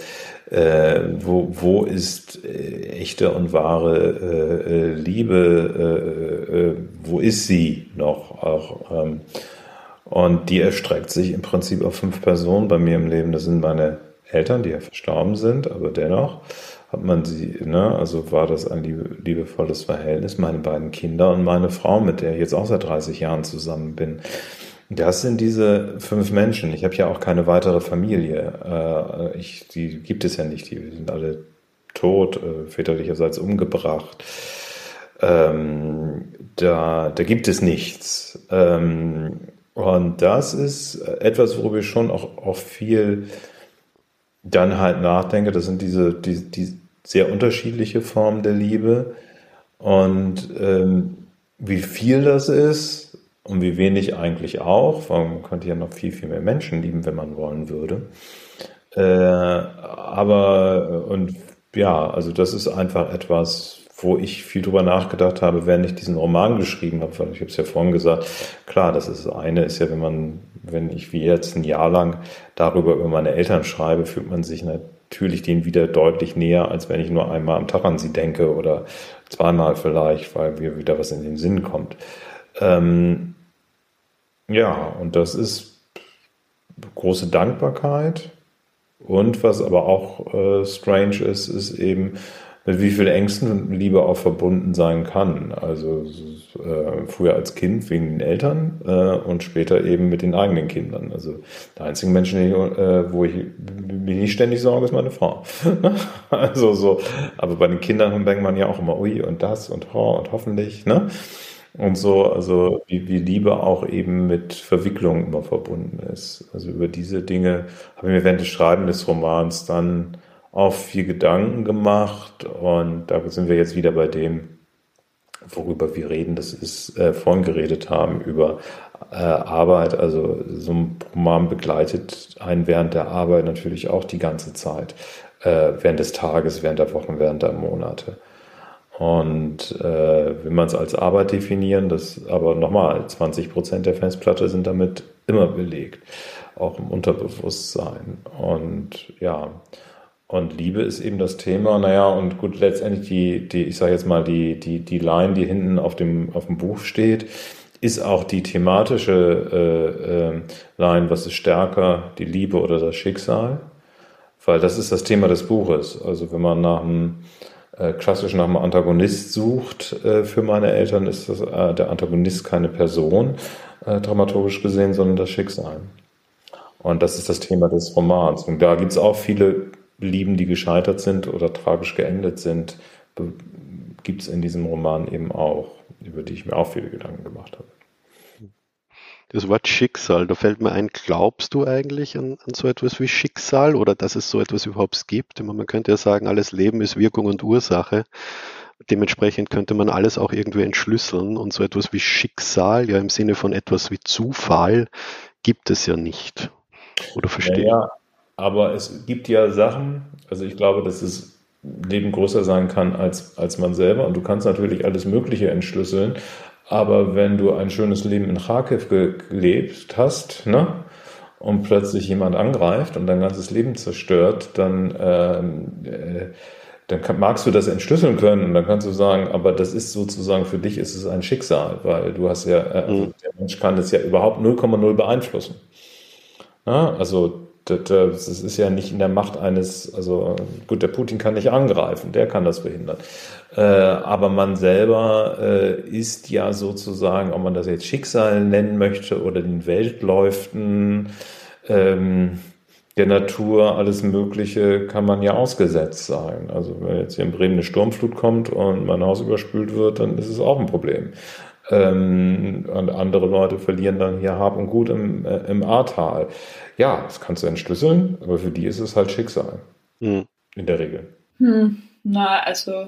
äh, wo, wo ist äh, echte und wahre äh, äh Liebe? Äh, äh, wo ist sie noch? Auch ähm, und die erstreckt sich im Prinzip auf fünf Personen bei mir im Leben. Das sind meine Eltern, die ja verstorben sind, aber dennoch hat man sie, ne, also war das ein liebe, liebevolles Verhältnis, meine beiden Kinder und meine Frau, mit der ich jetzt auch seit 30 Jahren zusammen bin. Das sind diese fünf Menschen. Ich habe ja auch keine weitere Familie. Äh, ich, die gibt es ja nicht. Die sind alle tot, äh, väterlicherseits umgebracht. Ähm, da, da gibt es nichts. Ähm, und das ist etwas, worüber ich schon auch, auch viel dann halt nachdenke, das sind diese, die, die sehr unterschiedliche Formen der Liebe und ähm, wie viel das ist und wie wenig eigentlich auch, weil man könnte ja noch viel, viel mehr Menschen lieben, wenn man wollen würde. Äh, aber und ja, also das ist einfach etwas, wo ich viel drüber nachgedacht habe, während ich diesen Roman geschrieben habe, weil ich habe es ja vorhin gesagt, klar, das ist das eine, ist ja, wenn man, wenn ich wie jetzt ein Jahr lang darüber über meine Eltern schreibe, fühlt man sich natürlich denen wieder deutlich näher, als wenn ich nur einmal am Tag an sie denke oder zweimal vielleicht, weil mir wieder was in den Sinn kommt. Ähm, ja, und das ist große Dankbarkeit. Und was aber auch äh, strange ist, ist eben, mit wie viel Ängsten Liebe auch verbunden sein kann. Also äh, früher als Kind wegen den Eltern äh, und später eben mit den eigenen Kindern. Also der einzige Mensch, äh, wo ich mir nicht ständig sorge, ist meine Frau. also so, aber bei den Kindern denkt man ja auch immer, ui und das und ho und hoffentlich, ne? Und so, also wie, wie Liebe auch eben mit Verwicklung immer verbunden ist. Also über diese Dinge habe ich mir während des Schreibens des Romans dann auch viel Gedanken gemacht und da sind wir jetzt wieder bei dem, worüber wir reden. Das ist äh, vorhin geredet haben über äh, Arbeit. Also so ein Roman begleitet einen während der Arbeit natürlich auch die ganze Zeit, äh, während des Tages, während der Wochen, während der Monate. Und äh, wenn man es als Arbeit definieren, das aber nochmal, 20 Prozent der Festplatte sind damit immer belegt, auch im Unterbewusstsein. Und ja, und Liebe ist eben das Thema. Naja, und gut, letztendlich die, die ich sage jetzt mal, die, die, die Line, die hinten auf dem, auf dem Buch steht, ist auch die thematische äh, äh, Line, was ist stärker, die Liebe oder das Schicksal? Weil das ist das Thema des Buches. Also wenn man nach einem äh, klassisch nach einem Antagonist sucht äh, für meine Eltern, ist das, äh, der Antagonist keine Person, äh, dramaturgisch gesehen, sondern das Schicksal. Und das ist das Thema des Romans. Und da gibt es auch viele Lieben, die gescheitert sind oder tragisch geendet sind, gibt es in diesem Roman eben auch, über die ich mir auch viele Gedanken gemacht habe. Das Wort Schicksal, da fällt mir ein, glaubst du eigentlich an, an, so etwas wie Schicksal oder dass es so etwas überhaupt gibt? Man könnte ja sagen, alles Leben ist Wirkung und Ursache. Dementsprechend könnte man alles auch irgendwie entschlüsseln und so etwas wie Schicksal, ja im Sinne von etwas wie Zufall, gibt es ja nicht. Oder verstehe naja, aber es gibt ja Sachen, also ich glaube, dass das Leben größer sein kann als, als man selber. Und du kannst natürlich alles Mögliche entschlüsseln. Aber wenn du ein schönes Leben in Kharkiv gelebt hast, ne? und plötzlich jemand angreift und dein ganzes Leben zerstört, dann, ähm, äh, dann kann, magst du das entschlüsseln können und dann kannst du sagen, aber das ist sozusagen für dich ist es ein Schicksal, weil du hast ja, äh, also der Mensch kann das ja überhaupt 0,0 beeinflussen. Ja, also das ist ja nicht in der Macht eines, also gut, der Putin kann nicht angreifen, der kann das verhindern. Äh, aber man selber äh, ist ja sozusagen, ob man das jetzt Schicksal nennen möchte oder den Weltläuften ähm, der Natur, alles Mögliche kann man ja ausgesetzt sein. Also wenn jetzt hier in Bremen eine Sturmflut kommt und mein Haus überspült wird, dann ist es auch ein Problem. Ähm, und andere Leute verlieren dann hier Hab und Gut im, äh, im Ahrtal. Ja, das kannst du entschlüsseln, aber für die ist es halt Schicksal. Mhm. In der Regel. Hm, na, also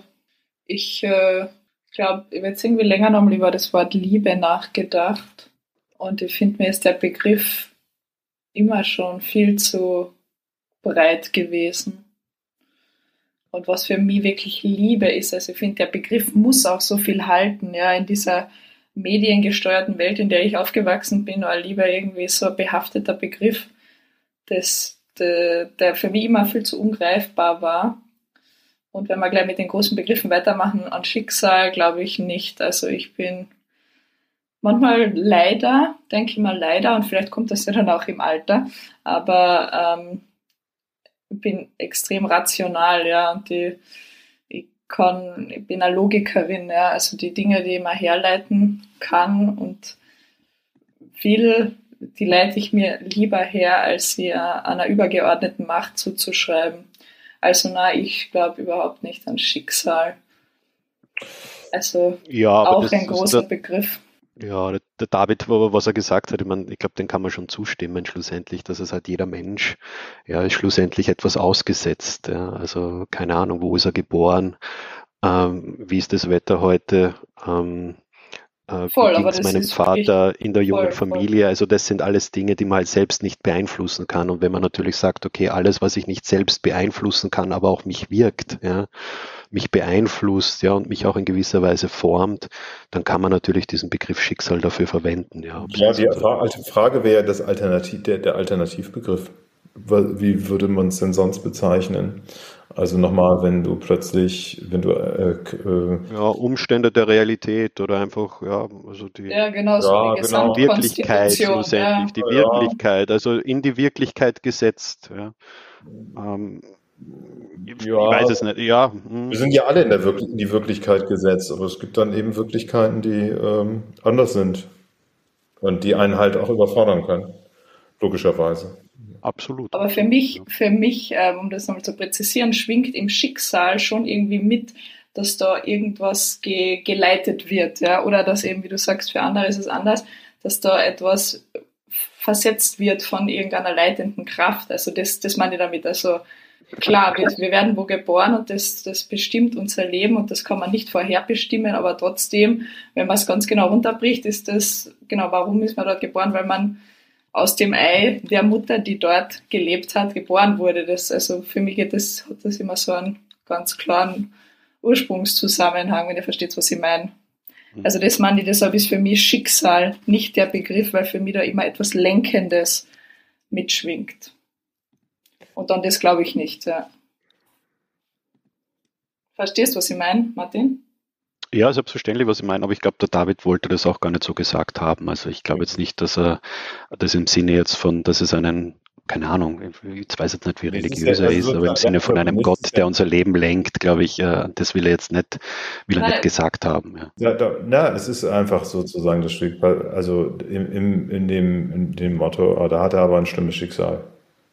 ich äh, glaube, ich habe jetzt irgendwie länger noch mal über das Wort Liebe nachgedacht. Und ich finde, mir ist der Begriff immer schon viel zu breit gewesen. Und was für mich wirklich Liebe ist, also ich finde, der Begriff muss auch so viel halten, ja, in dieser mediengesteuerten Welt, in der ich aufgewachsen bin, war Liebe irgendwie so ein behafteter Begriff, das, der, der für mich immer viel zu ungreifbar war. Und wenn wir gleich mit den großen Begriffen weitermachen, an Schicksal glaube ich nicht. Also ich bin manchmal leider, denke ich mal leider, und vielleicht kommt das ja dann auch im Alter, aber ähm, bin extrem rational, ja, und die, kann, ich bin eine Logikerin, ja, also die Dinge, die man herleiten kann und viel, die leite ich mir lieber her, als sie einer übergeordneten Macht zuzuschreiben. Also na, ich glaube überhaupt nicht an Schicksal. Also ja, auch ein großer Begriff. Ja, der David, was er gesagt hat, ich, meine, ich glaube, den kann man schon zustimmen schlussendlich, dass es halt jeder Mensch, ja, ist schlussendlich etwas ausgesetzt. Ja. Also keine Ahnung, wo ist er geboren, ähm, wie ist das Wetter heute, ähm, äh, voll, aber das meinem Vater in der jungen voll, Familie. Voll. Also das sind alles Dinge, die man halt selbst nicht beeinflussen kann. Und wenn man natürlich sagt, okay, alles, was ich nicht selbst beeinflussen kann, aber auch mich wirkt, ja, mich beeinflusst, ja, und mich auch in gewisser Weise formt, dann kann man natürlich diesen Begriff Schicksal dafür verwenden. Ja, ja die alte Frage wäre das Alternativ, der, der Alternativbegriff. Wie würde man es denn sonst bezeichnen? Also nochmal, wenn du plötzlich, wenn du äh, äh, ja Umstände der Realität oder einfach ja, also die ja genau so ja, die genau. Wirklichkeit schlussendlich, ja. die Wirklichkeit, also in die Wirklichkeit gesetzt. Ja. Ähm, ich ja, weiß es nicht. Ja. Hm. Wir sind ja alle in, der Wir in die Wirklichkeit gesetzt, aber es gibt dann eben Wirklichkeiten, die ähm, anders sind und die einen halt auch überfordern können, logischerweise. Absolut. Aber für mich, für mich, ähm, um das nochmal zu präzisieren, schwingt im Schicksal schon irgendwie mit, dass da irgendwas ge geleitet wird, ja, oder dass eben, wie du sagst, für andere ist es anders, dass da etwas versetzt wird von irgendeiner leitenden Kraft. Also das, das meine ich damit. Also klar, wir, wir werden wo geboren und das, das bestimmt unser Leben und das kann man nicht vorherbestimmen, aber trotzdem, wenn man es ganz genau runterbricht, ist das, genau, warum ist man dort geboren? Weil man aus dem Ei der Mutter, die dort gelebt hat, geboren wurde. Das, also für mich geht das, hat das immer so einen ganz klaren Ursprungszusammenhang, wenn ihr versteht, was ich meine. Mhm. Also das meine ich, deshalb ist für mich Schicksal nicht der Begriff, weil für mich da immer etwas Lenkendes mitschwingt. Und dann das glaube ich nicht. Ja. Verstehst du, was ich meine, Martin? Ja, selbstverständlich, was ich meine, aber ich glaube, der David wollte das auch gar nicht so gesagt haben. Also ich glaube jetzt nicht, dass er das im Sinne jetzt von, dass es einen, keine Ahnung, ich weiß jetzt nicht, wie religiös er ist, aber im Sinne von einem Gott, der unser Leben lenkt, glaube ich, äh, das will er jetzt nicht, will er nicht gesagt haben. Ja. Ja, da, na, es ist einfach sozusagen das Schicksal, also im, im, in, dem, in dem Motto, da hat er aber ein schlimmes Schicksal.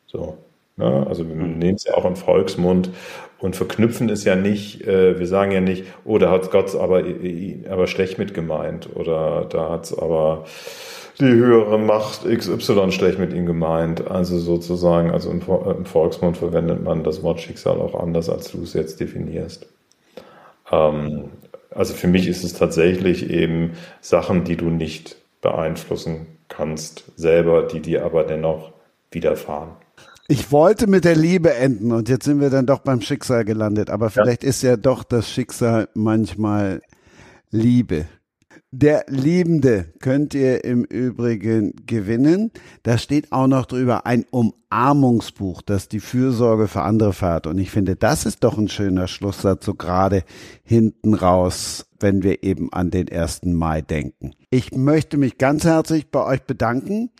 So. Ne? Also wir mhm. nehmen es ja auch im Volksmund und verknüpfen es ja nicht, äh, wir sagen ja nicht, oh, da hat Gott aber, aber schlecht mit gemeint oder da hat es aber die höhere Macht XY schlecht mit ihm gemeint. Also sozusagen, also im, im, Volksmund verwendet man das Wort Schicksal auch anders, als du es jetzt definierst. Ähm, also für mich ist es tatsächlich eben Sachen, die du nicht beeinflussen kannst selber, die dir aber dennoch widerfahren. Ich wollte mit der Liebe enden und jetzt sind wir dann doch beim Schicksal gelandet. Aber vielleicht ja. ist ja doch das Schicksal manchmal Liebe. Der Liebende könnt ihr im Übrigen gewinnen. Da steht auch noch drüber ein Umarmungsbuch, das die Fürsorge für andere fährt. Und ich finde, das ist doch ein schöner Schlusssatz, so gerade hinten raus, wenn wir eben an den 1. Mai denken. Ich möchte mich ganz herzlich bei euch bedanken.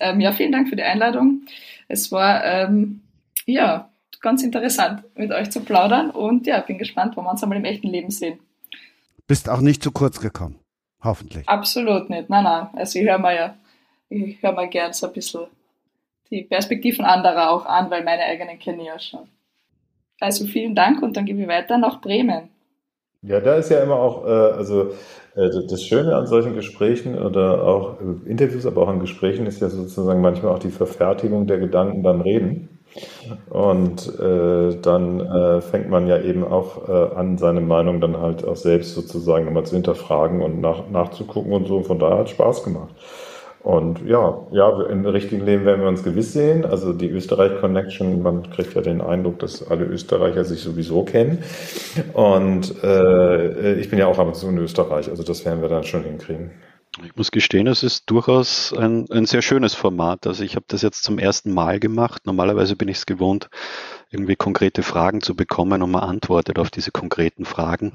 Ähm, ja, vielen Dank für die Einladung. Es war ähm, ja ganz interessant, mit euch zu plaudern und ja, bin gespannt, wo wir uns einmal im echten Leben sehen. Bist auch nicht zu kurz gekommen, hoffentlich. Absolut nicht. Nein, nein. Also ich höre mal ja, ich höre mal gern so ein bisschen die Perspektiven anderer auch an, weil meine eigenen kenne ich ja schon. Also vielen Dank und dann gebe ich weiter nach Bremen. Ja, da ist ja immer auch, äh, also das Schöne an solchen Gesprächen oder auch äh, Interviews, aber auch an Gesprächen ist ja sozusagen manchmal auch die Verfertigung der Gedanken beim Reden. Und äh, dann äh, fängt man ja eben auch äh, an, seine Meinung dann halt auch selbst sozusagen nochmal zu hinterfragen und nach, nachzugucken und so. Von daher hat Spaß gemacht. Und ja, ja, im richtigen Leben werden wir uns gewiss sehen. Also die Österreich-Connection, man kriegt ja den Eindruck, dass alle Österreicher sich sowieso kennen. Und äh, ich bin ja auch ab und zu in Österreich, also das werden wir dann schon hinkriegen. Ich muss gestehen, es ist durchaus ein, ein sehr schönes Format. Also ich habe das jetzt zum ersten Mal gemacht. Normalerweise bin ich es gewohnt, irgendwie konkrete Fragen zu bekommen und man antwortet auf diese konkreten Fragen,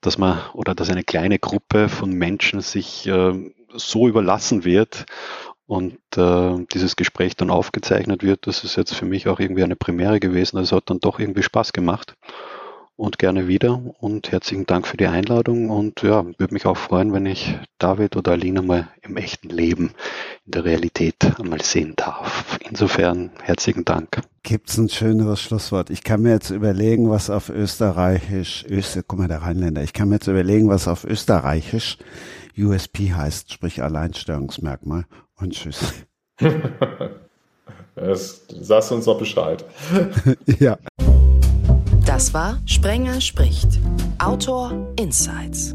dass man oder dass eine kleine Gruppe von Menschen sich äh, so überlassen wird und äh, dieses Gespräch dann aufgezeichnet wird. Das ist jetzt für mich auch irgendwie eine Premiere gewesen. Also es hat dann doch irgendwie Spaß gemacht und gerne wieder. Und herzlichen Dank für die Einladung. Und ja, würde mich auch freuen, wenn ich David oder Alina mal im echten Leben, in der Realität einmal sehen darf. Insofern herzlichen Dank. Gibt's ein schöneres Schlusswort? Ich kann mir jetzt überlegen, was auf Österreichisch, Öster, guck mal, der Rheinländer, ich kann mir jetzt überlegen, was auf Österreichisch USP heißt, sprich Alleinstellungsmerkmal. Und tschüss. Das, sagst uns noch Bescheid. ja. Das war Sprenger spricht. Autor Insights.